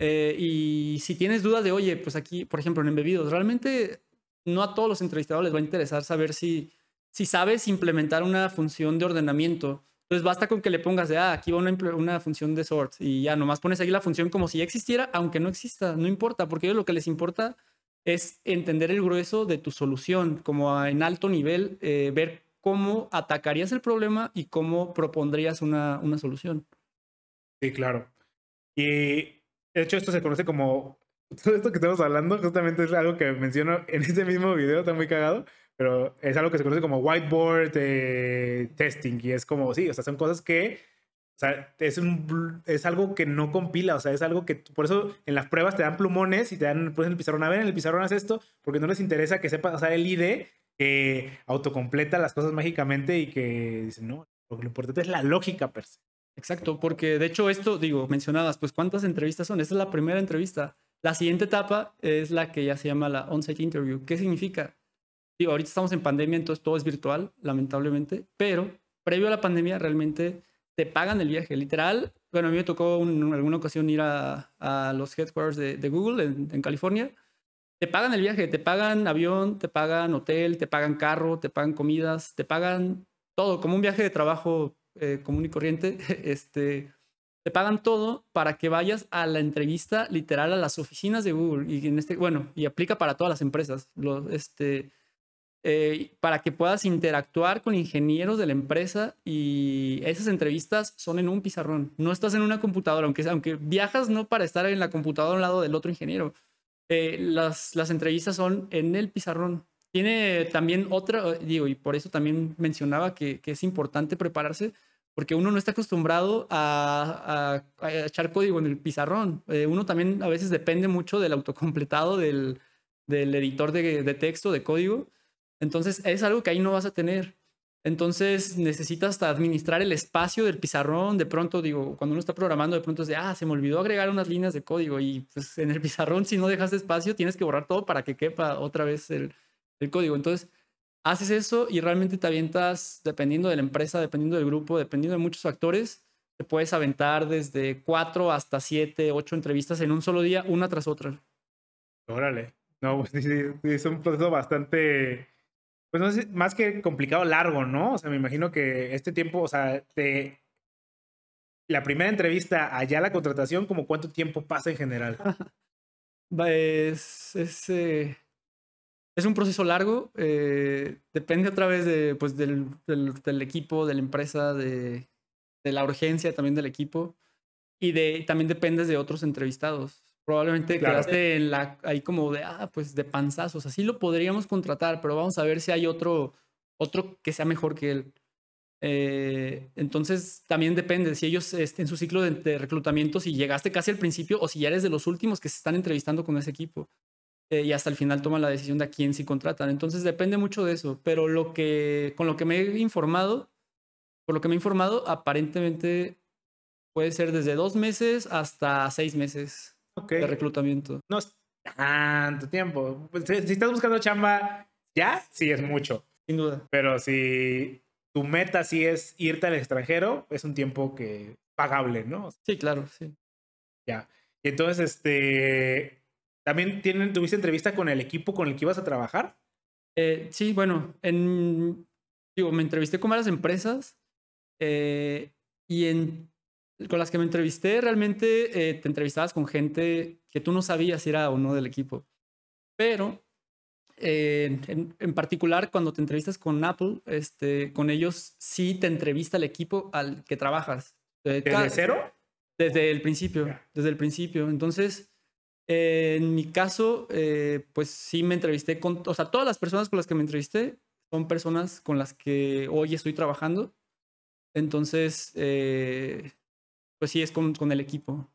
Eh, y si tienes dudas de, oye, pues aquí, por ejemplo, en Embebidos, realmente no a todos los entrevistados les va a interesar saber si, si sabes implementar una función de ordenamiento entonces basta con que le pongas de, ah, aquí va una, una, función de sort y ya nomás pones ahí la función como si ya existiera, aunque no exista, no importa, porque lo que les importa es entender el grueso de tu solución, como en alto nivel, eh, ver cómo atacarías el problema y cómo propondrías una, una solución. Sí, claro. Y de hecho esto se conoce como, todo esto que estamos hablando justamente es algo que menciono en este mismo video, está muy cagado, pero es algo que se conoce como whiteboard eh, testing y es como, sí, o sea, son cosas que, o sea, es, un, es algo que no compila, o sea, es algo que, por eso en las pruebas te dan plumones y te dan, pues en el pizarrón, a ver, en el pizarrón haz esto, porque no les interesa que sepas usar el ID que autocompleta las cosas mágicamente y que dicen, no, lo importante es la lógica per se. Exacto, porque de hecho esto, digo, mencionadas, pues cuántas entrevistas son. Esta es la primera entrevista. La siguiente etapa es la que ya se llama la on-site interview. ¿Qué significa? Digo, ahorita estamos en pandemia, entonces todo es virtual, lamentablemente, pero previo a la pandemia realmente te pagan el viaje, literal. Bueno, a mí me tocó en alguna ocasión ir a, a los headquarters de, de Google en, en, California. Te pagan el viaje, te pagan avión, te pagan hotel, te pagan carro, te pagan comidas, te pagan todo, como un viaje de trabajo eh, común y corriente. Este, te pagan todo para que vayas a la entrevista literal a las oficinas de Google. Y en este, bueno, y aplica para todas las empresas. Los, este, eh, para que puedas interactuar con ingenieros de la empresa y esas entrevistas son en un pizarrón. No estás en una computadora, aunque, aunque viajas no para estar en la computadora al lado del otro ingeniero. Eh, las, las entrevistas son en el pizarrón. Tiene también otra, digo, y por eso también mencionaba que, que es importante prepararse, porque uno no está acostumbrado a, a, echar código en el pizarrón. Eh, uno también a veces depende mucho del autocompletado del, del editor de, de texto, de código. Entonces, es algo que ahí no vas a tener. Entonces, necesitas administrar el espacio del pizarrón. De pronto, digo, cuando uno está programando, de pronto es de, ah, se me olvidó agregar unas líneas de código. Y pues en el pizarrón, si no dejas espacio, tienes que borrar todo para que quepa otra vez el, código. Entonces, haces eso y realmente te avientas, dependiendo de la empresa, dependiendo del grupo, dependiendo de muchos factores, te puedes aventar desde cuatro hasta siete, ocho entrevistas en un solo día, una tras otra. Órale. No, pues es un proceso bastante pues no sé, más que complicado, largo, ¿no? O sea, me imagino que este tiempo, o sea, de la primera entrevista allá la contratación, como cuánto tiempo pasa en general. eh, es un proceso largo, eh, depende otra vez de, pues, del, del, del, equipo, de la empresa, de, de la urgencia también del equipo y de, también dependes de otros entrevistados probablemente quedaste en la, ahí como de, ah, pues de panzazos, así lo podríamos contratar, pero vamos a ver si hay otro, otro que sea mejor que él. Eh, entonces también depende si ellos estén en su ciclo de, de, reclutamiento, si llegaste casi al principio o si ya eres de los últimos que se están entrevistando con ese equipo. eh, y hasta el final toman la decisión de a quién sí contratan. Entonces depende mucho de eso, pero lo que, con lo que me he informado, por lo que me he informado, aparentemente puede ser desde dos meses hasta seis meses Okay. de reclutamiento. No es tanto tiempo. Pues, si, si estás buscando chamba ya, sí es mucho. Sin duda. Pero si tu meta sí es irte al extranjero, es un tiempo que pagable, ¿no? Sí, claro, sí. Ya. Y entonces, este, también tienen, tuviste entrevista con el equipo con el que ibas a trabajar. Eh, sí, bueno, en, digo, me entrevisté con varias empresas eh, y en, con las que me entrevisté realmente eh, te entrevistabas con gente que tú no sabías si era o no del equipo. Pero eh, en, en particular cuando te entrevistas con Apple, este, con ellos sí te entrevista el equipo al que trabajas. Eh, ¿Desde cada- cero? desde el principio, desde el principio. Entonces, eh, en mi caso, pues sí me entrevisté con, o sea, todas las personas con las que me entrevisté son personas con las que hoy estoy trabajando. Entonces, eh, pues sí, es con, con el equipo.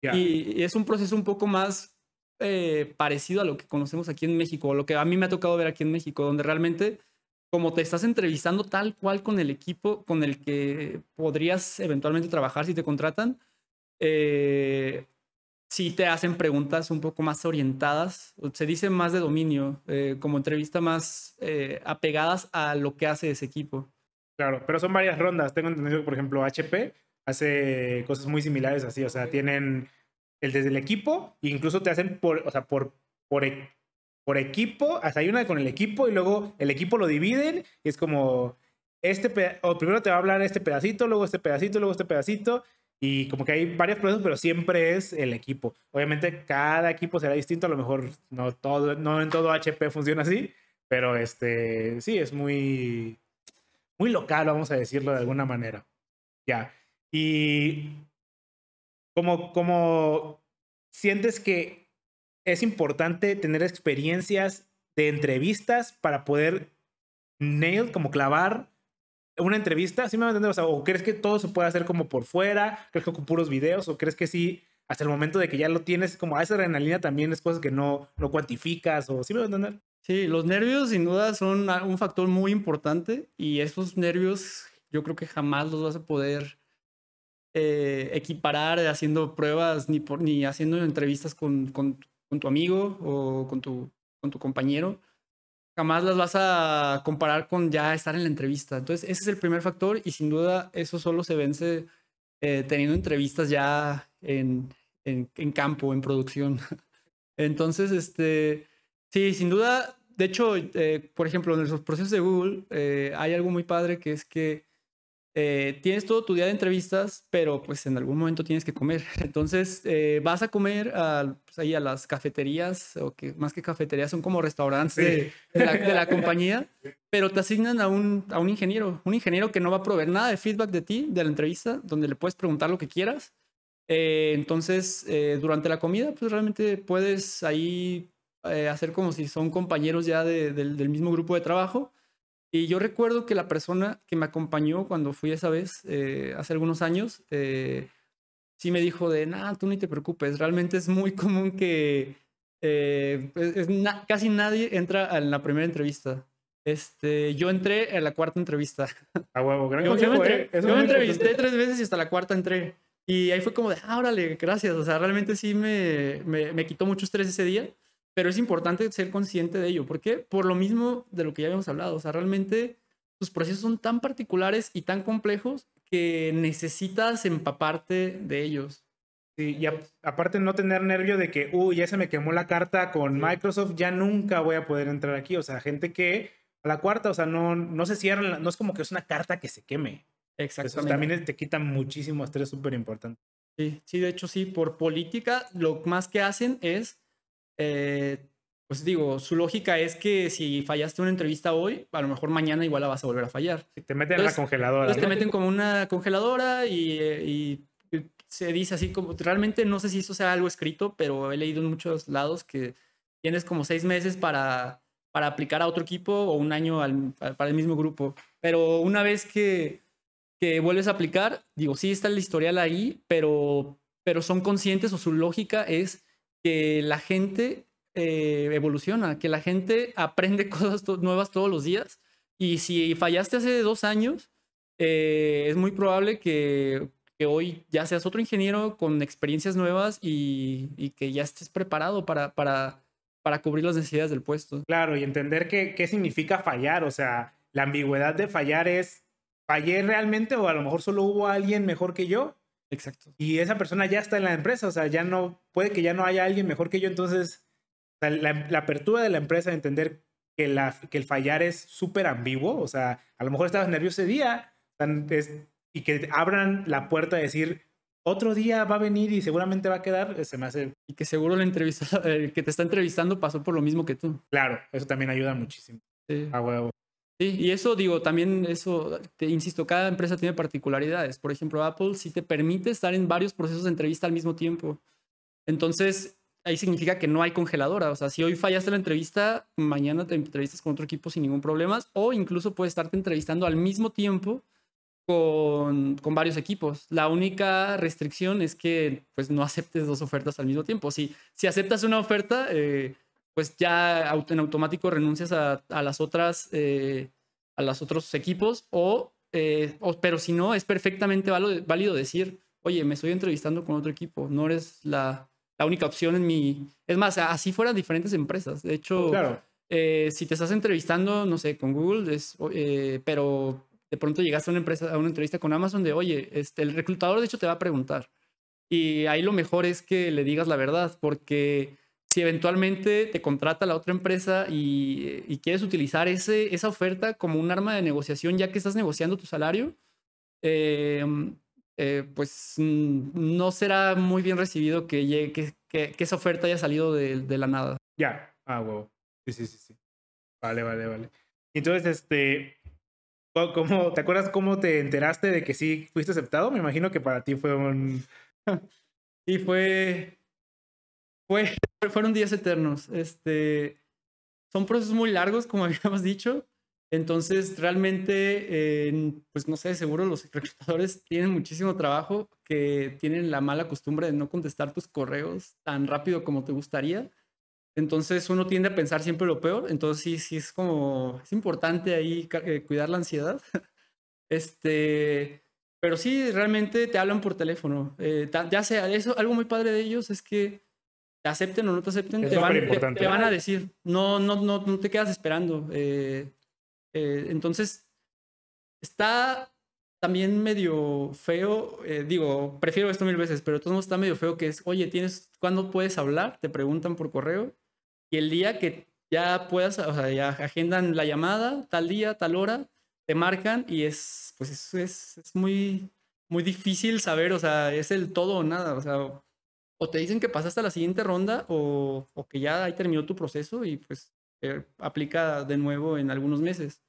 Y, y es un proceso un poco más eh, parecido a lo que conocemos aquí en México, o lo que a mí me ha tocado ver aquí en México, donde realmente como te estás entrevistando tal cual con el equipo con el que podrías eventualmente trabajar si te contratan, eh, sí te hacen preguntas un poco más orientadas, se dice más de dominio, eh, como entrevista más eh, apegadas a lo que hace ese equipo. Claro, pero son varias rondas. Tengo entendido que, por ejemplo, HP hace cosas muy similares así. O sea, tienen el desde el equipo incluso te hacen por, o sea, por, por, e- por equipo. Hasta hay una con el equipo y luego el equipo lo dividen y es como este, o primero te va a hablar este pedacito, luego este pedacito, luego este pedacito. Y como que hay varios procesos, pero siempre es el equipo. Obviamente cada equipo será distinto, a lo mejor no todo, no en todo HP funciona así, pero este sí es muy muy local, vamos a decirlo de alguna manera. Ya. Y como, sientes que es importante tener experiencias de entrevistas para poder nail, como clavar una entrevista, ¿sí me va? O, sea, ¿o crees que todo se puede hacer como por fuera? ¿Crees que con puros videos? ¿O crees que sí, hasta el momento de que ya lo tienes, como a esa adrenalina también es cosas que no, no cuantificas? ¿O sí me? Sí, los nervios sin duda son un factor muy importante y esos nervios yo creo que jamás los vas a poder eh, equiparar haciendo pruebas ni, por, ni haciendo entrevistas con, con- con tu amigo o con tu, con tu compañero. Jamás las vas a comparar con ya estar en la entrevista. Entonces, ese es el primer factor y sin duda eso solo se vence eh, teniendo entrevistas ya en, en, en campo, en producción. Entonces, este, sí, sin duda, de hecho, eh, por ejemplo, en los procesos de Google hay algo muy padre que es que eh, tienes todo tu día de entrevistas, pero pues en algún momento tienes que comer. Entonces, eh, vas a comer a, pues, ahí a las cafeterías, o que más que cafeterías son como restaurantes Sí. de, de la, de la compañía, pero te asignan a un, a un ingeniero, un ingeniero que no va a proveer nada de feedback de ti, de la entrevista, donde le puedes preguntar lo que quieras. Eh, entonces, durante la comida, pues realmente puedes ahí hacer como si son compañeros ya de- del- del mismo grupo de trabajo. Y yo recuerdo que la persona que me acompañó cuando fui esa vez, eh, hace algunos años, eh, sí me dijo de, nada, tú ni te preocupes, realmente es muy común que eh, es- es na- casi nadie entra en la primera entrevista. Este, yo entré en la cuarta entrevista. A huevo, gran Yo, yo consejo, me, ¿eh? entre- Eso yo me entrevisté tres veces y hasta la cuarta entré. Y ahí fue como de, ah, órale, gracias. O sea, realmente sí me, me, me quitó mucho estrés ese día, pero es importante ser consciente de ello. ¿Por qué? Por lo mismo de lo que ya habíamos hablado. O sea, realmente tus procesos son tan particulares y tan complejos que necesitas empaparte de ellos. Sí, y a- aparte no tener nervio de que, uy, ya se me quemó la carta con Microsoft, ya nunca voy a poder entrar aquí. O sea, gente que a la cuarta, o sea, no, no se cierran, no es como que es una carta que se queme. Exactamente. también te quita muchísimo estrés, súper importante. Sí, sí, de hecho sí, por política lo más que hacen es, eh, pues digo, su lógica es que si fallaste una entrevista hoy, a lo mejor mañana igual la vas a volver a fallar. Si te meten en la Entonces- congeladora. Entonces te ¿no? meten como una congeladora y, eh, y se dice así como, realmente no sé si esto sea algo escrito, pero he leído en muchos lados que tienes como seis meses para, para aplicar a otro equipo o un año al- para el mismo grupo. Pero una vez que, que vuelves a aplicar, digo, sí está el historial ahí, pero, pero son conscientes o su lógica es que la gente eh, evoluciona, que la gente aprende cosas nuevas todos los días. Y si fallaste hace dos años, eh, es muy probable que, hoy ya seas otro ingeniero con experiencias nuevas y, y que ya estés preparado para, para, para cubrir las necesidades del puesto. Claro, y entender qué, qué significa fallar. O sea, la ambigüedad de fallar es, ¿fallé realmente o a lo mejor solo hubo alguien mejor que yo? Exacto. Y esa persona ya está en la empresa, o sea, ya no, puede que ya no haya alguien mejor que yo, entonces la, la apertura de la empresa de entender que, la, que el fallar es súper ambiguo, o sea, a lo mejor estabas nervioso ese día es, y que abran la puerta a decir, otro día va a venir y seguramente va a quedar, se me hace... Y que seguro la entrevista, el que te está entrevistando pasó por lo mismo que tú. Claro, eso también ayuda muchísimo. Sí. A huevo. Sí, y eso digo, también eso, te insisto, cada empresa tiene particularidades. Por ejemplo, Apple sí te permite estar en varios procesos de entrevista al mismo tiempo. Entonces, ahí significa que no hay congeladora. O sea, si hoy fallaste la entrevista, mañana te entrevistas con otro equipo sin ningún problema. O incluso puedes estarte entrevistando al mismo tiempo con, con, varios equipos. La única restricción es que pues, no aceptes dos ofertas al mismo tiempo. Si, si aceptas una oferta, eh, pues ya en automático renuncias a, a las otras, eh, a los otros equipos, o, eh, o, pero si no, es perfectamente válido, válido, decir, oye, me estoy entrevistando con otro equipo, no eres la, la única opción en mi... Es más, así fueran diferentes empresas. De hecho, claro. eh, si te estás entrevistando, no sé, con Google, es, eh, pero de pronto llegaste a una, empresa, a una entrevista con Amazon de, oye, este, el reclutador de hecho te va a preguntar. Y ahí lo mejor es que le digas la verdad, porque si eventualmente te contrata la otra empresa y, y, quieres utilizar ese, esa oferta como un arma de negociación ya que estás negociando tu salario, eh, eh, pues no será muy bien recibido que, llegue, que, que, que esa oferta haya salido de, de la nada. Ya, ah, wow. Sí, sí, sí, sí. Vale, vale, vale. Entonces, este, ¿cómo, ¿te acuerdas cómo te enteraste de que sí fuiste aceptado? Me imagino que para ti fue un... y fue, fue, fueron días eternos. Este, son procesos muy largos, como habíamos dicho. Entonces, realmente, pues no sé, seguro los reclutadores tienen muchísimo trabajo, que tienen la mala costumbre de no contestar tus correos tan rápido como te gustaría. Entonces, uno tiende a pensar siempre lo peor. Entonces, sí, sí, es como, es importante ahí eh, cuidar la ansiedad. Este, pero sí, realmente te hablan por teléfono. Eh, ya sea, eso, algo muy padre de ellos es que te acepten o no te acepten, te van, te, te van, a decir. No, no, no, no te quedas esperando. Eh, eh, entonces, está también medio feo. Eh, digo, prefiero esto mil veces, pero modos está medio feo que es, oye, ¿tienes, ¿cuándo puedes hablar? Te preguntan por correo. Y el día que ya puedas, o sea, ya agendan la llamada, tal día, tal hora, te marcan y es, pues eso es, es muy, muy difícil saber, o sea, es el todo o nada, o sea, o te dicen que pasaste a la siguiente ronda o, o que ya ahí terminó tu proceso y pues eh, aplica de nuevo en algunos meses.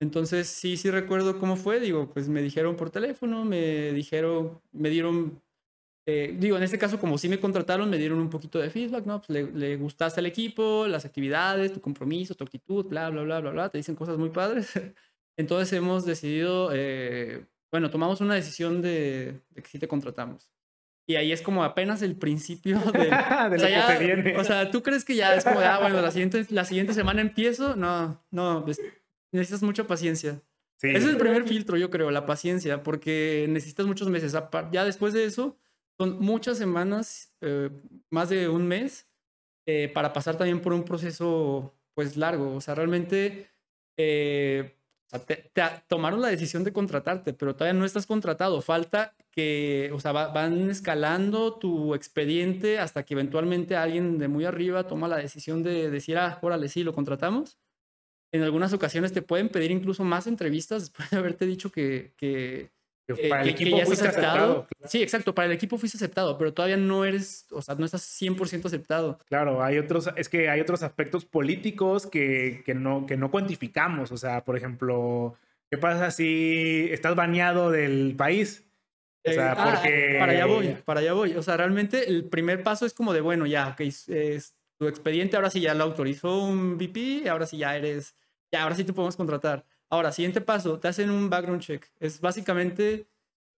Entonces, sí, sí recuerdo cómo fue, digo, pues me dijeron por teléfono, me dijeron, me dieron, eh, digo, en este caso, como sí me contrataron, me dieron un poquito de feedback, ¿no? Pues le, le, gustaste al equipo, las actividades, tu compromiso, tu actitud, bla, bla, bla, bla, bla, te dicen cosas muy padres. Entonces hemos decidido, eh, bueno, tomamos una decisión de, de que sí te contratamos. Y ahí es como apenas el principio de, de o, sea, ya, viene. o sea, tú crees que ya es como, ah, bueno, la siguiente, la siguiente semana empiezo. No, no, pues, necesitas mucha paciencia. Sí. Ese es el primer filtro, yo creo, la paciencia, porque necesitas muchos meses. Ya después de eso, son muchas semanas, eh, más de un mes, eh, para pasar también por un proceso, pues, largo. O sea, realmente eh, te, te, tomaron la decisión de contratarte, pero todavía no estás contratado. Falta que, o sea, va, van escalando tu expediente hasta que eventualmente alguien de muy arriba toma la decisión de decir, ah, órale, sí, lo contratamos. En algunas ocasiones te pueden pedir incluso más entrevistas después de haberte dicho que, que, que para el eh, equipo que ya fuiste aceptado. aceptado claro. Sí, exacto, para el equipo fuiste aceptado, pero todavía no eres, o sea, no estás 100% aceptado. Claro, hay otros, es que hay otros aspectos políticos que, que, no, que no cuantificamos, o sea, por ejemplo, ¿qué pasa si estás baneado del país? O sea, ah, porque... Para allá voy, para allá voy. O sea, realmente el primer paso es como de, bueno, ya, ok, es, tu expediente ahora sí ya lo autorizó un VP, ahora sí ya eres, ya, ahora sí te podemos contratar. Ahora, siguiente paso, te hacen un background check. Es básicamente,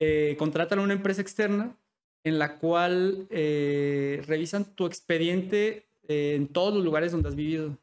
eh, contratan a una empresa externa en la cual eh, revisan tu expediente eh, en todos los lugares donde has vivido.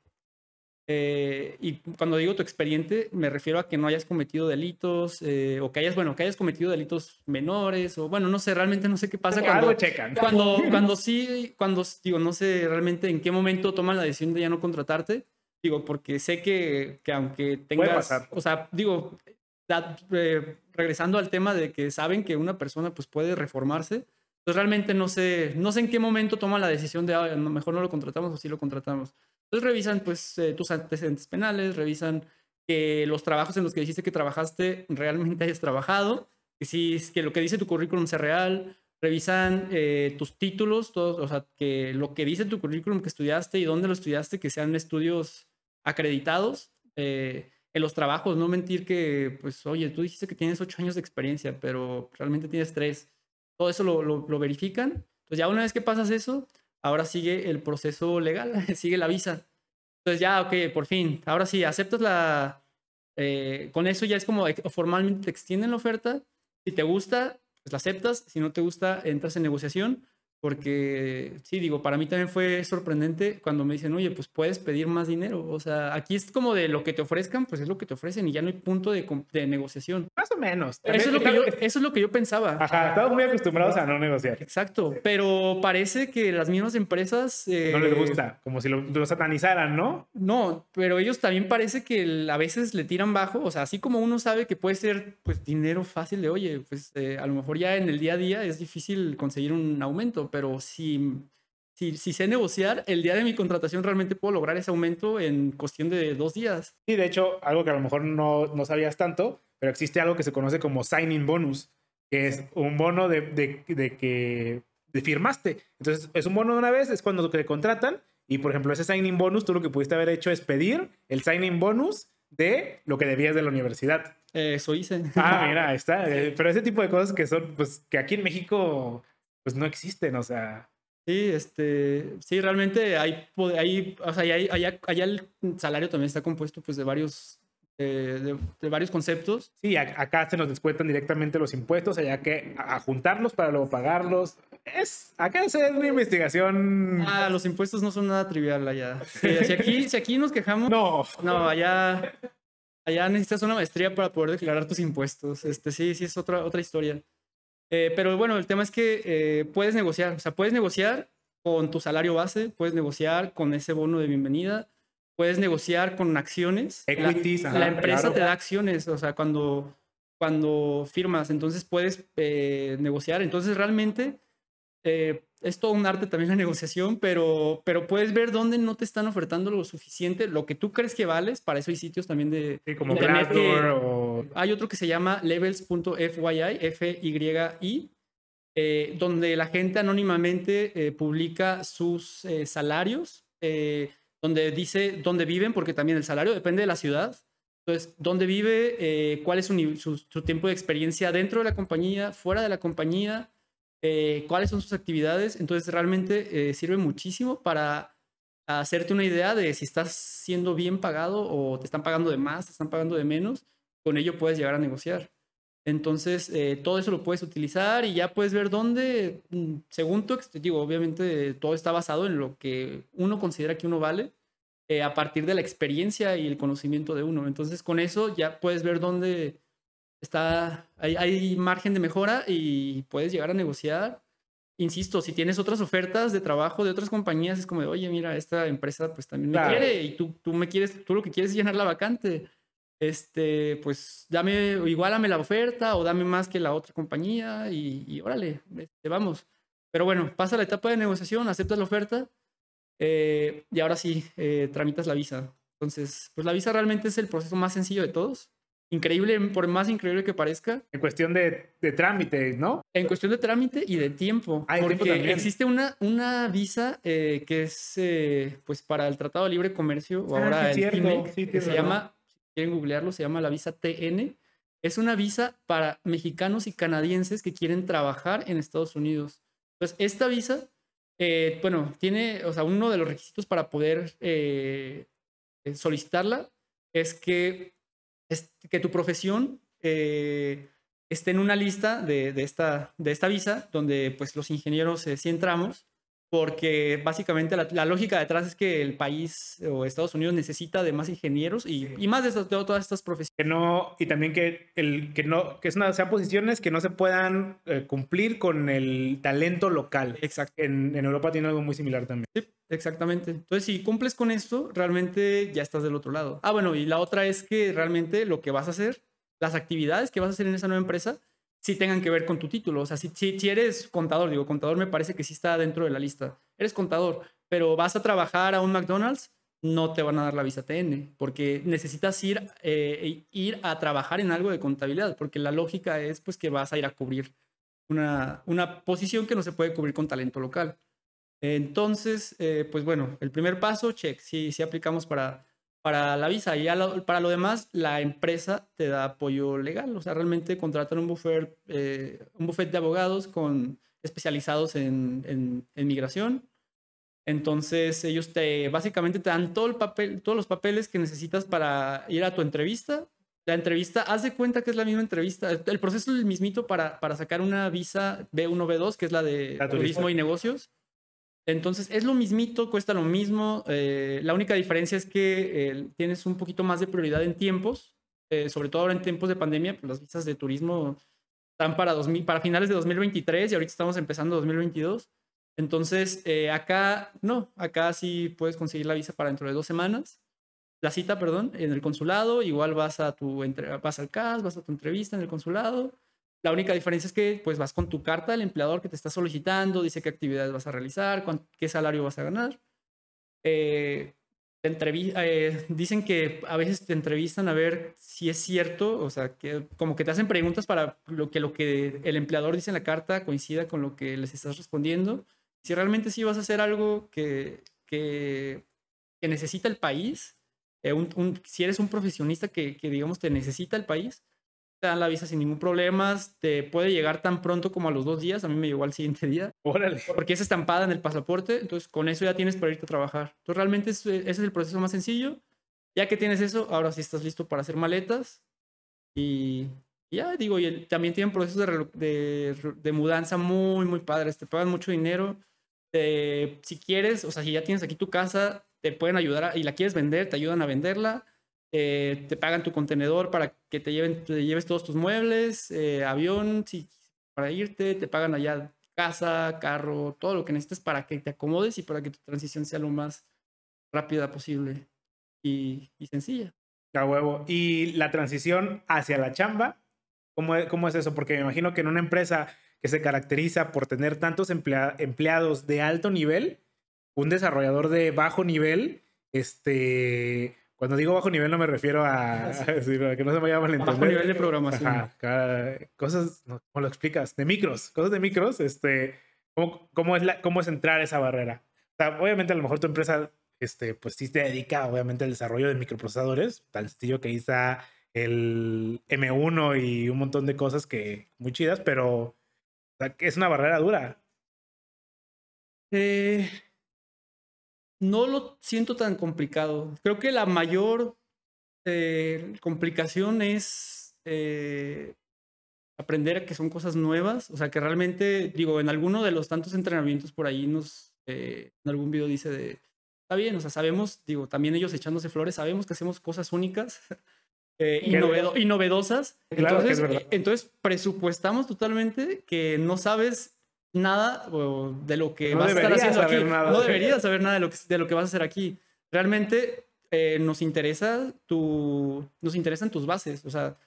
Eh, y cuando digo tu expediente, me refiero a que no hayas cometido delitos eh, o que hayas, bueno, que hayas cometido delitos menores o bueno, no sé, realmente no sé qué pasa cuando, checan. cuando, cuando sí, cuando digo, no sé realmente en qué momento toman la decisión de ya no contratarte. Digo, porque sé que, que aunque tengas, pasar. o sea, digo, da- eh, regresando al tema de que saben que una persona pues puede reformarse, pues realmente no sé, no sé en qué momento toman la decisión de, "Ah, no, mejor no lo contratamos o sí lo contratamos. Entonces revisan pues eh, tus antecedentes penales, revisan que los trabajos en los que dijiste que trabajaste realmente hayas trabajado, que sí, que lo que dice tu currículum sea real, revisan eh, tus títulos, todos, o sea, que lo que dice tu currículum que estudiaste y dónde lo estudiaste, que sean estudios acreditados. eh, en los trabajos, no mentir que, pues, oye, tú dijiste que tienes ocho años de experiencia, pero realmente tienes tres. Todo eso lo, lo, lo verifican. Entonces, ya una vez que pasas eso, ahora sigue el proceso legal, sigue la visa. Entonces, ya, ok, por fin, ahora sí, aceptas la... eh, con eso ya es como formalmente te extienden la oferta. Si te gusta, pues la aceptas. Si no te gusta, entras en negociación. Porque, sí, digo, para mí también fue sorprendente cuando me dicen, oye, pues puedes pedir más dinero. O sea, aquí es como de lo que te ofrezcan, pues es lo que te ofrecen y ya no hay punto de, de negociación. Más o menos. Eso es, lo que yo, eso es lo que yo pensaba. Ajá, estamos muy acostumbrados a no negociar. Exacto, pero parece que las mismas empresas... eh, No les gusta, como si lo, lo satanizaran, ¿no? No, pero ellos también parece que a veces le tiran bajo, o sea, así como uno sabe que puede ser pues dinero fácil de, oye, pues eh, a lo mejor ya en el día a día es difícil conseguir un aumento, pero si, si, si sé negociar, el día de mi contratación realmente puedo lograr ese aumento en cuestión de dos días. Sí, de hecho, algo que a lo mejor no, no sabías tanto, pero existe algo que se conoce como signing bonus, que es un bono de, de- de que de firmaste. Entonces, es un bono de una vez, es cuando te contratan, y por ejemplo, ese signing bonus, tú lo que pudiste haber hecho es pedir el signing bonus de lo que debías de la universidad. Eso hice. Ah, mira, ahí está. Pero ese tipo de cosas que son, pues, que aquí en México, pues no existen, o sea. Sí, este, sí, realmente hay, hay, o sea, hay- allá, allá el salario también está compuesto pues de varios, eh, de, de varios conceptos. Sí, a- acá se nos descuentan directamente los impuestos, allá que a, a juntarlos para luego pagarlos. Es, acá es una investigación. Ah, los impuestos no son nada trivial allá. Sí, si, aquí, si aquí nos quejamos, No, no, allá, allá necesitas una maestría para poder declarar tus impuestos. Este, sí, sí, es otra, otra historia. Eh, pero bueno, el tema es que eh, puedes negociar, o sea, puedes negociar con tu salario base, puedes negociar con ese bono de bienvenida, puedes negociar con acciones. La- Equities, la, ajá, empresa claro. te da acciones, o sea, cuando, cuando firmas, entonces puedes eh, negociar. Entonces realmente eh, es todo un arte también la negociación, pero, pero puedes ver dónde no te están ofertando lo suficiente, lo que tú crees que vales. Para eso hay sitios también de sí, como internet que- Glassdoor o. hay otro que se llama levels.fyi, F-Y-I, eh, donde la gente anónimamente eh, publica sus eh, salarios, eh, donde dice dónde viven, porque también el salario depende de la ciudad. Entonces, dónde vive, eh, cuál es su, su- su tiempo de experiencia dentro de la compañía, fuera de la compañía, eh, cuáles son sus actividades. Entonces, realmente eh, sirve muchísimo para hacerte una idea de si estás siendo bien pagado o te están pagando de más, te están pagando de menos. Con ello puedes llegar a negociar. Entonces, eh, todo eso lo puedes utilizar y ya puedes ver dónde, mm, según tu, digo, obviamente todo está basado en lo que uno considera que uno vale a partir de la experiencia y el conocimiento de uno. Entonces, con eso ya puedes ver dónde está, hay, hay margen de mejora y puedes llegar a negociar. Insisto, si tienes otras ofertas de trabajo de otras compañías, es como de, oye, mira, esta empresa pues también me Claro. quiere y tú, tú me quieres, tú lo que quieres es llenar la vacante este, pues dame, igualame la oferta o dame más que la otra compañía y, y órale, este, vamos. Pero bueno, pasa la etapa de negociación, aceptas la oferta eh, y ahora sí, eh, tramitas la visa. Entonces, pues la visa realmente es el proceso más sencillo de todos. Increíble, por más increíble que parezca, En cuestión de, de trámite, ¿no? en cuestión de trámite y de tiempo. Ah, tiempo porque también. existe una, una visa eh, que es eh, pues para el Tratado de Libre Comercio o Ah, ahora sí, el. TIMEC, Sí, que se llama, si quieren googlearlo, se llama la visa TN. Es una visa para mexicanos y canadienses que quieren trabajar en Estados Unidos. Entonces, esta visa, eh, bueno, tiene, o sea, uno de los requisitos para poder eh, solicitarla es que, es que tu profesión eh, esté en una lista de, de esta, de esta visa, donde pues los ingenieros eh, sí entramos. Porque básicamente la, la, lógica detrás es que el país o Estados Unidos necesita de más ingenieros y, y más de, estas, de, todas estas profesiones. Que no, y también que, el, que no, que es una, sean posiciones que no se puedan eh, cumplir con el talento local. Exacto. En, en, Europa tiene algo muy similar también. Sí, exactamente. Entonces, si cumples con esto, realmente ya estás del otro lado. Ah, bueno, y la otra es que realmente lo que vas a hacer, las actividades que vas a hacer en esa nueva empresa, sí tengan que ver con tu título. O sea, si, si, si, eres contador, digo, contador me parece que sí está dentro de la lista. Eres contador, pero vas a trabajar a un McDonald's, no te van a dar la visa TN, porque necesitas ir, eh, ir a trabajar en algo de contabilidad, porque la lógica es pues que vas a ir a cubrir una, una posición que no se puede cubrir con talento local. Entonces, eh, pues bueno, el primer paso, check, sí, sí aplicamos para, para la visa. Y lo, para lo demás, la empresa te da apoyo legal. O sea, realmente contratan un buffet, eh, un buffet de abogados con, especializados en, en, en, migración. Entonces, ellos te básicamente te dan todo el papel, todos los papeles que necesitas para ir a tu entrevista. La entrevista, haz de cuenta que es la misma entrevista. El proceso es el mismito para, para sacar una visa B1, B2, que es la de turismo y negocios. Entonces es lo mismito, cuesta lo mismo. Eh, la única diferencia es que eh, tienes un poquito más de prioridad en tiempos, eh, sobre todo ahora en tiempos de pandemia, pues las visas de turismo están para, 2000, para finales de 2023 y ahorita estamos empezando 2022. Entonces acá no, acá sí puedes conseguir la visa para dentro de dos semanas. La cita, perdón, en el consulado, igual vas a tu vas al CAS, vas a tu entrevista en el consulado la única diferencia es que pues vas con tu carta del empleador que te está solicitando, dice qué actividades vas a realizar, qué salario vas a ganar. Eh, eh, dicen que a veces te entrevistan a ver si es cierto, o sea, que como que te hacen preguntas para lo que, lo que el empleador dice en la carta coincida con lo que les estás respondiendo. Si realmente sí vas a hacer algo que, que, que necesita el país, eh, un, un, si eres un profesionista que, que, digamos, te necesita el país, te dan la visa sin ningún problema, te puede llegar tan pronto como a los dos días, a mí me llegó al siguiente día. Órale. Porque es estampada en el pasaporte, entonces con eso ya tienes para irte a trabajar. Entonces realmente ese es el proceso más sencillo. Ya que tienes eso, ahora sí estás listo para hacer maletas. Y, ya digo, y el, también tienen procesos de, de, de, mudanza muy, muy padres, te pagan mucho dinero. Eh, si quieres, o sea, si ya tienes aquí tu casa, te pueden ayudar a, y la quieres vender, te ayudan a venderla eh, te pagan tu contenedor para que te, lleven, te lleves todos tus muebles, eh, avión si, para irte, te pagan allá casa, carro, todo lo que necesites para que te acomodes y para que tu transición sea lo más rápida posible y, sencilla. A. Y la transición hacia la chamba, ¿cómo es, ¿cómo es eso? Porque me imagino que en una empresa que se caracteriza por tener tantos emplea empleados de alto nivel, un desarrollador de bajo nivel, este, cuando digo bajo nivel no me refiero a... Sí, para que no se vaya a malentender. Bajo nivel de programación. Ajá, cada, cosas, ¿cómo lo explicas? De micros, cosas de micros, este, ¿cómo, cómo, es, la, cómo es entrar esa barrera? O sea, obviamente a lo mejor tu empresa, este, pues sí te dedica obviamente al desarrollo de microprocesadores, tan sencillo que está el M1 y un montón de cosas que muy chidas, pero o sea, es una barrera dura. Eh, no lo siento tan complicado. Creo que la mayor eh, complicación es eh, aprender a que son cosas nuevas. O sea, que realmente, digo, en alguno de los tantos entrenamientos por ahí nos, eh, en algún video dice de, está bien, o sea, sabemos, digo, también ellos echándose flores, sabemos que hacemos cosas únicas. y, novedo y, novedosas. Claro entonces, entonces, presupuestamos totalmente que no sabes nada de lo que no vas a estar haciendo aquí. Nada. No deberías saber nada de lo que, de lo que vas a hacer aquí. Realmente eh, nos interesa tu, nos interesan tus bases. O sea,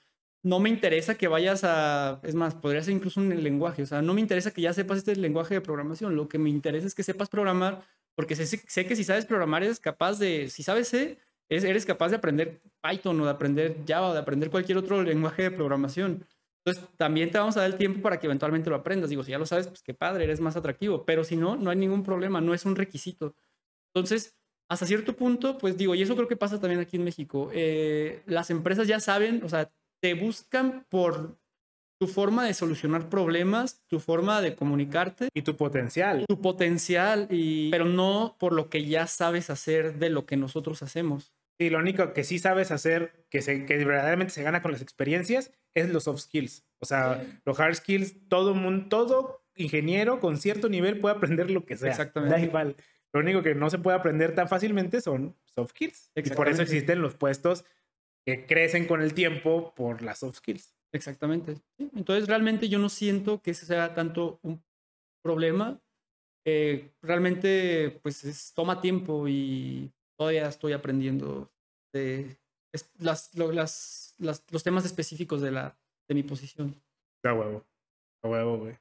no me interesa que vayas a, es más, podría ser incluso un lenguaje. O sea, no me interesa que ya sepas este lenguaje de programación. Lo que me interesa es que sepas programar, porque sé, sé que si sabes programar eres capaz de, si sabes C, eres capaz de aprender Python o de aprender Java o de aprender cualquier otro lenguaje de programación. Entonces, también te vamos a dar el tiempo para que eventualmente lo aprendas. Digo, si ya lo sabes, pues qué padre, eres más atractivo. Pero si no, no hay ningún problema, no es un requisito. Entonces, hasta cierto punto, pues digo, y eso creo que pasa también aquí en México. Eh, las empresas ya saben, o sea, te buscan por tu forma de solucionar problemas, tu forma de comunicarte. Y tu potencial. Tu potencial, y, pero no por lo que ya sabes hacer de lo que nosotros hacemos. Sí, lo único que sí sabes hacer, que, se, que verdaderamente se gana con las experiencias, es los soft skills. O sea, los hard skills, todo mundo, todo ingeniero con cierto nivel puede aprender lo que sea. Exactamente. Da igual. Lo único que no se puede aprender tan fácilmente son soft skills. Y por eso existen los puestos que crecen con el tiempo por las soft skills. Exactamente. Sí, Entonces, realmente yo no siento que ese sea tanto un problema. Eh, realmente, pues es- toma tiempo y todavía estoy aprendiendo de es- las, lo- las- las- los temas específicos de, la, de mi posición. A huevo. A huevo, güey.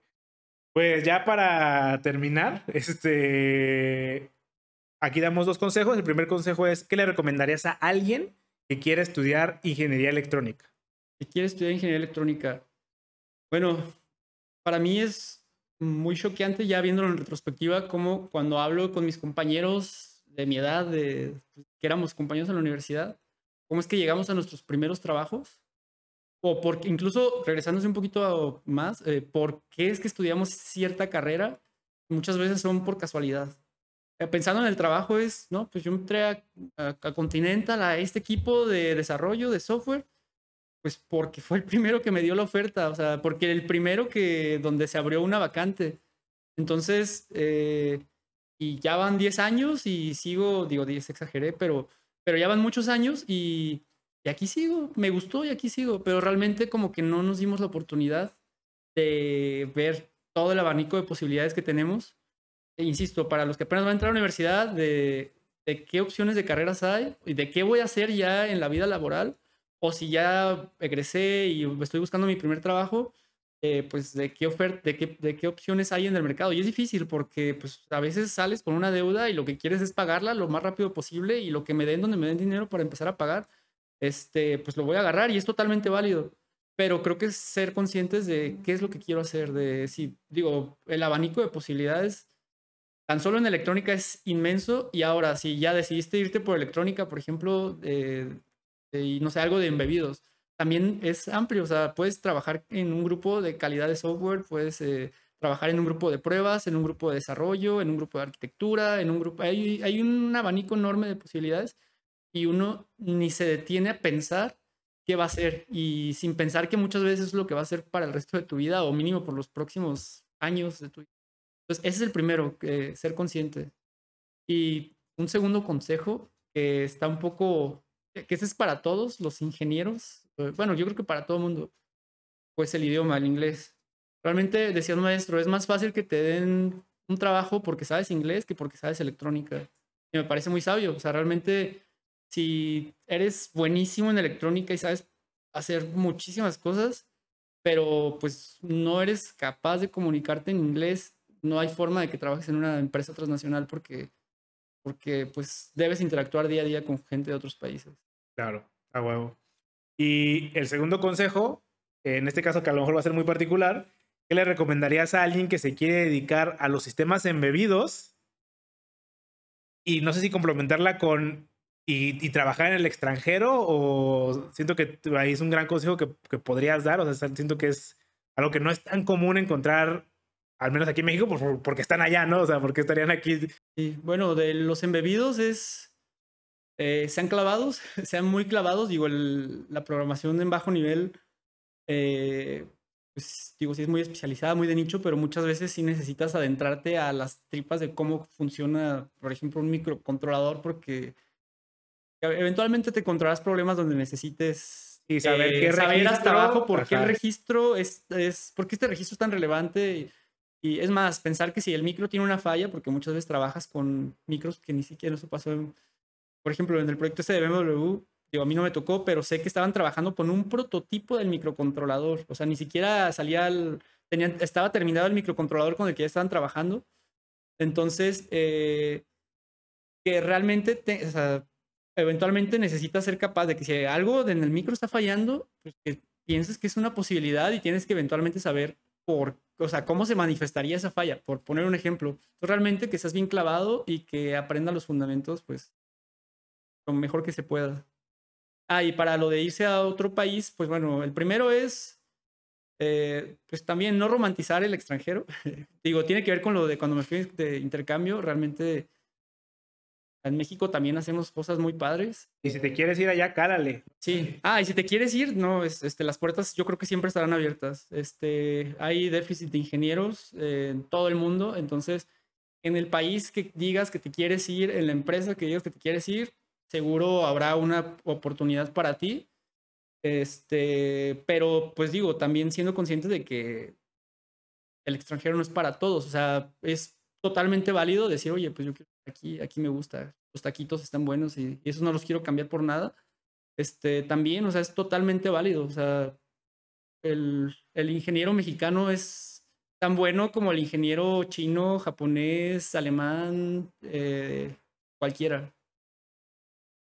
Pues ya para terminar, este. Aquí damos dos consejos. El primer consejo es: ¿qué le recomendarías a alguien que quiere estudiar ingeniería electrónica? Si quieres estudiar ingeniería electrónica, bueno, para mí es muy choqueante ya viéndolo en retrospectiva, como cuando hablo con mis compañeros de mi edad, de, que éramos compañeros en la universidad, cómo es que llegamos a nuestros primeros trabajos, o porque incluso regresándose un poquito más, eh, por qué es que estudiamos cierta carrera, muchas veces son por casualidad. Eh, Pensando en el trabajo es, no, pues yo entré a, a- a Continental, a este equipo de desarrollo de software, pues porque fue el primero que me dio la oferta, o sea, porque el primero que donde se abrió una vacante. Entonces, eh, y ya van 10 años y sigo, digo 10 exageré, pero, pero ya van muchos años y, y aquí sigo, me gustó y aquí sigo, pero realmente como que no nos dimos la oportunidad de ver todo el abanico de posibilidades que tenemos. E insisto, para los que apenas van a entrar a la universidad, de, de qué opciones de carreras hay y de qué voy a hacer ya en la vida laboral o si ya egresé y estoy buscando mi primer trabajo, eh, pues de qué oferta, de qué, de qué opciones hay en el mercado. Y es difícil porque pues a veces sales con una deuda y lo que quieres es pagarla lo más rápido posible y lo que me den donde me den dinero para empezar a pagar, este, pues lo voy a agarrar y es totalmente válido. Pero creo que es ser conscientes de qué es lo que quiero hacer, de si, digo, el abanico de posibilidades tan solo en electrónica es inmenso y ahora si ya decidiste irte por electrónica, por ejemplo, eh, no sé, algo de embebidos, también es amplio, o sea, puedes trabajar en un grupo de calidad de software, puedes eh, trabajar en un grupo de pruebas, en un grupo de desarrollo, en un grupo de arquitectura, en un grupo, hay, hay un abanico enorme de posibilidades y uno ni se detiene a pensar qué va a hacer y sin pensar que muchas veces es lo que va a ser para el resto de tu vida o mínimo por los próximos años de tu vida. Entonces, ese es el primero, que ser consciente. Y un segundo consejo que está un poco, que ese es para todos los ingenieros, eh, bueno, yo creo que para todo mundo, pues el idioma, el inglés. Realmente, decía un maestro, es más fácil que te den un trabajo porque sabes inglés que porque sabes electrónica. Y me parece muy sabio, o sea, realmente, si eres buenísimo en electrónica y sabes hacer muchísimas cosas, pero pues no eres capaz de comunicarte en inglés, no hay forma de que trabajes en una empresa transnacional porque, porque pues debes interactuar día a día con gente de otros países. Claro, a huevo. Y el segundo consejo, en este caso que a lo mejor va a ser muy particular, ¿qué le recomendarías a alguien que se quiere dedicar a los sistemas embebidos? Y no sé si complementarla con y, y trabajar en el extranjero o siento que ahí es un gran consejo que, que podrías dar, o sea, siento que es algo que no es tan común encontrar, al menos aquí en México, por- porque están allá, ¿no? O sea, porque estarían aquí. Y bueno, de los embebidos es, eh, sean clavados, sean muy clavados, digo, el- la programación en bajo nivel, eh, pues digo, sí es muy especializada, muy de nicho, pero muchas veces sí necesitas adentrarte a las tripas de cómo funciona, por ejemplo, un microcontrolador, porque eventualmente te encontrarás problemas donde necesites Y saber eh, qué saber hasta registro, abajo por qué registro es, es, por qué este registro es tan relevante. Y, y es más, pensar que si el micro tiene una falla, porque muchas veces trabajas con micros que ni siquiera eso pasó. en- por ejemplo, en el proyecto este de BMW, digo, a mí no me tocó, pero sé que estaban trabajando con un prototipo del microcontrolador. O sea, ni siquiera salía el, tenían, estaba terminado el microcontrolador con el que ya estaban trabajando. Entonces, eh, que realmente, te- o sea, eventualmente necesitas ser capaz de que si algo en el micro está fallando, pues que pienses que es una posibilidad y tienes que eventualmente saber por, o sea, cómo se manifestaría esa falla, por poner un ejemplo. Entonces, realmente que seas bien clavado y que aprenda los fundamentos, pues, lo mejor que se pueda. Ah, y para lo de irse a otro país, pues bueno, el primero es, eh, pues también no romantizar el extranjero. Digo, tiene que ver con lo de cuando me fui de intercambio, realmente En México también hacemos cosas muy padres. Y si te quieres ir allá, cálale. Sí. Ah, y si te quieres ir, no, es, este, las puertas yo creo que siempre estarán abiertas. Este, hay déficit de ingenieros eh, en todo el mundo, entonces en el país que digas que te quieres ir, en la empresa que digas que te quieres ir, seguro habrá una oportunidad para ti. Este, pero pues digo, también siendo consciente de que el extranjero no es para todos, o sea, es totalmente válido decir, oye, pues yo aquí, aquí me gusta, los taquitos están buenos y, y esos no los quiero cambiar por nada. Este, también, o sea, es totalmente válido, o sea, el, el ingeniero mexicano es tan bueno como el ingeniero chino, japonés, alemán, eh, cualquiera.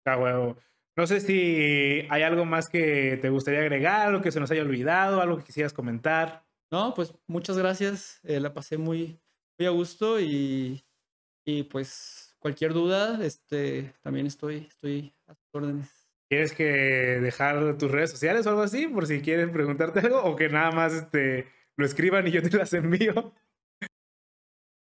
Ah, huevo. No sé si hay algo más que te gustaría agregar, algo que se nos haya olvidado, algo que quisieras comentar. No, pues muchas gracias. eh, la pasé muy, muy a gusto y, y pues cualquier duda, este, también estoy, estoy a tus órdenes. ¿Quieres que dejar tus redes sociales o algo así? Por si quieren preguntarte algo o que nada más este, lo escriban y yo te las envío.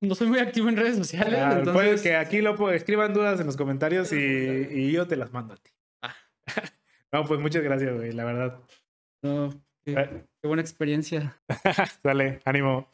No soy muy activo en redes sociales, Ah, entonces... Puede que aquí lo escriban dudas en los comentarios y, y yo te las mando a ti. Ah. no, pues muchas gracias, güey, la verdad. No, qué, Eh. qué buena experiencia. Dale, ánimo.